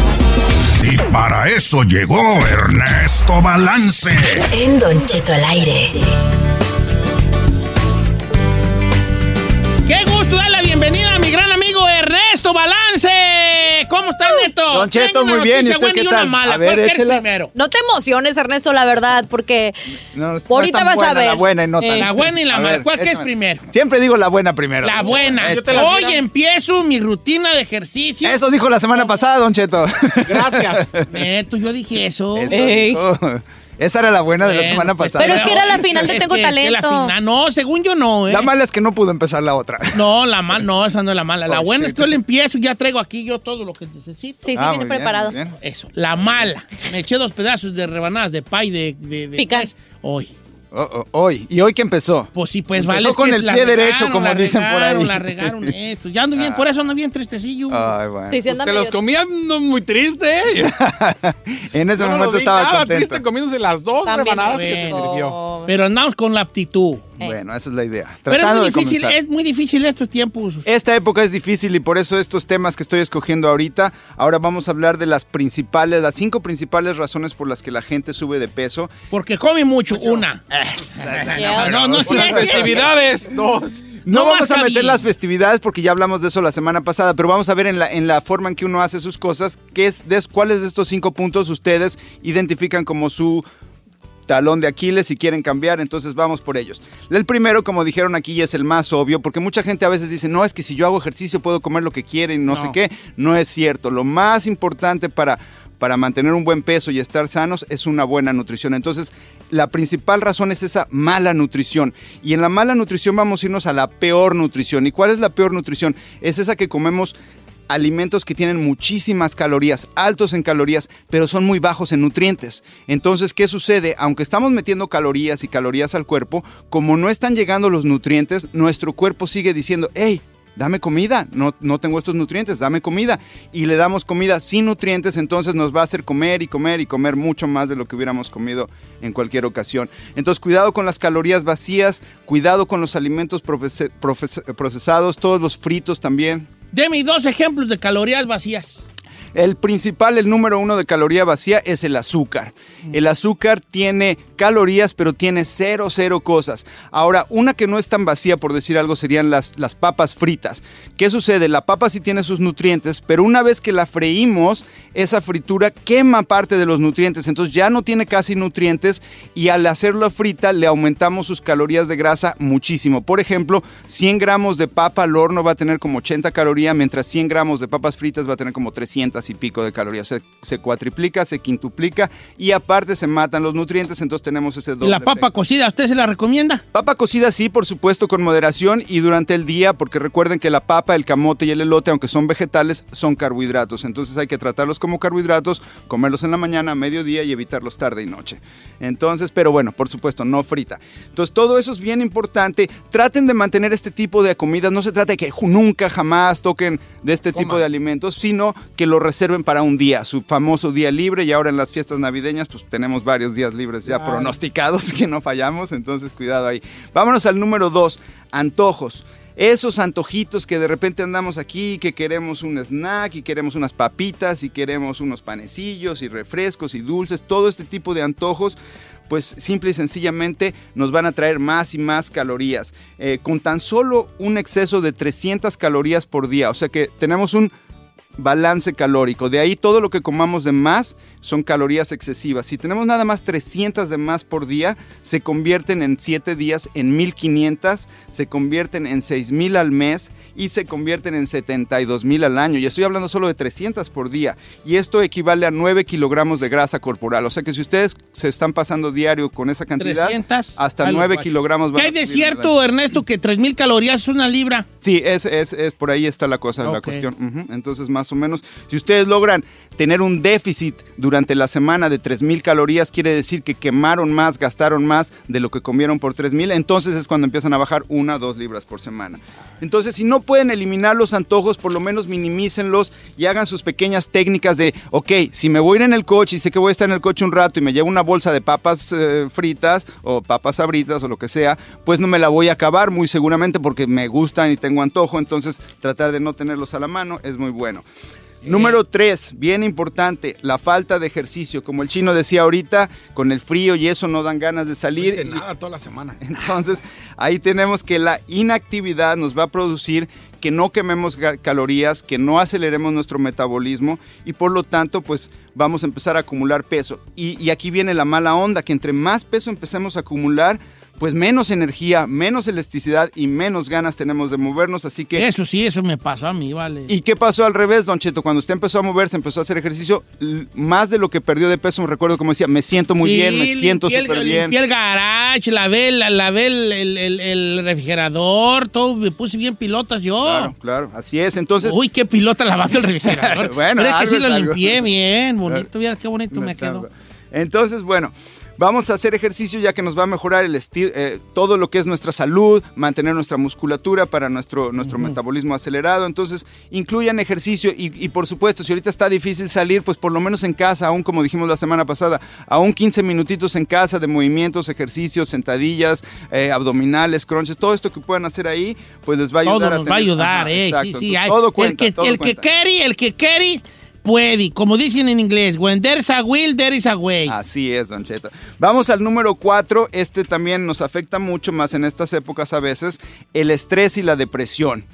Y para eso llegó Ernesto Balance. En Don Cheto al aire. Qué gusto dar la bienvenida a mi gran amigo Ernesto Balance. ¿Cómo estás, Neto? Don Cheto, muy bien, ¿y usted buena qué y una tal? mala. A ver, ¿Cuál quieres échela. primero? No te emociones, Ernesto, la verdad, porque No, no es Ahorita vas a buena ver. La buena y no tan. Eh. La buena y la A mala. ver, ¿Cuál quieres échame. primero? Siempre digo la buena primero. La buena. Hoy empiezo mi rutina de ejercicio. Eso dijo la semana pasada, Don Cheto. Gracias. Neto, yo dije eso. Eso. Esa era la buena de la Bueno, semana pues, pasada. Pero es que era la final de Es Tengo que- que la Talento. final- no, según yo no, ¿eh? La mala es que no pudo empezar la otra. No, la mala, no, esa no es la mala. La Oh, buena shit. es que yo le empiezo, ya traigo aquí yo todo lo que necesito. sí, sí, Ah, viene muy bien, preparado. muy bien. Eso. La mala. Me eché dos pedazos de rebanadas de pay de, de, de hoy. Oh, oh, hoy. ¿Y hoy qué empezó? Pues sí, pues Empezó vale. con que el pie regaron, derecho, como dicen por ahí. La regaron esto. Ya ando bien, por eso ando bien tristecillo. Ay, bueno. Sí, sí, anda Te medio- los comía no, muy triste. ¿eh? en ese Yo momento estaba nada contento. triste comiéndose las dos También rebanadas que se sirvió. Pero andamos con la aptitud. Bueno, esa es la idea. Pero es Tratando muy de difícil, comenzar. es muy difícil estos tiempos. Esta época es difícil y por eso estos temas que estoy escogiendo ahorita, ahora vamos a hablar de las principales, las cinco principales razones por las que la gente sube de peso. Porque come mucho, una. No, no, sí, festividades. No, No vamos a meter las festividades porque ya hablamos de eso la semana pasada, pero vamos a ver en la, en la forma en que uno hace sus cosas, qué es, de, cuáles de estos cinco puntos ustedes identifican como su talón de Aquiles si quieren cambiar, entonces vamos por ellos. El primero, como dijeron aquí, es el más obvio, porque mucha gente a veces dice, no, es que si yo hago ejercicio puedo comer lo que quiera y no, No. sé qué. No es cierto. Lo más importante para, para mantener un buen peso y estar sanos es una buena nutrición. Entonces, la principal razón es esa mala nutrición. Y en la mala nutrición vamos a irnos a la peor nutrición. ¿Y cuál es la peor nutrición? Es esa que comemos alimentos que tienen muchísimas calorías, altos en calorías, pero son muy bajos en nutrientes. Entonces, ¿qué sucede? Aunque estamos metiendo calorías y calorías al cuerpo, como no están llegando los nutrientes, nuestro cuerpo sigue diciendo, hey, dame comida, no, no tengo estos nutrientes, dame comida. Y le damos comida sin nutrientes, entonces nos va a hacer comer y comer y comer mucho más de lo que hubiéramos comido en cualquier ocasión. Entonces, cuidado con las calorías vacías, cuidado con los alimentos procesados, todos los fritos también. Deme dos ejemplos de calorías vacías. El principal, el número uno de caloría vacía es el azúcar. El azúcar tiene calorías, pero tiene cero, cero cosas. Ahora, una que no es tan vacía, por decir algo, serían las, las papas fritas. ¿Qué sucede? La papa sí tiene sus nutrientes, pero una vez que la freímos, esa fritura quema parte de los nutrientes, entonces ya no tiene casi nutrientes y al hacerlo frita le aumentamos sus calorías de grasa muchísimo. Por ejemplo, 100 gramos de papa al horno va a tener como 80 calorías, mientras 100 gramos de papas fritas va a tener como 300 y pico de calorías. Se, se cuatriplica, se quintuplica y aparte se matan los nutrientes, entonces tenemos ese ¿Y doble la papa cocida, usted se la recomienda? Papa cocida sí, por supuesto, con moderación y durante el día, porque recuerden que la papa, el camote y el elote, aunque son vegetales, son carbohidratos. Entonces hay que tratarlos como carbohidratos, comerlos en la mañana, mediodía y evitarlos tarde y noche. Entonces, pero bueno, por supuesto, no frita. Entonces todo eso es bien importante. Traten de mantener este tipo de comidas. No se trata de que nunca, jamás toquen de este tipo de alimentos, sino que lo reserven para un día, su famoso día libre. Y ahora en las fiestas navideñas, pues tenemos varios días libres ya Claro. pronosticados que no fallamos. Entonces, cuidado ahí. Vámonos al número dos, antojos. Esos antojitos que de repente andamos aquí, que queremos un snack y queremos unas papitas y queremos unos panecillos y refrescos y dulces, todo este tipo de antojos, pues simple y sencillamente nos van a traer más y más calorías. Eh, con tan solo un exceso de 300 calorías por día, o sea que tenemos un balance calórico. De ahí todo lo que comamos de más son calorías excesivas. Si tenemos nada más 300 de más por día, se convierten en 7 días en 1500, se convierten en 6000 al mes y se convierten en 72000 al año. Y estoy hablando solo de 300 por día. Y esto equivale a 9 kilogramos de grasa corporal. O sea que si ustedes se están pasando diario con esa cantidad, 300, hasta algo 9 guacho. kilogramos van ¿Qué hay de cierto, Ernesto, que 3000 calorías es una libra? Sí, es, es, es por ahí está la cosa, la cuestión. Ujú. Entonces, más o menos, si ustedes logran tener un déficit durante la semana de 3000 calorías, quiere decir que quemaron más, gastaron más de lo que comieron por 3000, entonces es cuando empiezan a bajar una o dos libras por semana. Entonces, si no pueden eliminar los antojos, por lo menos minimícenlos y hagan sus pequeñas técnicas de, ok, si me voy a ir en el coche y sé que voy a estar en el coche un rato y me llevo una bolsa de papas eh, fritas o papas sabritas o lo que sea, pues no me la voy a acabar muy seguramente porque me gustan y tengo antojo, entonces tratar de no tenerlos a la mano es muy bueno. Número tres, bien importante, la falta de ejercicio. Como el chino decía ahorita, con el frío y eso no dan ganas de salir. No hice nada toda la semana. Entonces, ahí tenemos que la inactividad nos va a producir que no quememos calorías, que no aceleremos nuestro metabolismo y por lo tanto, pues vamos a empezar a acumular peso. Y, y aquí viene la mala onda, que entre más peso empecemos a acumular, pues menos energía, menos elasticidad y menos ganas tenemos de movernos, así que... Eso sí, eso me pasó a mí, vale. ¿Y qué pasó al revés, Don Cheto? Cuando usted empezó a moverse, empezó a hacer ejercicio, más de lo que perdió de peso, me recuerdo como decía, me siento muy Sí, bien, me siento súper bien. Limpié el garage, lavé, la- lavé el, el- el- el refrigerador, todo, me puse bien pilotas yo. Claro, claro, así es. Entonces, Uy, qué pilota lavando el refrigerador. Bueno, Pero es que sí lo limpié bien, bonito. Mira qué bonito me quedó. Entonces, bueno, vamos a hacer ejercicio ya que nos va a mejorar el eh, todo lo que es nuestra salud, mantener nuestra musculatura para nuestro, nuestro metabolismo acelerado. Entonces, incluyan ejercicio y, y, por supuesto, si ahorita está difícil salir, pues por lo menos en casa, aún como dijimos la semana pasada, aún 15 minutitos en casa de movimientos, ejercicios, sentadillas, eh, abdominales, crunches, todo esto que puedan hacer ahí, pues les va a ayudar Todo a nos va a tener- ayudar, Ajá, eh. exacto. Sí, sí. hay- Todo cuenta, el que, todo el que quiere, el que puede. Como dicen en inglés, when there's a will, there is a way. Así es, Don Cheto. Vamos al número cuatro. Este también nos afecta mucho más en estas épocas a veces, el estrés y la depresión.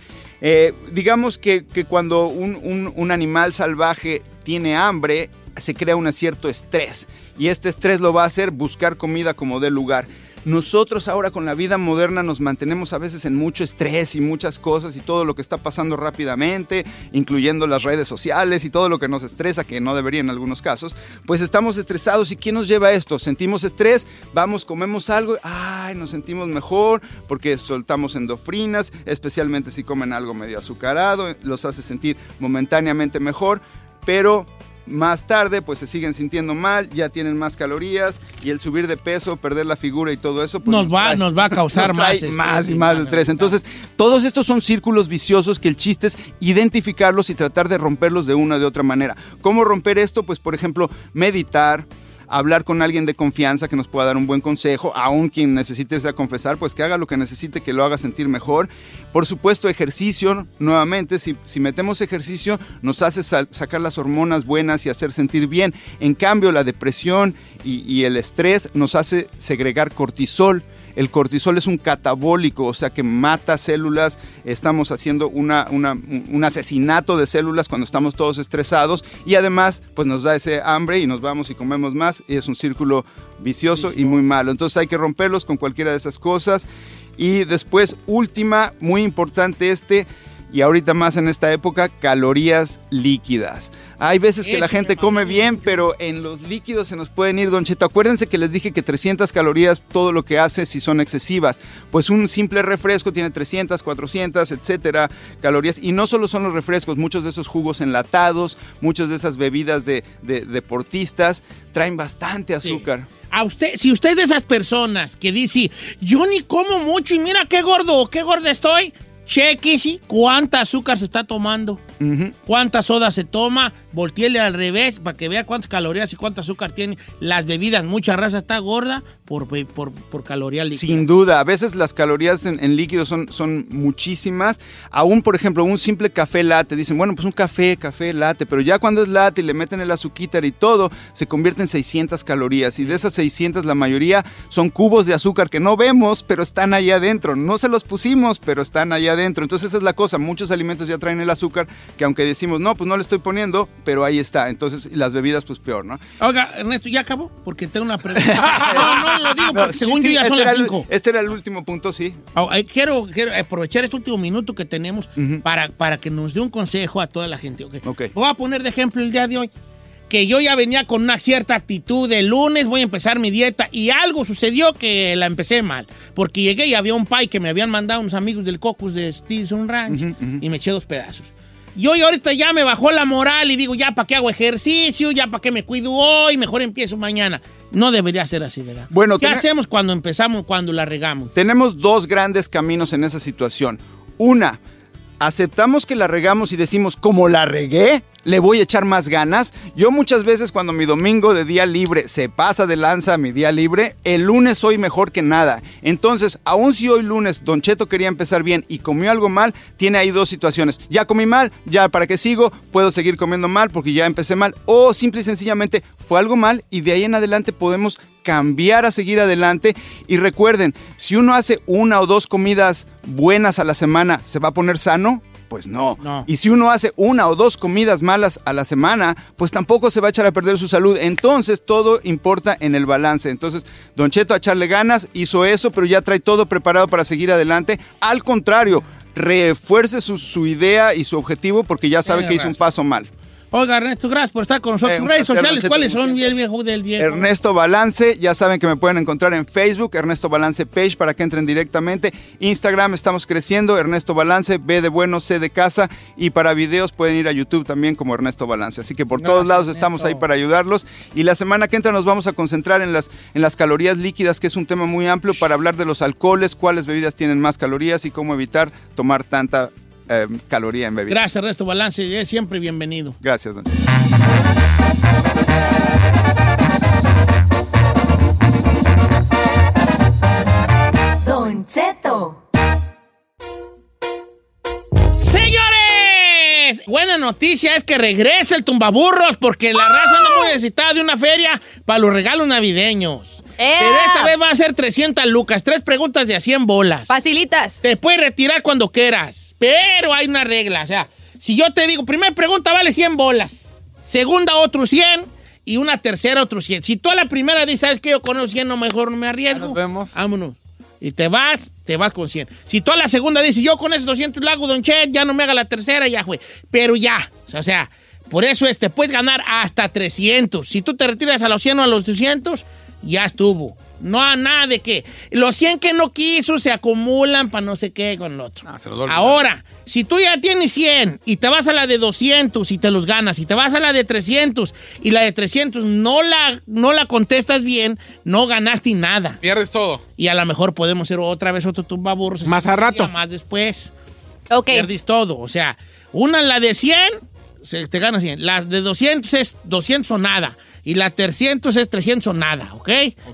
Eh, digamos que, que cuando un, un- un animal salvaje tiene hambre, se crea un cierto estrés. Y este estrés lo va a hacer buscar comida como dé lugar. Nosotros ahora con la vida moderna nos mantenemos a veces en mucho estrés y muchas cosas y todo lo que está pasando rápidamente, incluyendo las redes sociales y todo lo que nos estresa, que no debería en algunos casos, pues estamos estresados. Y ¿quién nos lleva a esto? Sentimos estrés, vamos, comemos algo, ay, nos sentimos mejor porque soltamos endorfinas, especialmente si comen algo medio azucarado, los hace sentir momentáneamente mejor, pero más tarde, pues se siguen sintiendo mal, ya tienen más calorías y el subir de peso, perder la figura y todo eso, pues Nos va- nos va a causar nos trae más estrés, más y más estrés. Entonces, todos estos son círculos viciosos que el chiste es identificarlos y tratar de romperlos de una o de otra manera. ¿Cómo romper esto? Pues, por ejemplo, meditar, hablar con alguien de confianza que nos pueda dar un buen consejo, aún quien necesite irse confesar, pues que haga lo que necesite, que lo haga sentir mejor. Por supuesto, ejercicio, nuevamente, si, metemos ejercicio, nos hace sacar las hormonas buenas y hacer sentir bien. En cambio, la depresión y el estrés nos hace segregar cortisol. El cortisol es un catabólico, o sea que mata células. Estamos haciendo una, una- un un asesinato de células cuando estamos todos estresados y además pues nos da ese hambre y nos vamos y comemos más y es un círculo vicioso y muy malo. Entonces hay que romperlos con cualquiera de esas cosas. Y después, última, muy importante este, y ahorita más en esta época, calorías líquidas. Hay veces que la gente come bien, pero en los líquidos se nos pueden ir, Don Cheto. Acuérdense que les dije que 300 calorías todo lo que hace si son excesivas. Pues un simple refresco tiene 300, 400, etcétera, calorías. Y no solo son los refrescos, muchos de esos jugos enlatados, muchas de esas bebidas de, de deportistas traen bastante azúcar. A usted, si usted es de esas personas que dice, yo ni como mucho y mira qué gordo, qué gorda estoy, chequese cuánta azúcar se está tomando, cuánta soda se toma, volteele al revés para que vea cuántas calorías y cuánta azúcar tiene las bebidas. Mucha raza está gorda por, por, por caloría líquida. Sin duda, a veces las calorías en, en líquidos son, son muchísimas. Aún, por ejemplo, un simple café latte, dicen, bueno, pues un café, café latte, pero ya cuando es latte y le meten el azuquitar y todo, se convierte en 600 calorías. Y de esas 600, la mayoría son cubos de azúcar que no vemos, pero están ahí adentro. No se los pusimos, pero están ahí adentro. Entonces esa es la cosa, muchos alimentos ya traen el azúcar, que aunque decimos, no, pues no le estoy poniendo, pero ahí está. Entonces, las bebidas, pues peor, ¿no? Oiga, Ernesto, ¿ya acabó? Porque tengo una pregunta. no, no, lo digo porque No, según sí, yo ya sí, son este las era el- 5. Este era el último punto, sí. quiero, quiero aprovechar este último minuto que tenemos para, para que nos dé un consejo a toda la gente. ¿ok? Voy a poner de ejemplo el día de hoy. Que yo ya venía con una cierta actitud de lunes, voy a empezar mi dieta y algo sucedió que la empecé mal. Porque llegué y había un pie que me habían mandado unos amigos del Cocus de Stilson Ranch y me eché dos pedazos. Y hoy ahorita ya me bajó la moral y digo, ya para qué hago ejercicio, ya para qué me cuido hoy, mejor empiezo mañana. No debería ser así, ¿verdad? Bueno, ¿qué hacemos cuando empezamos, cuando la regamos? Tenemos dos grandes caminos en esa situación. Una, aceptamos que la regamos y decimos, como la regué, le voy a echar más ganas. Yo muchas veces cuando mi domingo de día libre se pasa de lanza a mi día libre, el lunes soy mejor que nada. Entonces, aun si hoy lunes Don Cheto quería empezar bien y comió algo mal, tiene ahí dos situaciones. Ya comí mal, ya para qué sigo, puedo seguir comiendo mal porque ya empecé mal. O simple y sencillamente fue algo mal y de ahí en adelante podemos cambiar a seguir adelante. Y recuerden, si uno hace una o dos comidas buenas a la semana, ¿se va a poner sano? Pues no. Y si uno hace una o dos comidas malas a la semana, pues tampoco se va a echar a perder su salud. Entonces todo importa en el balance. Entonces, Don Cheto a echarle ganas, hizo eso, pero ya trae todo preparado para seguir adelante. Al contrario, refuerce su, su idea y su objetivo porque ya sabe que hizo un paso mal. Oiga, Ernesto, gracias por estar con nosotros. Eh, redes sociales. ¿cuáles son el viejo del viejo? Ernesto Balance, ya saben que me pueden encontrar en Facebook, Ernesto Balance Page, para que entren directamente. Instagram, estamos creciendo, Ernesto Balance, B de bueno, C de casa. Y para videos pueden ir a YouTube también como Ernesto Balance. Así que por todos lados estamos ahí para ayudarlos. Y la semana que entra nos vamos a concentrar en las, en las calorías líquidas, que es un tema muy amplio, para hablar de los alcoholes, cuáles bebidas tienen más calorías y cómo evitar tomar tanta eh, caloría en bebidas. Gracias, Ernesto Balance, es siempre bienvenido. Gracias, don. Don Cheto. ¡Señores! Buena noticia es que regresa el tumbaburros porque la raza anda muy necesitada de una feria para los regalos navideños. Pero esta vez va a ser 300 lucas, tres preguntas de a 100 bolas. Facilitas. Te puedes retirar cuando quieras, pero hay una regla. O sea, si yo te digo, primera pregunta vale 100 bolas, segunda otro 100 y una tercera otro 100. Si tú a la primera dices, ¿sabes qué? Yo con los 100 no mejor no me arriesgo. Nos vemos. Vámonos. Y te vas, te vas con 100. Si tú a la segunda dices, yo con esos 200 la hago, don Chet, ya no me haga la tercera, ya fue. Pero ya, o sea, por eso este, puedes ganar hasta 300. Si tú te retiras a los 100 o a los 200, ya estuvo. No a nada de que los 100 que no quiso se acumulan para no sé qué con el otro. Ahora, si tú ya tienes 100 y te vas a la de 200 y te los ganas, y te vas a la de 300 y la de 300 no la, no la contestas bien, no ganaste nada. Pierdes todo. Y a lo mejor podemos hacer otra vez otro tumbaburros. Más a rato. Más después. Ok. Perdís todo. O sea, una la de 100, se, te gana 100. La de 200 es 200 o nada. Y la 300 es 300 o nada, ¿ok?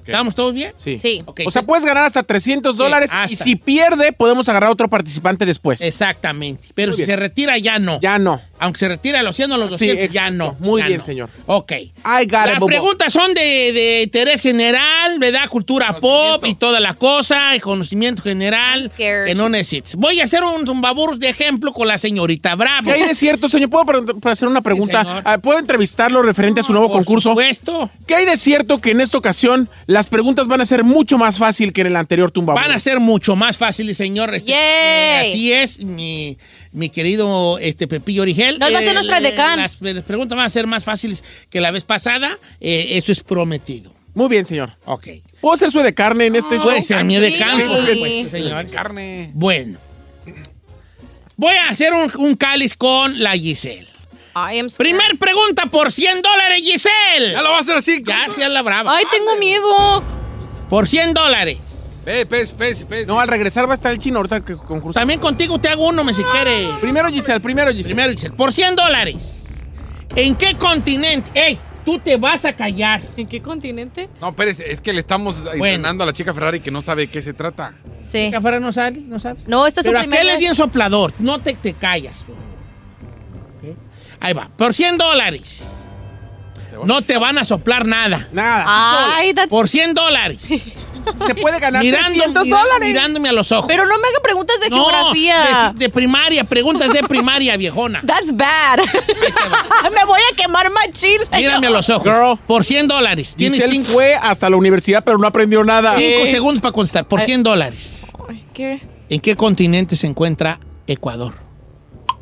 ¿Estamos todos bien? Sí. O sea, puedes ganar hasta 300 dólares y hasta. si pierde, podemos agarrar a otro participante después. Exactamente. Pero Muy si bien. se retira, ya no. Ya no. Aunque se retire a los 100 o los Sí, 200, ya exacto. no. Muy ya bien, no. señor. Ok. I got it, Las preguntas son de, de interés general, ¿verdad? Cultura pop y toda la cosa, y conocimiento general que no necesites. Voy a hacer un tumbaburros de ejemplo con la señorita Bravo. ¿Qué hay de cierto, señor? ¿Puedo hacer una pregunta? Ah, ¿Puedo entrevistarlo referente a su nuevo por concurso? supuesto. ¿Qué hay de cierto que en esta ocasión las preguntas van a ser mucho más fácil que en el anterior tumba? Van a ser mucho más fáciles, señor. Este, Yay. eh, así es, mi, mi querido este, Pepillo Origel. Nos va a hacer nuestra Eh, decán. Las, las preguntas van a ser más fáciles que la vez pasada. Eh, eso es prometido. Muy bien, señor. Ok. ¿Puedo ser su de carne en este Puede show? ser mi decán, Sí. por supuesto, señor. Carne. Bueno. Voy a hacer un, un cáliz con la Giselle. Primer pregunta por 100 dólares, Giselle. Ya lo va a hacer así. Ya, sí, la brava. Ay, tengo miedo. Por 100 dólares. Ve, pez, pez, pez. No, al regresar va a estar el chino ahorita que concurso. También contigo te hago uno, me si quieres. Primero Giselle, primero Giselle. Primero, Giselle. Por 100 dólares. ¿En qué continente? ¡Ey! Tú te vas a callar. ¿En qué continente? No, Pérez, es que le estamos entrenando a la chica Ferrari que no sabe de qué se trata. Sí. Cafara no sale, no sabes. No, esta es su Pero primera aquel es vez. bien soplador. No te, te callas. Ahí va. Por 100 dólares. No te van a soplar nada. Nada. Ay, that's- Por 100 dólares. Se puede ganar Mirando, 300 mira- dólares. Mirándome a los ojos. Pero no me haga preguntas de No, geografía. De, de primaria, preguntas de primaria, viejona. That's bad. me voy a quemar machín. Mírame a los ojos. Girl. Por 100 dólares. Tienes 5 fue hasta la universidad, pero no aprendió nada. segundos para contestar. Por 100 dólares. ¿En qué continente se encuentra Ecuador?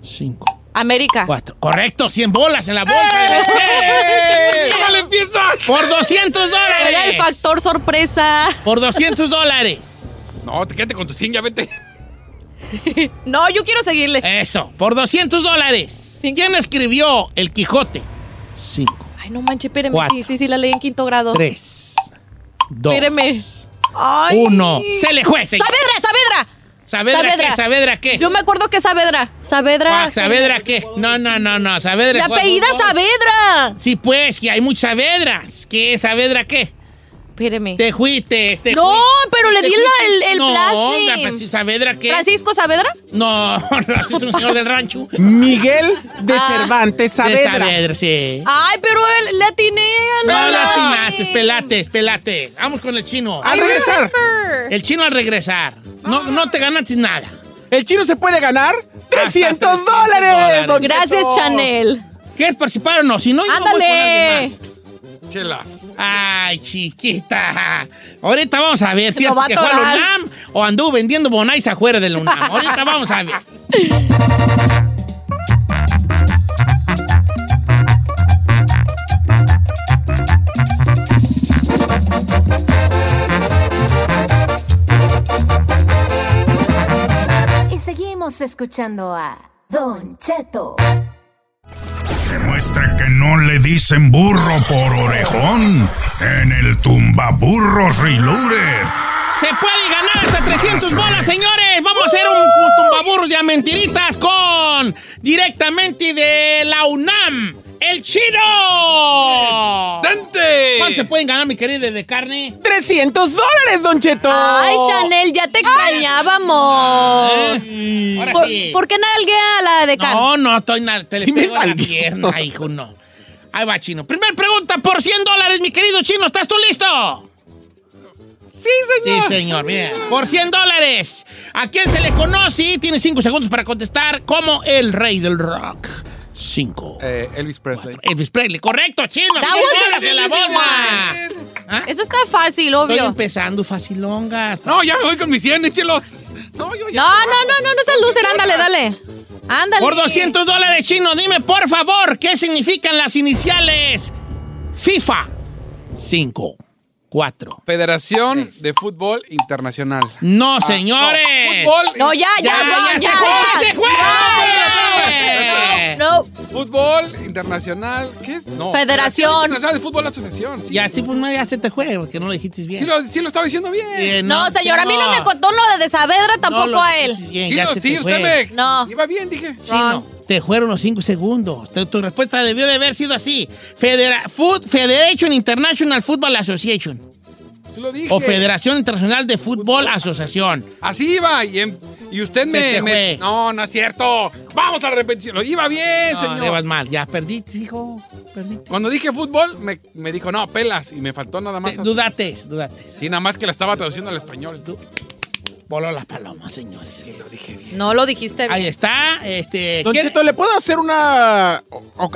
5, América. 4. Correcto, 100 bolas en la bolsa. de Giselle. ¡Ya le empieza! Por 200 Era el dólares. factor sorpresa. Por 200 dólares. No, te quédate con tu 100, ya vete. No, yo quiero seguirle. Eso, por 200 dólares. ¿Quién escribió El Quijote? 5, Ay, no manches, espéreme. Cuatro. Sí, sí, sí, la leí en quinto grado. 3, 2, Espéreme. Ay. 1. Se le señor. Saavedra, Saavedra. ¿Saavedra Saavedra. qué? ¿Saavedra qué? Yo me acuerdo que Saavedra. Saavedra. Ah, ¿Saavedra qué? No, no, no, no. ¿Saavedra La apellida? Saavedra. Sí, pues, que hay muchas Saavedras. ¿Qué es Saavedra qué? Espéreme. Te fuiste, te No, fuiste. pero le di la- el- el no, plástico. pues, ¿Saavedra qué? ¿Francisco Saavedra? No, no, es un señor del rancho. Miguel de Ah. Cervantes De Saavedra. Saavedra, sí. Ay, pero él le atiné a No, la- latinates, pelates, pelates. Vamos con el chino. Al regresar, El chino al regresar. No, no te ganaste nada. el chino se puede ganar 300 300 dólares. dólares. don Gracias, Cheto. Chanel. ¿Quieres participar o no? Si no, yo voy con Ándale. alguien más. Chelas. Ay, chiquita. Ahorita vamos a ver si es que fue a la atorar. UNAM o anduvo vendiendo bonais afuera de la UNAM. Ahorita vamos a ver. Y seguimos escuchando a Don Cheto. Demuestra que no le dicen burro por orejón en el tumbaburros Reloaded. Se puede ganar hasta 300 bolas, señores. Vamos a hacer un, tumbaburros de mentiritas con directamente de la UNAM. ¡El chino! ¡Dante! ¿Cuánto se pueden ganar, mi querida de carne? 300 dólares, Don Cheto. Ay, Chanel, ya te extrañábamos. Ahora ¿Por, sí. por qué nalgué a la de Can? No, no, estoy na- te le Sí me pego la pierna, hijo, no. Ahí va, chino. Primer pregunta por 100 dólares, mi querido chino. ¿Estás tú listo? Sí, señor. Sí, señor, bien. Por 100 dólares. ¿A quién se le conoce? Tiene 5 segundos para contestar como el rey del rock. 5. Eh, Elvis Presley. Elvis Presley, correcto, chino. That 100 was dólares en la easy bolsa. ¿Ah? Eso está fácil, Estoy obvio. empezando facilongas. No, ya me voy con mis 100, échelos. No, yo ya. No, no, no, no, no seas loser, ándale, dale. Ándale. Por 200 dólares, chino, dime por favor qué significan las iniciales FIFA. 5, 4. Federación de Fútbol Internacional. No, señores. Fútbol. No, ya, ya, Ya, ya ya. se fue, se fue. No, Fútbol Internacional. ¿Qué es? No. Federación. Internacional de Fútbol Asociación. Sí, Ya, sí, pues no, ya se te fue, porque no lo dijiste bien. sí lo, sí lo estaba diciendo bien. Eh, no, señor, a mí no me contó lo de Saavedra, no tampoco lo a él. bien, Sí, ya lo- se sí, te usted fue. me. No. Iba bien, dije. Chino, te fueron los cinco segundos. Tu, tu respuesta debió de haber sido así. Federa- Food- Federation International Football Association. Lo dije. O Federación Internacional de Fútbol Asociación. Así iba. Y, en- y usted me, te. No, no es cierto. Vamos a la repetición. Lo iba bien, No, señor. vas mal. Ya perdí, hijo. Perdí. Cuando dije fútbol, me, me dijo, no, pelas. Y me faltó nada más. Eh, Dudates, dudates. Sí, nada más que la estaba traduciendo al español. Voló las palomas, señores. Sí, lo dije bien. No lo dijiste bien. Ahí está. Este, Don ¿quiere- Cheto, ¿le puedo hacer una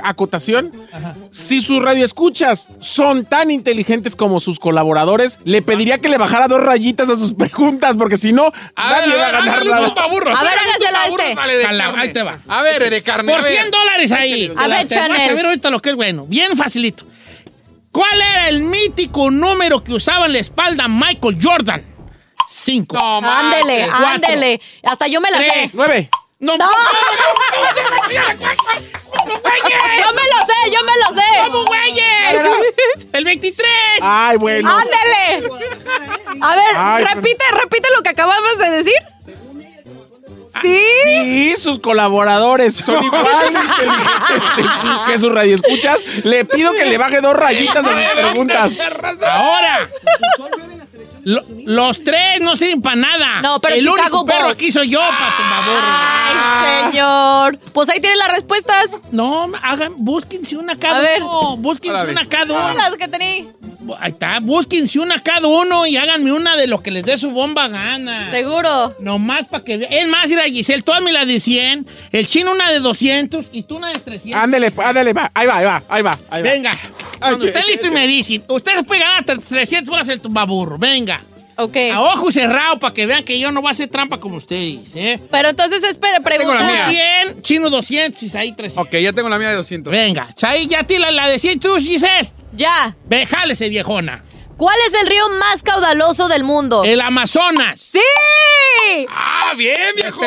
acotación? Si sus radioescuchas son tan inteligentes como sus colaboradores, le pediría que le bajara dos rayitas a sus preguntas, porque si no, nadie va a ganar nada. A ver, hágasela a este. sale de Jala, carne. ahí te va. A ver, de carne. Por a ver. 100 dólares ahí. A ver, vas Chanel. a ver ahorita lo que es bueno. Bien facilito. ¿Cuál era el mítico número que usaba en la espalda Michael Jordan? Cinco. No, Ándele, Cuatro. ándele. Hasta yo me la Tres. sé. Nueve. No, No. Yo me lo sé, yo me lo sé. ¿Cómo, güeyes? El 23. Ay, bueno. Ándele. A ver, Ay, pero- repite, repite lo que acabamos de decir. Sí. Sí, sus colaboradores son igual inteligentes que sus radioescuchas. Le pido que le baje dos rayitas a sus preguntas. Ahora. Lo- los tres no sirven para nada. No, pero El Chicago único perro Bulls. aquí soy yo, para tu favor. Ay, señor. Pues ahí tienen las respuestas. No, hagan, búsquense una cada A ver. uno. Búsquense Órale. una cada Son uno. las que tenía. Ahí está, búsquense una cada uno y háganme una de lo que les dé su bomba gana. Seguro. Nomás para que vean. Es más, mira, Giselle, tú hazme la de 100, el chino una de 200 y tú una de 300. Ándele, ándele, va. Ahí va, ahí va, ahí va. ahí va. Venga, cuando estén listos y me dicen, ustedes pueden ganar hasta 300 horas el tumbaburro. Venga. Ok. A ojo cerrado para que vean que yo no voy a hacer trampa como ustedes, ¿eh? Pero entonces, espera, Tengo la pregunta. mía. 100, chino 200 y Saí 300. Ok, ya tengo la mía de 200. Venga, Saí, ya tira la de 100 tú, Giselle. Ya. Ve, jálese, viejona. ¿Cuál es el río más caudaloso del mundo? El Amazonas. ¡Sí! ¡Ah, bien, viejo!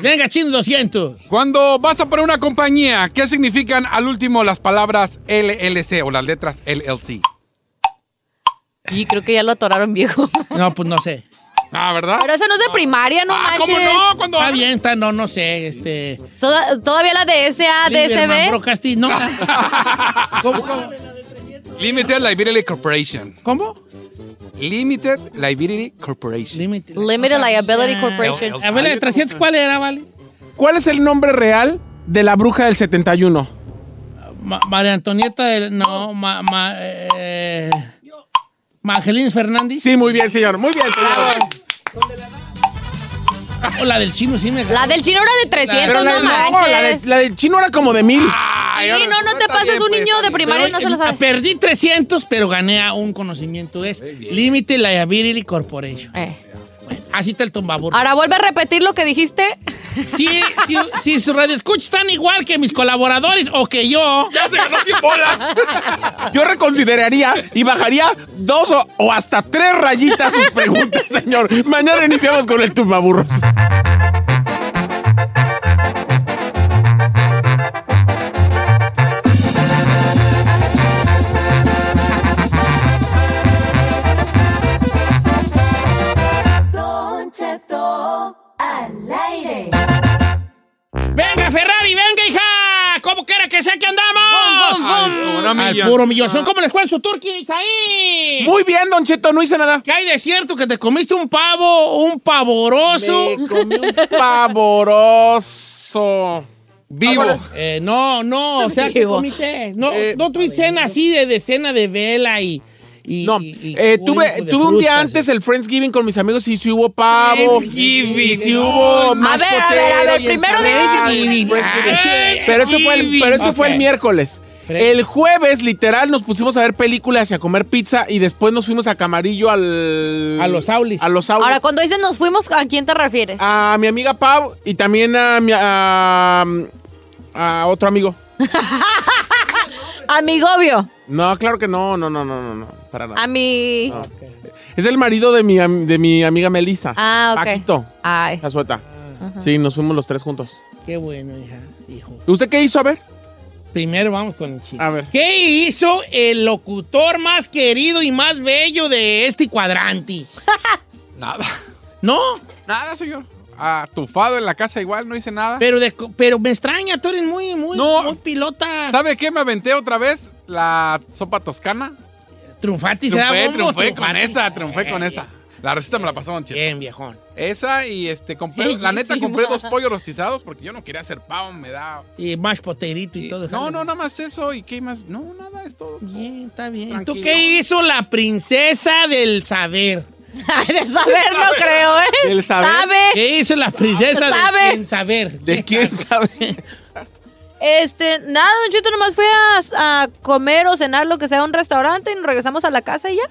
Venga, chino 200. Cuando vas a poner una compañía, ¿qué significan al último las palabras LLC o las letras LLC? Y creo que ya lo atoraron, viejo. No, pues no sé. Ah, ¿verdad? Pero eso no es de primaria, no ah, manches. ¿cómo no? Cuando Está bien, está, no, no sé, este... Todavía la de SA, DSB. Broadcasting, no. ¿Cómo, cómo? Limited Liability Corporation. ¿Cómo? Limited Liability Corporation. Limited, Limited Liability Corporation. A ver, la de 300, ¿cuál era, vale? ¿Cuál es el nombre real de la bruja del 71? Ma- María Antonieta, del- no, ma, ma- eh, Fernández. Sí, muy bien, señor. Muy bien, señor. O la del chino, sí me La del chino era de 300, Pero la, no no, la, manches. de- la del chino era como de mil. Sí, no, no te pases, un niño de primaria Pero, no se lo sabe. Perdí 300, pero gané a un conocimiento. Es Limited Liability Corporation. Eh. Así está el tombaburro. Ahora vuelve a repetir lo que dijiste. Sí, sí, si sus radioescuchas están igual que mis colaboradores o que yo. ¡Ya se ganó 100 bolas! Yo reconsideraría y bajaría dos o, o hasta tres rayitas sus preguntas, señor. Mañana iniciamos con el tumbaburros. Bum, bum. Al puro millón. puro millón. ¿Cómo les fue en su turquía, ahí? Muy bien, Don Cheto, no hice nada. ¿Qué hay de cierto que te comiste un pavo, un pavoroso? Me comí un pavoroso. Vivo. Eh, no, no, o sea, ¿qué Vivo. comiste? No, Eh, no tuviste cena así de, de cena de vela y... y- No, y- y eh, tuve, tuve un día antes el Friendsgiving con mis amigos y sí hubo pavo. Friendsgiving. Y sí hubo más ver, a ver, a ver, primero de- Friendsgiving. Friendsgiving. Pero eso fue el, pero eso fue el miércoles. El jueves, literal, nos pusimos a ver películas y a comer pizza y después nos fuimos a Camarillo al... A los Aulis. A los Aulis. Ahora, cuando dices nos fuimos, ¿a quién te refieres? A mi amiga Pau y también a, mi, a, a otro amigo. A mi gobio. No, claro que no, no, no, no, no, no, para nada. A mi... No. Es el marido de mi, de mi amiga Melissa. Ah, ok. Paquito, Ay. Jazueta. Sí, nos fuimos los tres juntos. Qué bueno, hija, hijo. ¿Usted qué hizo? A ver. Primero vamos con el chino. A ver. ¿Qué hizo el locutor más querido y más bello de este cuadrante? Nada. ¿No? Nada, señor. atufado en la casa igual, no hice nada. Pero, de, pero me extraña, tú eres muy, muy, muy pilota. ¿Sabe qué? Me aventé otra vez la sopa toscana. Triunfati, Triunfé, ¿será, Bombo? triunfé con esa, triunfé con esa. La receta me la pasó Don Cheto. Bien, viejón. Esa y este, compré, la neta compré dos pollos rostizados porque yo no quería hacer pavo, me da... Y más poterito y, todo. No, no, nada más eso y qué más. No, nada, es todo. Bien, está bien. ¿Tú Tranquilo. qué hizo la princesa del saber? de saber no creo, ¿eh? ¿Del saber? Sabe. ¿Qué hizo la princesa Sabe. del quién saber? ¿De quién sabe? Este, nada, Don Chito, nomás fui a, a comer o cenar lo que sea a un restaurante y nos regresamos a la casa y ya.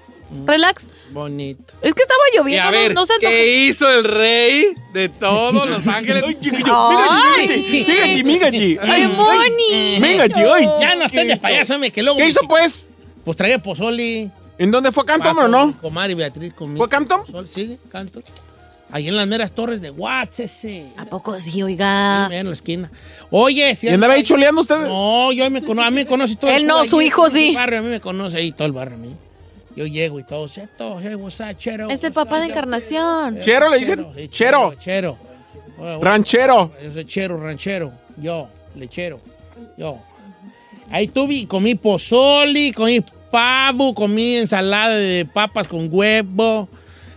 Relax. Bonito. Es que estaba Y lloviendo, a ver, no, no se. ¿qué hizo el rey de todos los ángeles? Ay. ¡Qué bonito! Venga, chico, ay, ya no estés de payaso, hombre, que luego... ¿Qué hizo, pues? Pues traía pozoli. ¿En dónde fue Canton o no? mi Comadre Beatriz conmigo. ¿Fue Canton? Sí, Canton. Ahí en las meras torres de Watts, ese. ¿A poco sí, oiga? en la esquina. Oye, si ¿Y andaba ahí choleando usted? No, yo me conozco, a mí me conoce todo Él el no, pueblo su allí, hijo todo el sí. barrio, a mí me conoce ahí todo el barrio a mí. Yo llego y todo, Cheto, hey, what's up, Chero? Es el papá de Encarnación. ¿Chero le dicen? Sí, Chero. Chero. Ranchero. Chero, ranchero. Yo, lechero. Yo. Ahí tuve, comí pozoli, comí pavo, comí ensalada de papas con huevo,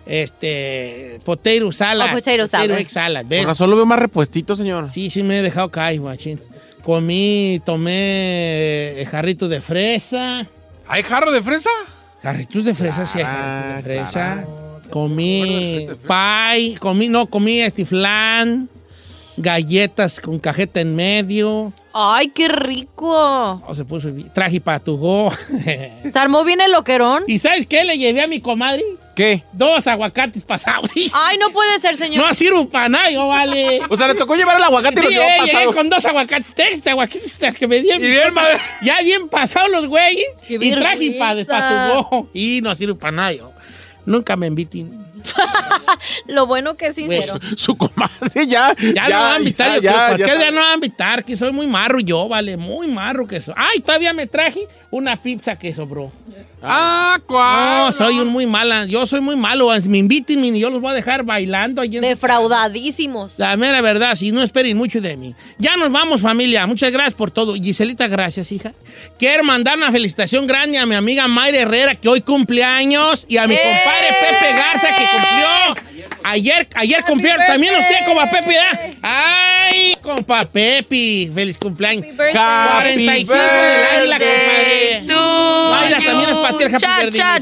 este, potato salad. Oh, potato salad. egg salad, ¿ves? Por razón lo veo más repuestito, señor. Sí, sí me he dejado caer, guachín. Comí, tomé eh, jarritos de fresa. ¿Hay jarro de fresa? Jarritos de fresa, sí, Ah, jarritos de fresa. Comí pie, comí, no, comí flan, galletas con cajeta en medio. ¡Ay, qué rico! Oh, se puso. Traje para tu go. ¿Se armó bien el loquerón? ¿Y sabes qué le llevé a mi comadre? ¿Qué? Dos aguacates pasados. Ay, no puede ser, señor. No sirvo para nada, yo vale. O sea, le tocó llevar el aguacate y Sí, los llevó eh, llegué pasados. con dos aguacates, tres aguacates que me dieron. Y bien, madre. Ya bien pasados los güeyes. Qué Y traje para vergüenza. tu go. Y no sirve para nada, yo. Nunca me inviten. Lo bueno que es sincero. Su comadre ya. Ya, no van a invitar, ya, yo ya, creo. ya Cualquier sabe. día no van a invitar, que soy muy marro yo, vale, muy marro que soy. Ay, todavía me traje una pizza que sobró. Ah, ¿cuál? No, soy un muy mala, yo soy muy malo. Me inviten y yo los voy a dejar bailando allí en Defraudadísimos. La mera verdad, si no esperen mucho de mí. Ya nos vamos, familia. Muchas gracias por todo. Giselita, gracias, hija. Quiero mandar una felicitación grande a mi amiga Mayra Herrera, que hoy cumple años, y a mi ¡Eh! compadre Pepe Garza, que cumplió. Ayer, ayer cumplió también usted, compa Pepe, ¿verdad? ¡Ay, compa Pepe! ¡Feliz cumpleaños! Happy 45 del águila, compadre. Mayra también es para ti el happy Cha, birthday, cha,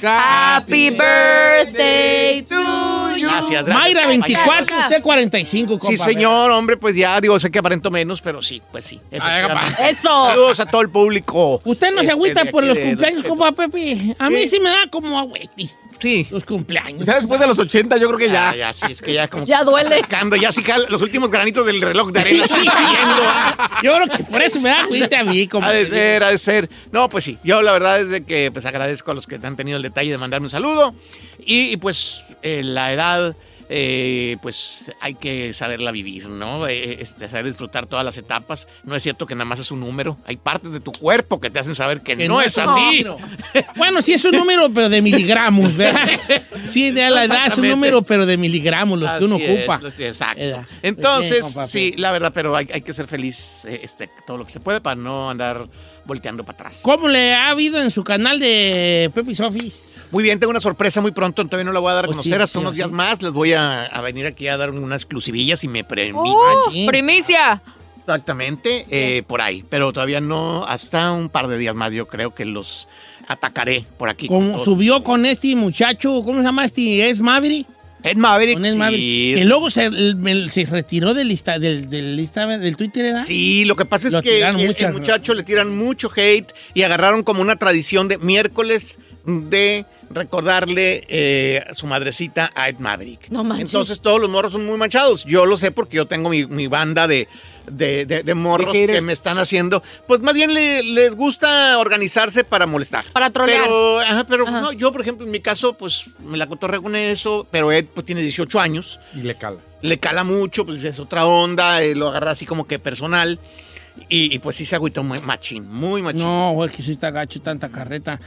cha. Happy birthday to you. Gracias, gracias. Mayra, 24, Cha, cha. usted 45, compa. Sí, señor, hombre, pues ya, digo, sé que aparento menos, pero sí, pues sí. Eso. Saludos a todo el público. ¿Usted no se Este, agüita de por los cumpleaños, compa Pepe? A mí Sí. sí me da como agüeti. Sí. Los cumpleaños. Ya después de los 80, yo creo que Ya, ya. ya, sí, es que ya como... Ya duele. Sacando, ya sí los últimos granitos del reloj de arena. ¿ah? Yo creo que por eso me da agüita a mí, compa. Ha de ser, ha de ser. No, pues sí. Yo la verdad es de que pues agradezco a los que han tenido el detalle de mandarme un saludo. Y, y, pues eh, la edad, eh, pues hay que saberla vivir, ¿no? Eh, este, saber disfrutar todas las etapas. No es cierto que nada más es un número. Hay partes de tu cuerpo que te hacen saber que, Que no, es así. Bueno, sí es un número, pero de miligramos, ¿verdad? Sí, de la edad es un número, pero de miligramos, los que uno es, ocupa. los- exacto. Edad. Entonces, sí, la verdad, pero hay, hay que ser feliz eh, este, todo lo que se puede para no andar volteando para atrás. ¿Cómo le ha habido en su canal de Pepe Sofis? Muy bien, tengo una sorpresa muy pronto, todavía no la voy a dar a Oh, conocer sí, hasta sí, unos días sí. más. Les voy a, a venir aquí a dar unas exclusivillas si me permiten. Uh, sí. primicia. Exactamente, eh, por ahí. Pero todavía no, hasta un par de días más yo creo que los atacaré por aquí. con Como subió con este muchacho, ¿cómo se llama este? ¿Es Maverick? Ed Maverick, Con Ed sí. Maverick. Que luego se, el- se retiró del, lista, del, del, lista, del Twitter, ¿verdad? Sí, lo que pasa es Lo que el, mucho. el muchacho le tiran mucho hate y agarraron como una tradición de miércoles de recordarle eh, a su madrecita a Ed Maverick. No manches. Entonces todos los morros son muy manchados. Yo lo sé porque yo tengo mi, mi banda de, de, de- de morros que me están haciendo. Pues más bien le- les gusta organizarse para molestar. Para trolear. Pero, ajá, pero Ajá. no, yo, por ejemplo, en mi caso, pues me la cotorreo con eso. Pero Ed pues tiene 18 años Y le cala. le cala mucho, pues es otra onda, eh, lo agarra así como que personal. Y, y, pues sí se agüitó muy machín, muy machín. No, güey, que sí está gacho, tanta carreta.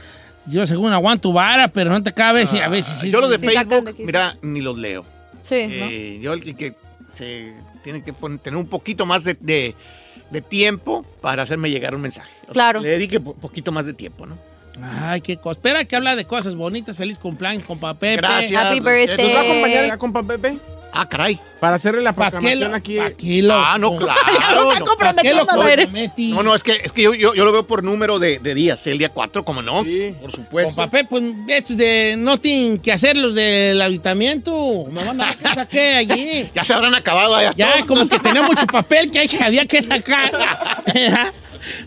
Yo según aguanto vara, pero no te cabe, si a veces sí. Ah, Yo los de Sí, sacan de Facebook, mira, ni los leo. Sí, Eh, Yo el que, que se tiene que pon- tener un poquito más de, de- de tiempo para hacerme llegar un mensaje. O sea, Claro. le dedique un poquito más de tiempo, ¿no? Ay, qué cosa. Espera que habla de cosas bonitas. Feliz cumpleaños, compa Pepe. Gracias. Happy ¿Nos va a birthday. ¿Nos va a acompañar compa Pepe? Ah, caray. Para hacerle la ¿Para qué proclamación aquí. lo- Ah, no, claro. No. No, no, es que, es que yo, yo, yo lo veo por número de, de días. El día 4, como no. Sí. Por supuesto. Compa Pepe, pues estos de no tienen que hacer los del ayuntamiento. Me van a saqué allí. Ya se habrán acabado allá. Ya, todos. como que tenía mucho papel que hay- había que sacar.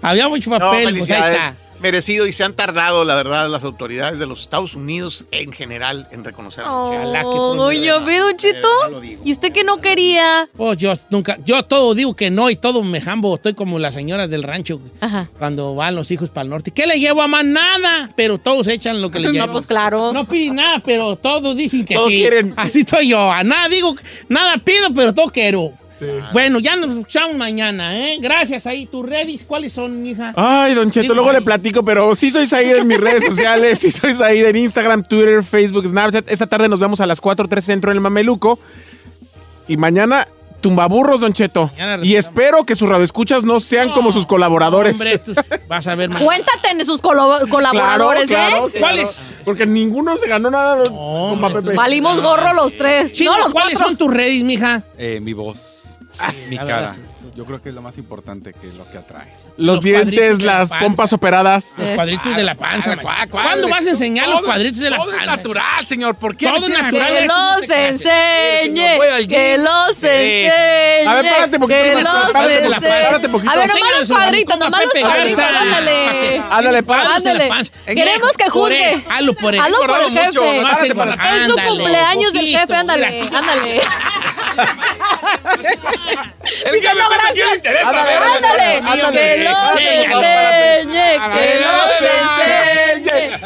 había mucho No, papel, pues ahí está. Merecido y se han tardado, la verdad, las autoridades de los Estados Unidos en general en reconocer a Don Cheto. Ojalá que Oh, pronto- yo vi, Don digo. ¿Y usted que no quería? Pues yo nunca, yo todo digo que no y todo me jambo. Estoy como las señoras del rancho Ajá. cuando van los hijos para el norte. ¿Qué le llevo a más? Nada. Pero todos echan lo que le llevo. No, pues claro. No piden nada, pero todos dicen que Todos sí. quieren. Así estoy yo. A nada digo, nada pido, pero todo quiero. Bueno, ya nos escuchamos mañana, ¿eh? Gracias ahí. ¿Tus redes cuáles son, hija? Ay, Don Cheto, Digo, luego ay. le platico, pero sí soy Said en mis redes sociales, sí soy Said en Instagram, Twitter, Facebook, Snapchat. Esta tarde nos vemos a las 4.3 Centro en el Mameluco. Y mañana, tumbaburros, Don Cheto. Y espero que sus radioescuchas no sean como sus colaboradores. Hombre, estos- vas a ver mañana. Cuéntate en sus colaboradores, claro, ¿eh? claro. ¿Cuáles? Porque ninguno se ganó nada, hombre, Pepe. Valimos gorro los tres. Chino, no, los ¿cuáles cuatro. son tus redes, mija? Eh, mi voz, mi la cara. verdad, sí. Yo creo que es lo más importante que lo que atrae. Los, dientes, la las pompas operadas. Los cuadritos de la panza. ¿cuál, cuál? ¿Cuándo vas a enseñar los Todo- cuadritos de la todo panza? es natural, señor. ¿Por qué? Todo es natural. Que ¿cómo los enseñe, que los enseñe. A ver, párate poquito, que los párate la panza, párate poquito. A ver, nomás los cuadritos, nomás los cuadritos, ándale. Ándale, párate. Queremos que Por juzgue. él, Hazlo por él. Hazlo por el jefe. Es su cumpleaños del jefe, ándale, ándale. El que me interesa. Ándale, que Enséñalo. enseñe, que los enseñe.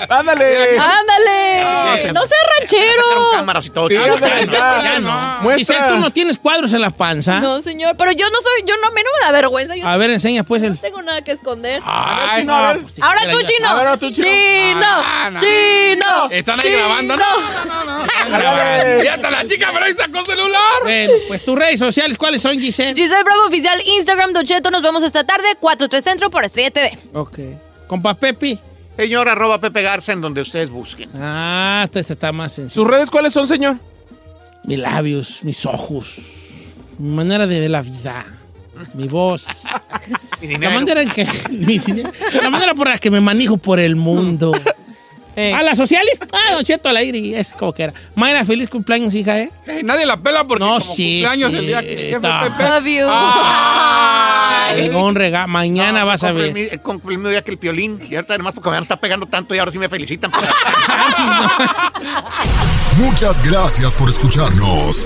Ándale. Ándale, no seas ranchero. cámaras y todo. Sí, Ya, no. Muestra. Giselle, tú no tienes cuadros en la panza. No, señor, pero yo no soy, yo no, a mí no me da vergüenza. Yo A ver, enseña pues el. no tengo nada que esconder. Ay, Chino, ver. pues, si Ahora tú, chino. Ahora tú, Chino. Chino, Ah, no. chino. Están ahí chino. grabando. No, no, no, no. Ya está la chica, pero ahí sacó celular. Bueno, pues tus redes sociales, ¿cuáles son, Giselle? Giselle Bravo Oficial, Instagram, Don Cheto. Nos vemos esta tarde, 4-3 Centro por Estrella TV. Ok. Compa Pepe. Señor, arroba Pepe Garza en donde ustedes busquen. Ah, esta, está más sencilla. ¿Sus redes cuáles son, señor? Mis labios, mis ojos, mi manera de ver la vida, mi voz. Mi La dinero. manera en que. mi la manera por la que me manejo por el mundo. ¿A las sociales? Ah, Don Cheto al aire, y es como que era. Mayra, feliz cumpleaños, hija, ¿eh? Eh, nadie la pela porque No, como sí, cumpleaños sí, el día que. Love you. Ay. Llegó un regalo. Mañana No, vas a ver. el mi- el mismo día que el piolín. Y ahorita además porque me está pegando tanto y ahora sí me felicitan. Muchas gracias por escucharnos.